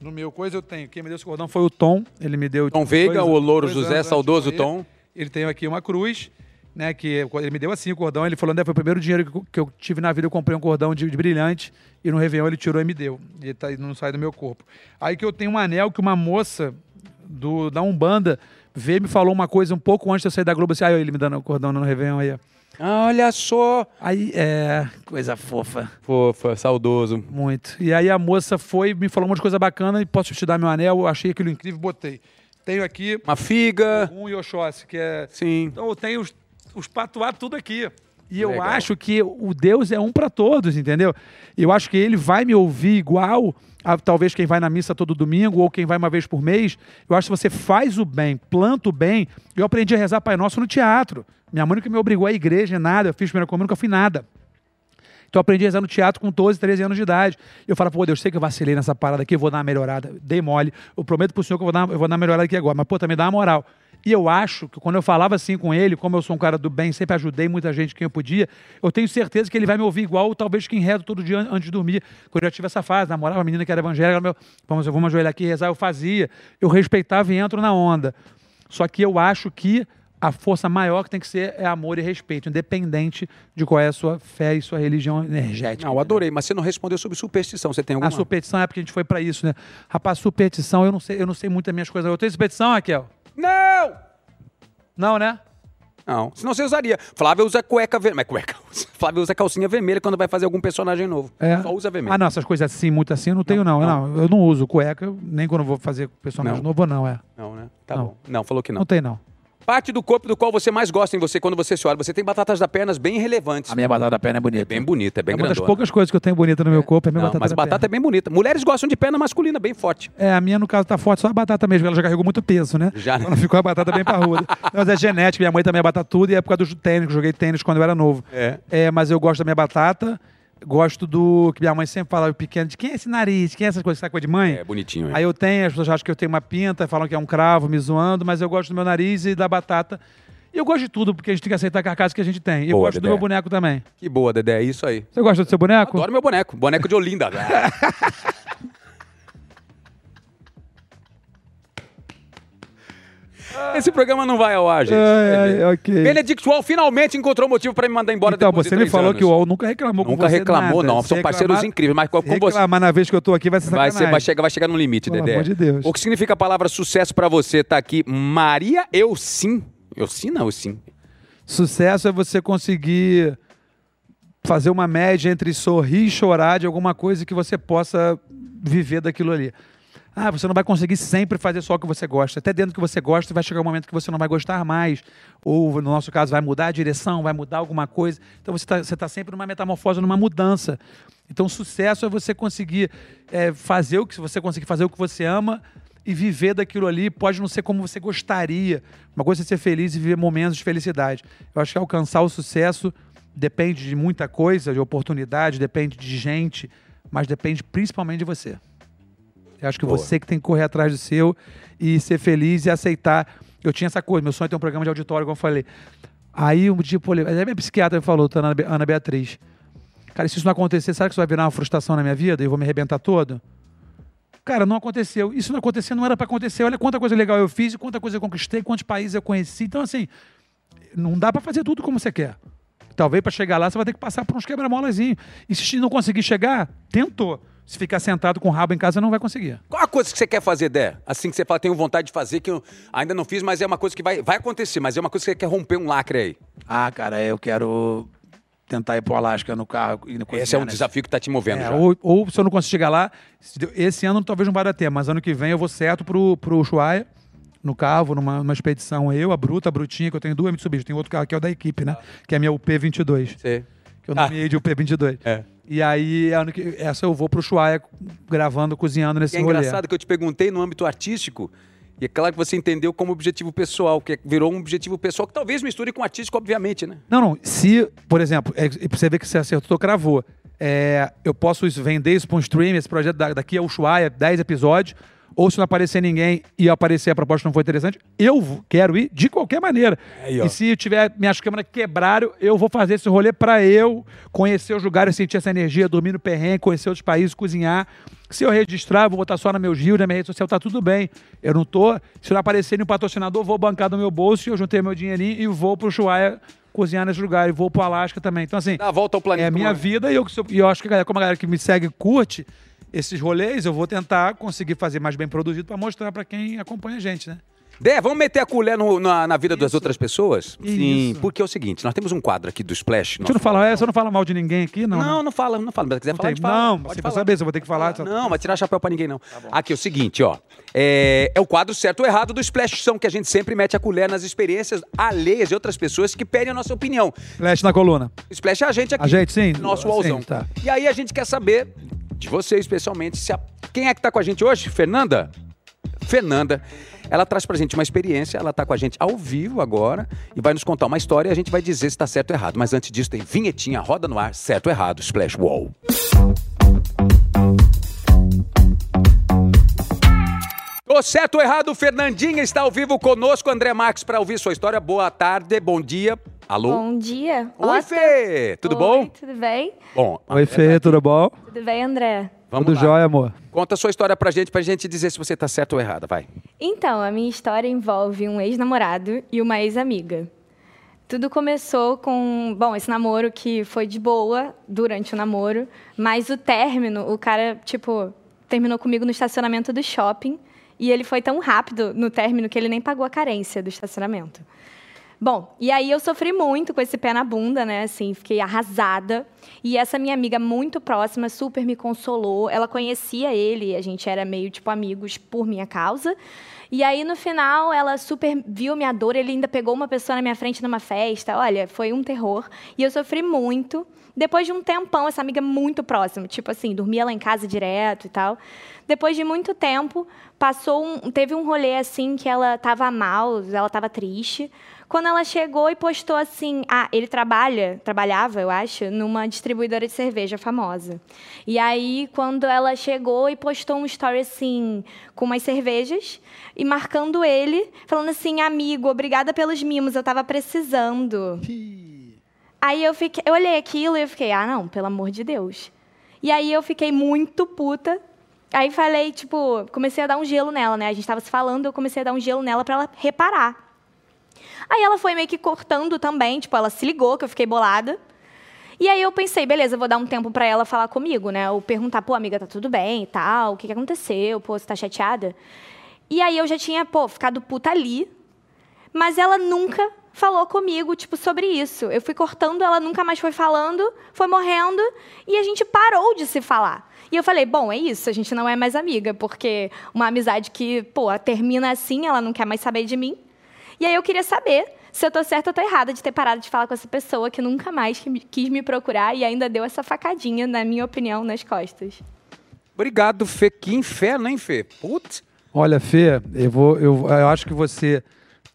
No meu coisa eu tenho. Quem me deu esse cordão foi o Tom. Ele me deu. Tom tipo, Veiga, dois- o Louro José, de saudoso. Tom. Ele tem aqui uma cruz, né? Que ele me deu assim o cordão. Ele falou: André, foi o primeiro dinheiro que eu- que eu tive na vida. Eu comprei um cordão de, de brilhante. E no Réveillon ele tirou e me deu. E tá, não sai do meu corpo. Aí que eu tenho um anel que uma moça do, da Umbanda veio e me falou uma coisa um pouco antes de eu sair da Globo. Assim, ah, ele me dando o cordão no Réveillon aí, ó. Ah, Olha só. Aí, é. Coisa fofa. Fofa, saudoso. Muito. E aí a moça foi, me falou um monte de coisa bacana e posso te dar meu anel? Eu achei aquilo incrível, botei. Tenho aqui Uma figa. um Yoshossi, que é. Sim. Então eu tenho os, patuados tudo aqui. E eu Legal. acho que o Deus é um para todos, entendeu? E eu acho que ele vai me ouvir igual a talvez quem vai na missa todo domingo ou quem vai uma vez por mês. Eu acho que você faz o bem, planta o bem. Eu aprendi a rezar Pai Nosso no teatro. Minha mãe nunca me obrigou à igreja, nada. Eu fiz primeira comunhão, nunca fui nada. Então eu aprendi a rezar no teatro com 12, 13 anos de idade. Eu falo, pô, Deus, sei que eu vacilei nessa parada aqui, eu vou dar uma melhorada. Dei mole. Eu prometo pro senhor que eu vou dar, eu vou dar uma melhorada aqui agora. Mas, pô, também dá uma moral. E eu acho que quando eu falava assim com ele, como eu sou um cara do bem, sempre ajudei muita gente quem eu podia, eu tenho certeza que ele vai me ouvir igual, talvez quem rezo todo dia an- antes de dormir. Quando eu já tive essa fase, namorava uma menina que era evangélica, ela, meu, vamos, vamos ajoelhar aqui e rezar, eu fazia. Eu respeitava e entro na onda. Só que eu acho que a força maior que tem que ser é amor e respeito, independente de qual é a sua fé e sua religião energética. Não, adorei, mas você não respondeu sobre superstição. Você tem alguma? A superstição é porque a gente foi pra isso, né? Rapaz, superstição, eu não sei, eu não sei muito das minhas coisas. Eu tenho superstição, Raquel? Não! Não, né? Não, senão você usaria. Flávia usa cueca vermelha. Mas cueca. Flávia usa calcinha vermelha quando vai fazer algum personagem novo. É. Só usa vermelho. Ah, não, essas coisas assim, muito assim, eu não tenho, não. Não, eu não uso cueca, nem quando vou fazer personagem Não. novo, não, é. Não, né? Tá Não. bom. Não, falou que não. Não tem, não. Parte do corpo do qual você mais gosta em você quando você se olha. Você tem batatas da pernas bem relevantes. A minha batata da perna é bonita. Bem bonita, é bem É uma das poucas coisas que eu tenho bonita no meu corpo, é minha Não, batata mas da batata é perna. bem bonita. Mulheres gostam de perna masculina, bem forte. É, a minha, no caso, tá forte, só a batata mesmo. Ela já carregou muito peso, né? Já, né? Quando ficou a batata bem parruda. Mas é genética, minha mãe também é batata tudo e é por causa do tênis, eu joguei tênis quando eu era novo. É. É, mas eu gosto da minha batata, Gosto do que minha mãe sempre falava pequeno, de quem é esse nariz, quem é essa coisa, essa coisa de mãe? É bonitinho, é. Aí eu tenho, as pessoas acham que eu tenho uma pinta, falam que é um cravo, me zoando, mas eu gosto do meu nariz e da batata. E eu gosto de tudo, porque a gente tem que aceitar a carcaça que a gente tem. E eu gosto do Dedé. meu boneco também. Que boa, Dedé, é isso aí. Você gosta do seu boneco? Adoro meu boneco, boneco de Olinda. Esse programa não vai ao ar, gente. Ver. ai, ok. Benedict Wall finalmente encontrou motivo pra me mandar embora Então, depois de você me três falou anos. que o UOL nunca reclamou com Nunca você reclamou, nada. não. Se São parceiros incríveis, mas com você... reclamar na vez que eu tô aqui vai ser Vai, sacanagem. ser, vai, chegar, vai chegar no limite, Pelo Dedé. amor de Deus. O que significa a palavra sucesso pra você? Tá aqui, Maria Eusim. Eusim não, Eusim. Sucesso é você conseguir fazer uma média entre sorrir e chorar de alguma coisa que você possa viver daquilo ali. Ah, você não vai conseguir sempre fazer só o que você gosta. Até dentro do que você gosta, vai chegar um momento que você não vai gostar mais. Ou, no nosso caso, vai mudar a direção, vai mudar alguma coisa. Então, você está tá sempre numa metamorfose, numa mudança. Então, sucesso é você conseguir é, fazer o que você conseguir fazer o que você ama e viver daquilo ali. Pode não ser como você gostaria. Uma coisa é ser feliz e viver momentos de felicidade. Eu acho que alcançar o sucesso depende de muita coisa, de oportunidade, depende de gente, mas depende principalmente de você. Eu acho que Boa. você que tem que correr atrás do seu e ser feliz e aceitar. Eu tinha essa coisa, meu sonho é ter um programa de auditório, como eu falei. Aí um dia, pô, até minha psiquiatra me falou, Ana, Be- Ana Beatriz. Cara, se isso não acontecer, será que isso vai virar uma frustração na minha vida e eu vou me arrebentar todo? Cara, não aconteceu. Isso não aconteceu, não era pra acontecer. Olha quanta coisa legal eu fiz, quanta coisa eu conquistei, quantos países eu conheci. Então, assim, não dá pra fazer tudo como você quer. Talvez pra chegar lá você vai ter que passar por uns quebra-molazinhos. E se não conseguir chegar, tentou. Se ficar sentado com o rabo em casa, não vai conseguir. Qual a coisa que você quer fazer, Dé? Assim que você fala, tenho vontade de fazer, que eu ainda não fiz, mas é uma coisa que vai, vai acontecer, mas é uma coisa que você quer romper um lacre aí. Ah, cara, eu quero tentar ir pro Alasca no carro. E no Esse é um né? desafio que tá te movendo É, já. ou, ou se eu não conseguir chegar lá, esse ano talvez não vai dar tempo, mas ano que vem eu vou certo pro, pro Ushuaia, no carro, numa, numa expedição. Eu, a Bruta, a Brutinha, que eu tenho duas Mitsubishi, tem outro carro que é o da equipe, né? Que é a minha UP22, Você- que eu Ah. nomeei de UP22. É. E aí, ano que, essa eu vou pro Ushuaia gravando, cozinhando nesse E é rolê. engraçado que eu te perguntei no âmbito artístico, e é claro que você entendeu como objetivo pessoal, que virou um objetivo pessoal que talvez misture com artístico, obviamente, né? Não, não. Se, por exemplo, é, e você ver que você acertou, cravou. É, eu posso isso, vender isso para um stream, esse projeto da- daqui é o Ushuaia, 10 episódios, ou se não aparecer ninguém e aparecer a proposta não for interessante, eu quero ir de qualquer maneira. Aí, e se tiver minhas câmeras quebraram, eu vou fazer esse rolê para eu conhecer os lugares, sentir essa energia, dormir no perrengue, conhecer outros países, cozinhar. Se eu registrar, vou botar só no meu giro, na minha rede social, tá tudo bem. Eu não tô. Se não aparecer nenhum patrocinador, vou bancar do meu bolso, eu juntei meu dinheirinho e vou pro Ushuaia cozinhar nesse lugar. E vou pro Alasca também. Então, assim, Dá a volta ao planeta. é a minha uma- vida e eu, e eu acho que a galera- como a galera que me segue curte esses rolês, eu vou tentar conseguir fazer mais bem produzido para mostrar para quem acompanha a gente, né? Dé, vamos meter a colher no- na, na vida das outras pessoas? Sim, Isso. porque é o seguinte, nós temos um quadro aqui do Splash. Eu não falar, é, você não fala mal de ninguém aqui, não? Não, né? não fala, não fala. Mas se quiser Não, falar, tem- fala. não, Pode for falar. saber, se eu vou ter que falar. só- Não, vai tirar chapéu pra ninguém, não. Aqui, é o seguinte, ó. É, é o quadro certo ou errado do Splash São, que a gente sempre mete a colher nas experiências alheias de outras pessoas que pedem a nossa opinião. Flash na coluna. Splash é a gente aqui. A gente, sim? Nosso Sim, Wallzão. tá. E aí a gente quer saber, de você especialmente, se a- quem é que tá com a gente hoje? Fernanda? Fernanda. Ela traz pra gente uma experiência, ela tá com a gente ao vivo agora e vai nos contar uma história e a gente vai dizer se tá certo ou errado. Mas antes disso, tem vinhetinha, roda no ar, certo ou errado, Splash Wall. Ô, certo ou errado, Fernandinha está ao vivo conosco, André Marques, para ouvir sua história. Boa tarde, bom dia. Alô? Bom dia. Oi, Otto. Fê! Tudo Oi, bom? Tudo bem? Bom, Oi, Fê, tudo bom? Tudo bem, André? vamos tudo lá. jóia, amor? Conta a sua história pra gente, pra gente dizer se você tá certo ou errada, vai. Então, a minha história envolve um ex-namorado e uma ex-amiga. Tudo começou com, bom, esse namoro que foi de boa durante o namoro, mas o término, o cara, tipo, terminou comigo no estacionamento do shopping e ele foi tão rápido no término que ele nem pagou a carência do estacionamento. Bom, e aí eu sofri muito com esse pé na bunda, né? Assim, fiquei arrasada. E essa minha amiga muito próxima super me consolou. Ela conhecia ele, a gente era meio tipo amigos por minha causa. E aí no final ela super viu minha dor, ele ainda pegou uma pessoa na minha frente numa festa. Olha, foi um terror. E eu sofri muito. Depois de um tempão, essa amiga muito próxima, tipo assim, dormia lá em casa direto e tal. Depois de muito tempo, passou um, teve um rolê assim que ela tava mal, ela tava triste quando ela chegou e postou assim, ah, ele trabalha, trabalhava, eu acho, numa distribuidora de cerveja famosa. E aí, quando ela chegou e postou um story assim, com umas cervejas, e marcando ele, falando assim, amigo, obrigada pelos mimos, eu tava precisando. Aí eu fiquei, eu olhei aquilo e eu fiquei, ah, não, pelo amor de Deus. E aí eu fiquei muito puta. Aí falei, tipo, comecei a dar um gelo nela, né? A gente tava se falando, eu comecei a dar um gelo nela para ela reparar. Aí ela foi meio que cortando também, tipo, ela se ligou que eu fiquei bolada. E aí eu pensei, beleza, vou dar um tempo para ela falar comigo, né? Ou perguntar, pô, amiga, tá tudo bem e tal, o que, que aconteceu? Pô, você tá chateada? E aí eu já tinha, pô, ficado puta ali. Mas ela nunca falou comigo, tipo, sobre isso. Eu fui cortando, ela nunca mais foi falando, foi morrendo, e a gente parou de se falar. E eu falei, bom, é isso, a gente não é mais amiga, porque uma amizade que, pô, termina assim, ela não quer mais saber de mim. E aí eu queria saber se eu tô certa ou tô errada de ter parado de falar com essa pessoa que nunca mais quis me procurar e ainda deu essa facadinha, na minha opinião, nas costas. Obrigado, Fê. Que inferno, hein, Fê? Putz. Olha, Fê, eu, vou, eu, eu acho que você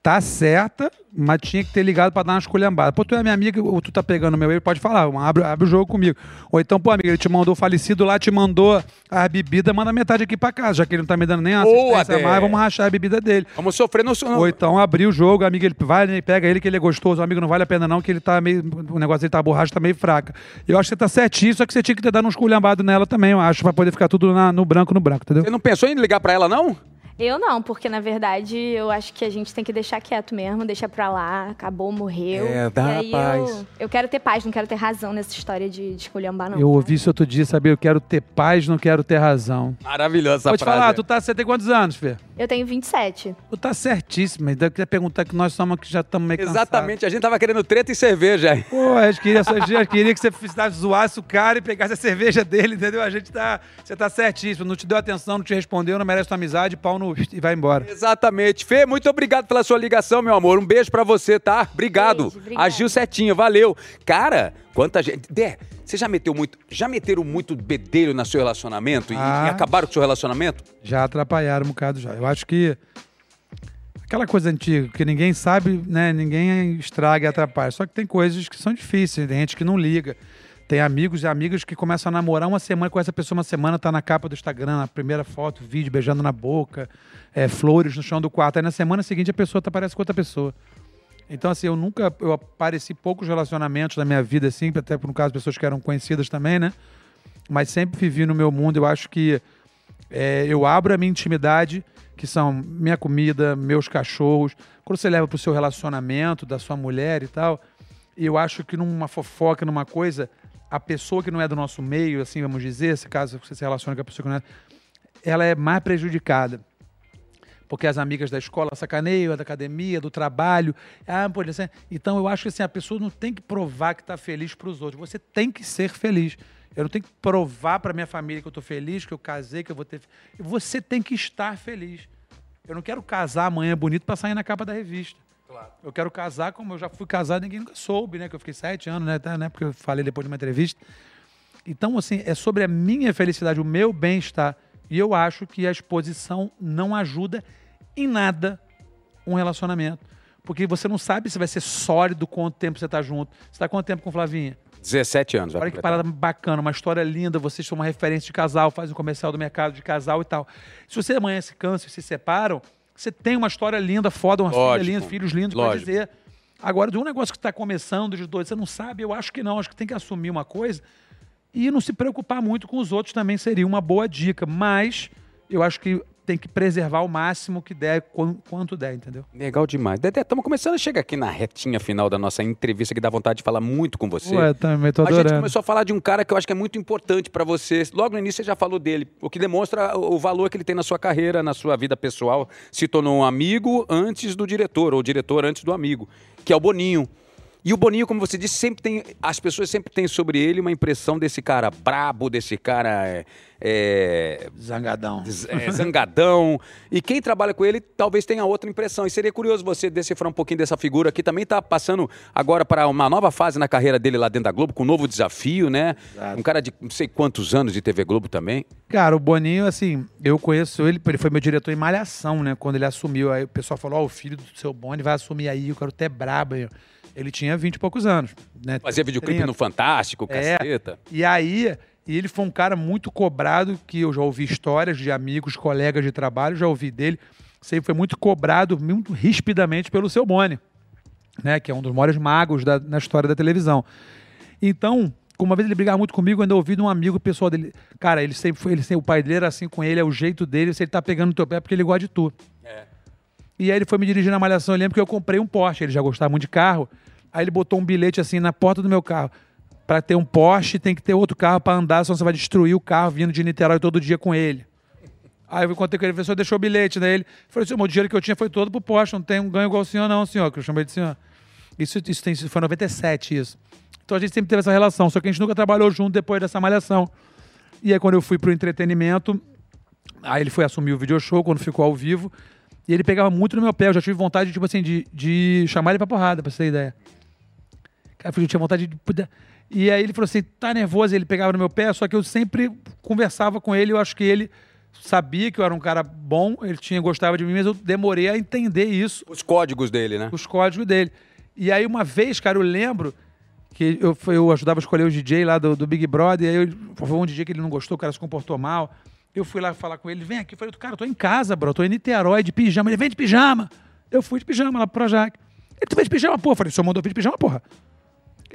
tá certa, mas tinha que ter ligado para dar uma esculhambada. Pô, tu é minha amiga, ou tu tá pegando meu, ele pode falar, abre, abre o jogo comigo. Ou então, pô, amiga, ele te mandou o falecido lá, te mandou a bebida, manda metade aqui para casa, já que ele não tá me dando nem assistência mais, vamos rachar a bebida dele. Vamos sofrer no... no... Ou então abrir o jogo, amiga, ele vai, né, pega ele que ele é gostoso, amigo, não vale a pena não, que ele tá meio, o negócio dele tá, a borracha tá meio fraca. Eu acho que você tá certinho, só que você tinha que ter dado um esculhambado nela também, eu acho, pra poder ficar tudo na- no branco, no branco, entendeu? Você não pensou em ligar pra ela, não? Eu não, porque na verdade eu acho que a gente tem que deixar quieto mesmo, deixar pra lá, acabou, morreu. É, dá e aí paz. Eu, eu quero ter paz, não quero ter razão nessa história de, de esculhambar, não. Eu ouvi isso outro dia, sabia? Eu quero ter paz, não quero ter razão. Maravilhosa essa Vou te frase. falar, tu tá, você tem quantos anos, Fê? Eu tenho 27. Tu tá certíssimo, ainda queria perguntar que nós somos que já estamos meio cansados. Exatamente, a gente tava querendo treta e cerveja. Pô, a gente queria, a gente queria que você zoasse o cara e pegasse a cerveja dele, entendeu? A gente tá. Você tá certíssimo. Não te deu atenção, não te respondeu, não merece tua amizade, pau no. E vai embora. Exatamente. Fê, muito obrigado pela sua ligação, meu amor. Um beijo pra você, tá? Obrigado. Beijo. Agiu certinho, valeu. Cara, quanta gente. Dé, você já meteu muito. Já meteram muito bedelho no seu relacionamento e, Ah. e acabaram com o seu relacionamento? Já atrapalharam um bocado já. Eu acho que. Aquela coisa antiga, que ninguém sabe, né? Ninguém estraga e atrapalha. Só que tem coisas que são difíceis, tem gente que não liga. Tem amigos e amigas que começam a namorar uma semana com essa pessoa, uma semana tá na capa do Instagram, na primeira foto, vídeo, beijando na boca, é, flores no chão do quarto. Aí na semana seguinte a pessoa tá, parece com outra pessoa. Então, assim, eu nunca. Eu apareci poucos relacionamentos na minha vida, assim, até por no caso, pessoas que eram conhecidas também, né? Mas sempre vivi no meu mundo. Eu acho que é, eu abro a minha intimidade, que são minha comida, meus cachorros. Quando você leva para o seu relacionamento, da sua mulher e tal, eu acho que numa fofoca, numa coisa, a pessoa que não é do nosso meio, assim, vamos dizer, se caso você se relaciona com a pessoa que não é, ela é mais prejudicada. Porque as amigas da escola sacaneiam, da academia, do trabalho. Ah, pode ser. Então eu acho que assim, a pessoa não tem que provar que está feliz para os outros. Você tem que ser feliz. Eu não tenho que provar para minha família que eu estou feliz, que eu casei, que eu vou ter. Você tem que estar feliz. Eu não quero casar amanhã bonito para sair na capa da revista. Eu quero casar como eu já fui casado, ninguém nunca soube, né? Que eu fiquei sete anos, né? Até, né? Porque eu falei depois de uma entrevista. Então, assim, é sobre a minha felicidade, o meu bem-estar. E eu acho que a exposição não ajuda em nada um relacionamento. Porque você não sabe se vai ser sólido quanto tempo você está junto. Você está quanto tempo com Flavinha? 17 anos. Olha que parada bacana, uma história linda. Vocês são uma referência de casal, fazem um comercial do mercado de casal e tal. Se você amanhã se cansa e se separam, você tem uma história linda, foda, uma Lógico. filha linda, filhos lindos para dizer. Agora, de um negócio que está começando de dois, você não sabe, eu acho que não. Acho que tem que assumir uma coisa e não se preocupar muito com os outros também seria uma boa dica. Mas eu acho que tem que preservar o máximo que der, quan- quanto der, entendeu? Legal demais. Dedé, estamos começando a chegar aqui na retinha final da nossa entrevista que dá vontade de falar muito com você. Ué, também tô A gente adorando. começou a falar de um cara que eu acho que é muito importante para você. Logo no início você já falou dele, o que demonstra o valor que ele tem na sua carreira, na sua vida pessoal. Se tornou um amigo antes do diretor, ou diretor antes do amigo, que é o Boninho. E o Boninho, como você disse, sempre tem. As pessoas sempre têm sobre ele uma impressão desse cara brabo, desse cara é, é, Zangadão. é, zangadão. E quem trabalha com ele talvez tenha outra impressão. E seria curioso você decifrar um pouquinho dessa figura que também está passando agora para uma nova fase na carreira dele lá dentro da Globo, com um novo desafio, né? Exato. Um cara de não sei quantos anos de TV Globo também. Cara, o Boninho, assim, eu conheço ele, ele foi meu diretor em Malhação, né? Quando ele assumiu, aí o pessoal falou, ó, o filho do seu Boni vai assumir aí, o cara até brabo. aí. Ele tinha 20 e poucos anos, né? Fazia videoclipe 30. no Fantástico, É. caceta. E aí, e ele foi um cara muito cobrado, que eu já ouvi histórias de amigos, colegas de trabalho, já ouvi dele. Sempre foi muito cobrado, muito rispidamente pelo seu Boni, né? Que é um dos maiores magos da, na história da televisão. Então, uma vez ele brigava muito comigo, eu ainda ouvi de um amigo pessoal dele. Cara, ele sempre foi, ele sempre, o pai dele era assim com ele, é o jeito dele, se ele tá pegando no teu pé é porque ele gosta de tu. E aí ele foi me dirigir na malhação, eu lembro que eu comprei um Porsche, ele já gostava muito de carro. Aí ele botou um bilhete assim na porta do meu carro. Pra ter um Porsche, tem que ter outro carro pra andar, senão você vai destruir o carro vindo de Niterói todo dia com ele. Aí eu contei com ele, o professor deixou o bilhete, daí ele falou assim, o dinheiro que eu tinha foi todo pro Porsche, não tem um ganho igual o senhor não, senhor, que eu chamei de senhor. Isso, isso, tem, foi em 97, isso. Então a gente sempre teve essa relação, só que a gente nunca trabalhou junto depois dessa malhação. E aí quando eu fui pro entretenimento, aí ele foi assumir o video show quando ficou ao vivo, e ele pegava muito no meu pé, eu já tive vontade, tipo assim, de, de chamar ele pra porrada, pra você ter ideia. Eu tinha vontade de. E aí ele falou assim: tá nervoso, ele pegava no meu pé, só que eu sempre conversava com ele, eu acho que ele sabia que eu era um cara bom, ele tinha gostava de mim, mas eu demorei a entender isso, Os códigos dele, né? os códigos dele. E aí uma vez, cara, eu lembro que eu, eu ajudava a escolher o DJ lá do, do Big Brother, e aí eu, foi um DJ que ele não gostou, o cara se comportou mal. Eu fui lá falar com ele, vem aqui, eu falei, cara, eu tô em casa, bro, tô em Niterói de pijama. Ele vem de pijama. Eu fui de pijama lá pro Projac. Ele, tu vem de pijama, porra? Eu falei, o senhor mandou vir de pijama, porra.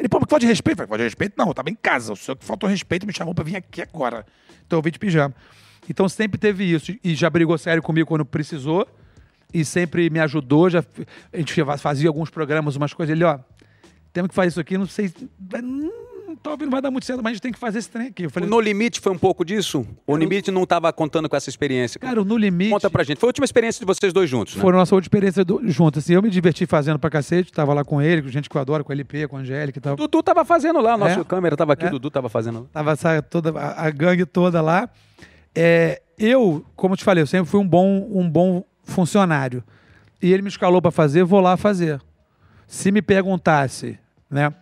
Ele, pô, falta de respeito. Falei, falta de respeito? Não, eu tava em casa. O senhor que faltou respeito me chamou pra vir aqui agora. Então eu vim de pijama. Então sempre teve isso. E já brigou sério comigo quando precisou. E sempre me ajudou. Já, a gente fazia alguns programas, umas coisas. Ele, ó, temos que fazer isso aqui, não sei. Talvez não vai dar muito certo, mas a gente tem que fazer esse trem aqui. Falei, No Limite foi um pouco disso? O No Limite não estava contando com essa experiência? cara, o No Limite. Conta pra gente. Foi a última experiência de vocês dois juntos, né? Foi a nossa outra experiência do, junto. Assim, eu me diverti fazendo pra cacete. Tava lá com ele, com gente que eu adoro, com a LP, com a Angélica e tal. Dudu tava fazendo lá, nosso É. câmera tava aqui, É. o Dudu tava fazendo lá. Tava sabe, toda, a, a gangue toda lá. É, eu, como eu te falei, eu sempre fui um bom, um bom funcionário. E ele me escalou para fazer, vou lá fazer. Se me perguntasse, né?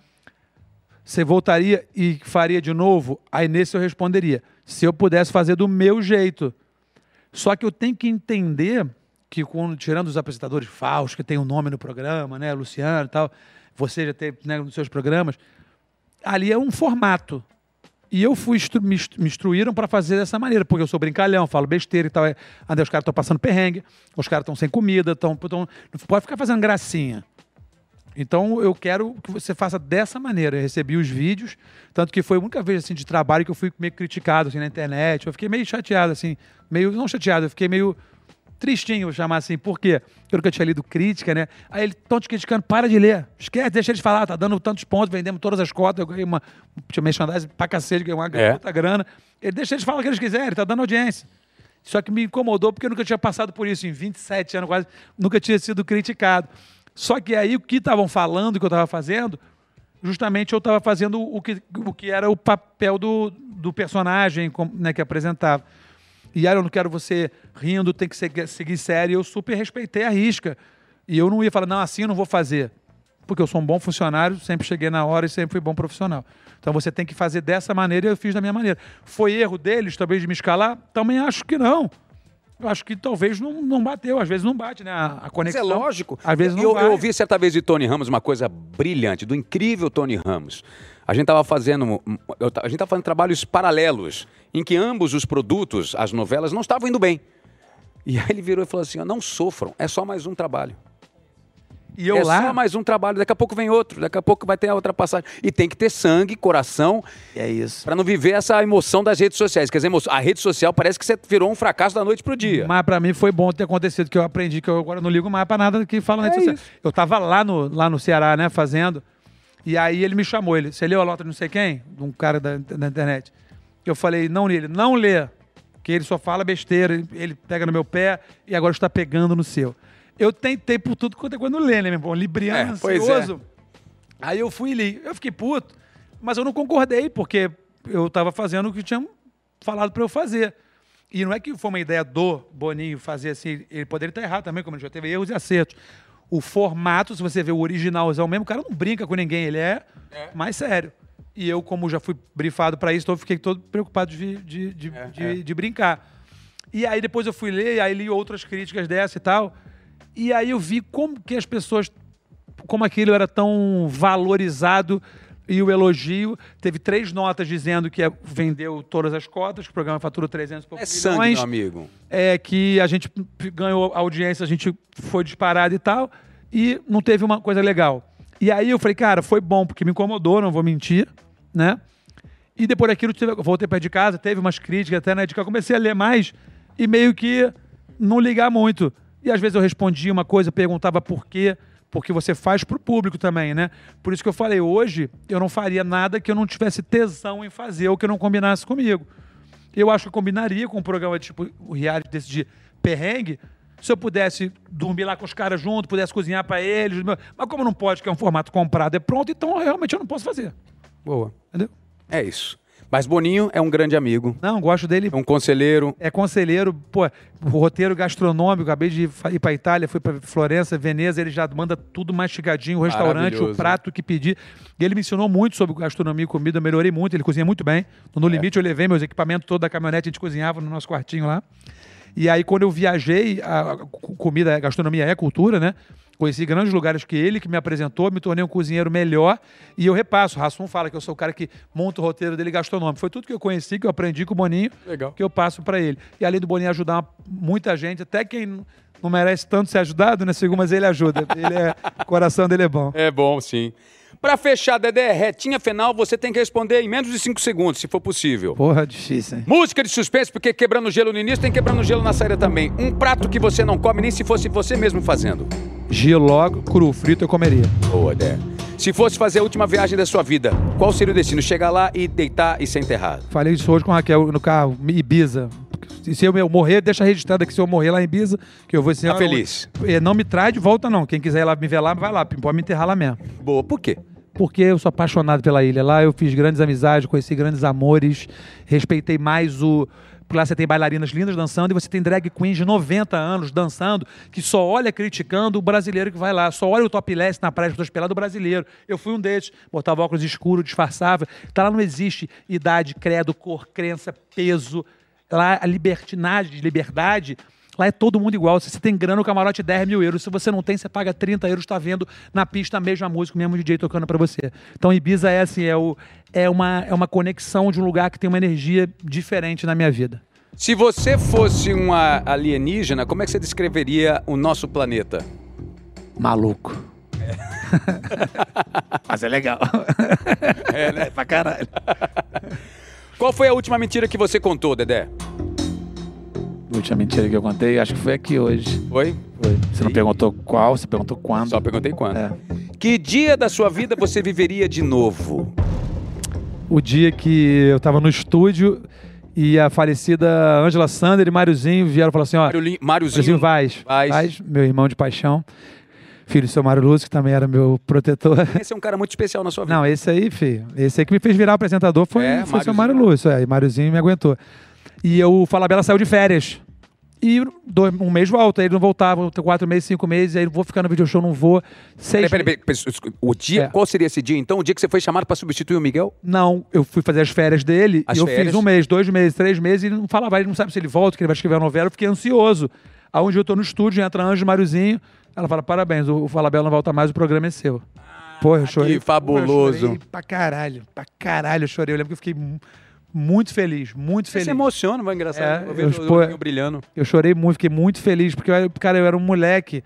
Você voltaria e faria de novo? Aí nesse eu responderia. Se eu pudesse fazer do meu jeito. Só que eu tenho que entender que, quando, tirando os apresentadores falsos, que tem um nome no programa, né? Luciano e tal, você já tem né, nos seus programas, ali é um formato. E eu fui me instruíram para fazer dessa maneira, porque eu sou brincalhão, falo besteira e tal. É, aí os caras estão passando perrengue, os caras estão sem comida, estão. Não pode ficar fazendo gracinha. Então eu quero que você faça dessa maneira. Eu recebi os vídeos, tanto que foi a única vez assim, de trabalho que eu fui meio criticado assim, na internet. Eu fiquei meio chateado, assim, meio. Não chateado, eu fiquei meio tristinho, vou chamar assim. Por quê? Porque eu nunca tinha lido crítica, né? Aí eles estão te criticando, para de ler. Esquece, deixa eles falar, tá dando tantos pontos, vendemos todas as cotas, eu ganhei uma. Tinha merchandising pra cacete, ganhei uma É. puta grana. Ele deixa eles falar o que eles quiserem, tá dando audiência. Só que me incomodou porque eu nunca tinha passado por isso. Em 27 anos quase, nunca tinha sido criticado. Só que aí o que estavam falando, o que eu estava fazendo, justamente eu estava fazendo o que, o que era o papel do, do personagem né, que apresentava. E aí eu não quero você rindo, tem que seguir, seguir sério. Eu super respeitei a risca. E eu não ia falar, não, assim eu não vou fazer. Porque eu sou um bom funcionário, sempre cheguei na hora e sempre fui bom profissional. Então você tem que fazer dessa maneira e eu fiz da minha maneira. Foi erro deles, talvez, de me escalar? Também acho que não. Eu acho que talvez não, não bateu, às vezes não bate, né? A, a Mas conexão. é lógico. Às vezes não eu, vai. eu ouvi certa vez de Tony Ramos uma coisa brilhante, do incrível Tony Ramos. A gente estava fazendo, a gente tava fazendo trabalhos paralelos, em que ambos os produtos, as novelas, não estavam indo bem. E aí ele virou e falou assim: não sofram, é só mais um trabalho. E eu é lá, só mais um trabalho, daqui a pouco vem outro, daqui a pouco vai ter a outra passagem. E tem que ter sangue, coração, é isso. para não viver essa emoção das redes sociais. Quer dizer, a rede social parece que você virou um fracasso da noite pro dia. mas pra mim foi bom ter acontecido, que eu aprendi que eu agora não ligo mais pra nada que fala na É rede social. isso. Eu tava lá no, lá no Ceará, né, fazendo, e aí ele me chamou, ele, você leu a nota de não sei quem? De um cara da, da internet. Eu falei, não li, ele, não lê, que ele só fala besteira, ele pega no meu pé e agora está pegando no seu. Eu tentei por tudo quanto é coisa não ler, né, meu irmão? Libriano, É, é. ansioso. Aí eu fui e li. Eu fiquei puto, mas eu não concordei, porque eu tava fazendo o que tinham falado para eu fazer. E não é que foi uma ideia do Boninho fazer assim, ele poderia estar errado também, como ele já teve erros e acertos. O formato, se você vê o originalzão mesmo, o cara não brinca com ninguém, ele é, mais sério. E eu, como já fui brifado para isso, então eu fiquei todo preocupado de, de, de, de- de brincar. E aí depois eu fui ler, aí li outras críticas dessa e tal. E aí eu vi como que as pessoas, como aquilo era tão valorizado e o elogio. Teve três notas dizendo que é- vendeu todas as cotas, que o programa fatura 300 e poucos É sangue, milhões meu amigo. é, que a gente ganhou audiência, a gente foi disparado e tal, e não teve uma coisa legal. E aí eu falei, cara, foi bom, porque me incomodou, não vou mentir, né? E depois daquilo, tive, voltei perto de casa, teve umas críticas até na eu comecei a ler mais e meio que não ligar muito. E às vezes eu respondia uma coisa, perguntava por quê, porque você faz pro público também, né? Por isso que eu falei, hoje eu não faria nada que eu não tivesse tesão em fazer ou que eu não combinasse comigo. Eu acho que eu combinaria com um programa tipo o reality desse de perrengue, se eu pudesse dormir lá com os caras junto, pudesse cozinhar para eles. Mas como não pode, que é um formato comprado, é pronto, então realmente eu não posso fazer. Boa. Entendeu? É isso. Mas Boninho é um grande amigo, Não, gosto dele. é um conselheiro. É conselheiro, pô, roteiro gastronômico, acabei de ir pra Itália, fui pra Florença, Veneza, ele já manda tudo mastigadinho, o restaurante, o prato que pedir. E ele me ensinou muito sobre gastronomia e comida, eu melhorei muito, ele cozinha muito bem. No No Limite eu levei meus equipamentos todo da caminhonete, a gente cozinhava no nosso quartinho lá. E aí quando eu viajei, a, a co- comida, a gastronomia é cultura, né? Conheci grandes lugares que ele que me apresentou, me tornei um cozinheiro melhor e eu repasso. O Rassum fala que eu sou o cara que monta o roteiro dele gastronômico. Foi tudo que eu conheci, que eu aprendi com o Boninho, Legal. que eu passo para ele. E além do Boninho ajudar muita gente, até quem não merece tanto ser ajudado, né, Segundo, mas ele ajuda. Ele é, o coração dele é bom. É bom, sim. Pra fechar, Dedé, retinha final, você tem que responder em menos de 5 segundos, se for possível. Porra, difícil, hein? Música de suspense, porque quebrando gelo no início tem quebrando gelo na saída também. Um prato que você não come nem se fosse você mesmo fazendo. Giló, cru, frito eu comeria. Boa, Dedé. Se fosse fazer a última viagem da sua vida, qual seria o destino? Chegar lá e deitar e ser enterrado. Falei isso hoje com a Raquel no carro, Ibiza. Se- eu morrer, deixa registrado aqui se eu morrer lá em Ibiza, que eu vou ser. Tá feliz? É, Não me traz de volta, não. Quem quiser ir lá me ver lá, vai lá. Pode me enterrar lá mesmo. Boa, por quê? Porque eu sou apaixonado pela ilha. Lá eu fiz grandes amizades, conheci grandes amores, respeitei mais o. Porque lá você tem bailarinas lindas dançando e você tem drag queens de 90 anos dançando, que só olha criticando o brasileiro que vai lá, só olha o topless na praia dos pelados brasileiro. Eu fui um desses, botava óculos escuros, disfarçava. Tá lá não existe idade, credo, cor, crença, peso. Lá a libertinagem, liberdade, Lá é todo mundo igual. Se você tem grana, o camarote é 10 mil euros. Se você não tem, você paga 30 euros, está vendo na pista a mesma música, o mesmo DJ tocando para você. Então Ibiza é assim, é, o, é, uma, é uma conexão de um lugar que tem uma energia diferente na minha vida. Se você fosse uma alienígena, como é que você descreveria o nosso planeta? Maluco. Mas é legal. É, né? pra caralho. Qual foi a última mentira que você contou, Dedé? A última mentira que eu contei, acho que foi aqui hoje. Foi? Foi. Você não perguntou qual, você perguntou quando. Só perguntei quando. É. Que dia da sua vida você viveria de novo? O dia que eu estava no estúdio e a falecida Ângela Sander e Máriozinho vieram e falaram assim: ó, Mário. Máriozinho Vaz, Vaz. Vaz, meu irmão de paixão, filho do seu Mário Lúcio, que também era meu protetor. Esse é um cara muito especial na sua vida. Não, esse aí, filho. Esse aí que me fez virar apresentador foi, É, foi o seu. Mário Lúcio. É, e Máriozinho me aguentou. E eu, o Falabella saiu de férias. E dois- um mês volta, ele não voltava, quatro meses, cinco meses, aí eu vou ficar no video show, não vou. Seis Peraí, peraí, peraí, O dia, É. qual seria esse dia então? O dia que você foi chamado pra substituir o Miguel? Não, eu fui fazer as férias dele As e eu férias? fiz um mês, dois meses, três meses, e ele não falava, ele não sabe se ele volta, que ele vai escrever a novela, eu fiquei ansioso. Aonde eu tô no estúdio, entra Anjo Mariozinho, ela fala, parabéns, o, o Falabella não volta mais, o programa é seu. Porra, eu chorei. que fabuloso. Eu chorei pra caralho, pra caralho eu chorei. Eu lembro que eu fiquei mu- muito feliz, muito Você feliz. se emociona, vai engraçado. É, eu eu expo- olhinho brilhando. Eu chorei muito, fiquei muito feliz, porque, eu, cara, eu era um moleque.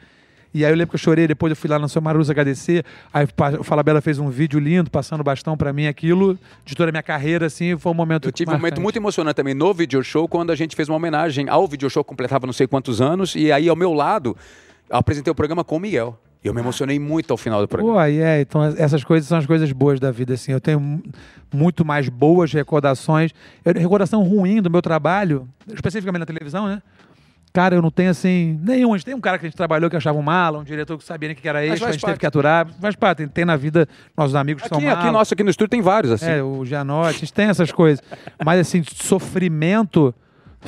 E aí eu lembro que eu chorei, depois eu fui lá na Sua Marusa agradecer. Aí o Falabella fez um vídeo lindo, passando bastão pra mim, aquilo, de toda a minha carreira, assim, foi um momento Eu tive um momento marcante. muito emocionante também no video show, quando a gente fez uma homenagem ao video show completava não sei quantos anos, e aí ao meu lado, apresentei o programa com o Miguel. E eu me emocionei muito ao final do programa. Pô, aí é, então essas coisas são as coisas boas da vida, assim. Eu tenho mu- muito mais boas recordações. Eu, recordação ruim do meu trabalho, especificamente na televisão, né? Cara, eu não tenho assim. Nenhum. A gente tem um cara que a gente trabalhou que achava um mala, um diretor que sabia nem que era Mas que a gente parte. teve que aturar. Faz parte. Tem, tem na vida nossos amigos que Aqui, são aqui, mala. nosso, aqui no estúdio tem vários, assim. É, o Gianotti, a gente tem essas coisas. Mas assim, sofrimento,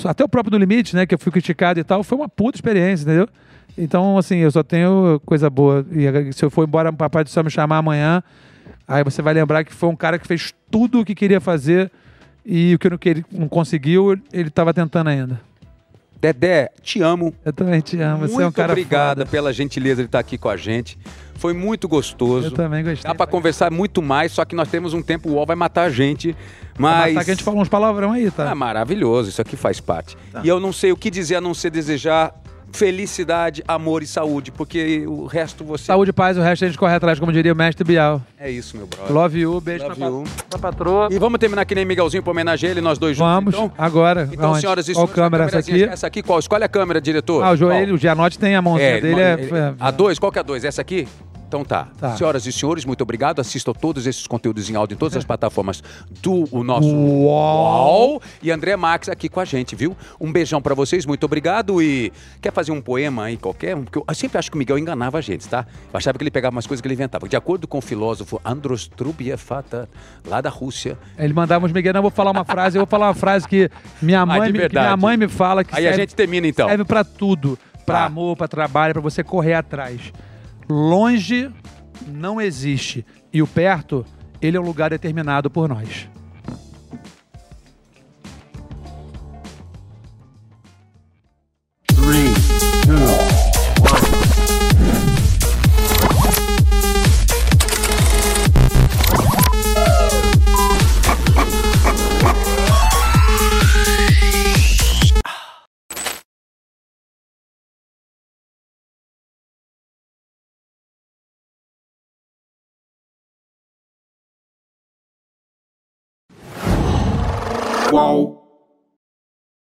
até o próprio No Limite, né, que eu fui criticado e tal, foi uma puta experiência, entendeu? Então, assim, eu só tenho coisa boa. E se eu for embora, o Papai do Céu me chamar amanhã, aí você vai lembrar que foi um cara que fez tudo o que queria fazer e o que não, queria, não conseguiu, ele estava tentando ainda. Dedé, te amo. Eu também te amo, você é um muito cara obrigado foda. pela gentileza de estar aqui com a gente. Foi muito gostoso. Eu também gostei. Dá pra conversar muito mais, só que nós temos um tempo, o UOL vai matar a gente. Mas... Mas. que a gente falou uns palavrão aí, tá? Ah, maravilhoso, isso aqui faz parte. E eu não sei o que dizer a não ser desejar felicidade, amor e saúde, porque o resto você. Saúde e paz, o resto a gente corre atrás, como diria o mestre Bial. É isso, meu brother. Love you, beijo Love pra, you. pra patroa. E vamos terminar que nem Miguelzinho pra homenagear ele, nós dois juntos. Vamos, então? agora. Então, senhoras e Qual senhores, câmera a essa aqui? Essa aqui, qual? Escolhe a câmera, diretor. Ah, o Qual? joelho, o Gianotti tem a mãozinha É, dele. ele- É, ele- é- a dois, qual que é a dois? Essa aqui? Então tá. Tá. Senhoras e senhores, muito obrigado. Assistam todos esses conteúdos em áudio em todas as plataformas do o nosso. UOL. E André Max aqui com a gente, viu? Um beijão pra vocês, muito obrigado. E quer fazer um poema aí qualquer? Porque eu sempre acho que o Miguel enganava a gente, tá? Eu achava que ele pegava umas coisas que ele inventava. De acordo com o filósofo Andros Trubiefata, lá da Rússia, Ele mandava uns Miguel, não, eu vou falar uma frase, eu vou falar uma frase que minha mãe, Ah, me, que minha mãe me fala que Aí a serve, gente termina então. serve pra tudo. Pra Tá. amor, pra trabalho, pra você correr atrás. Longe não existe. E o perto, ele é um lugar determinado por nós. Qual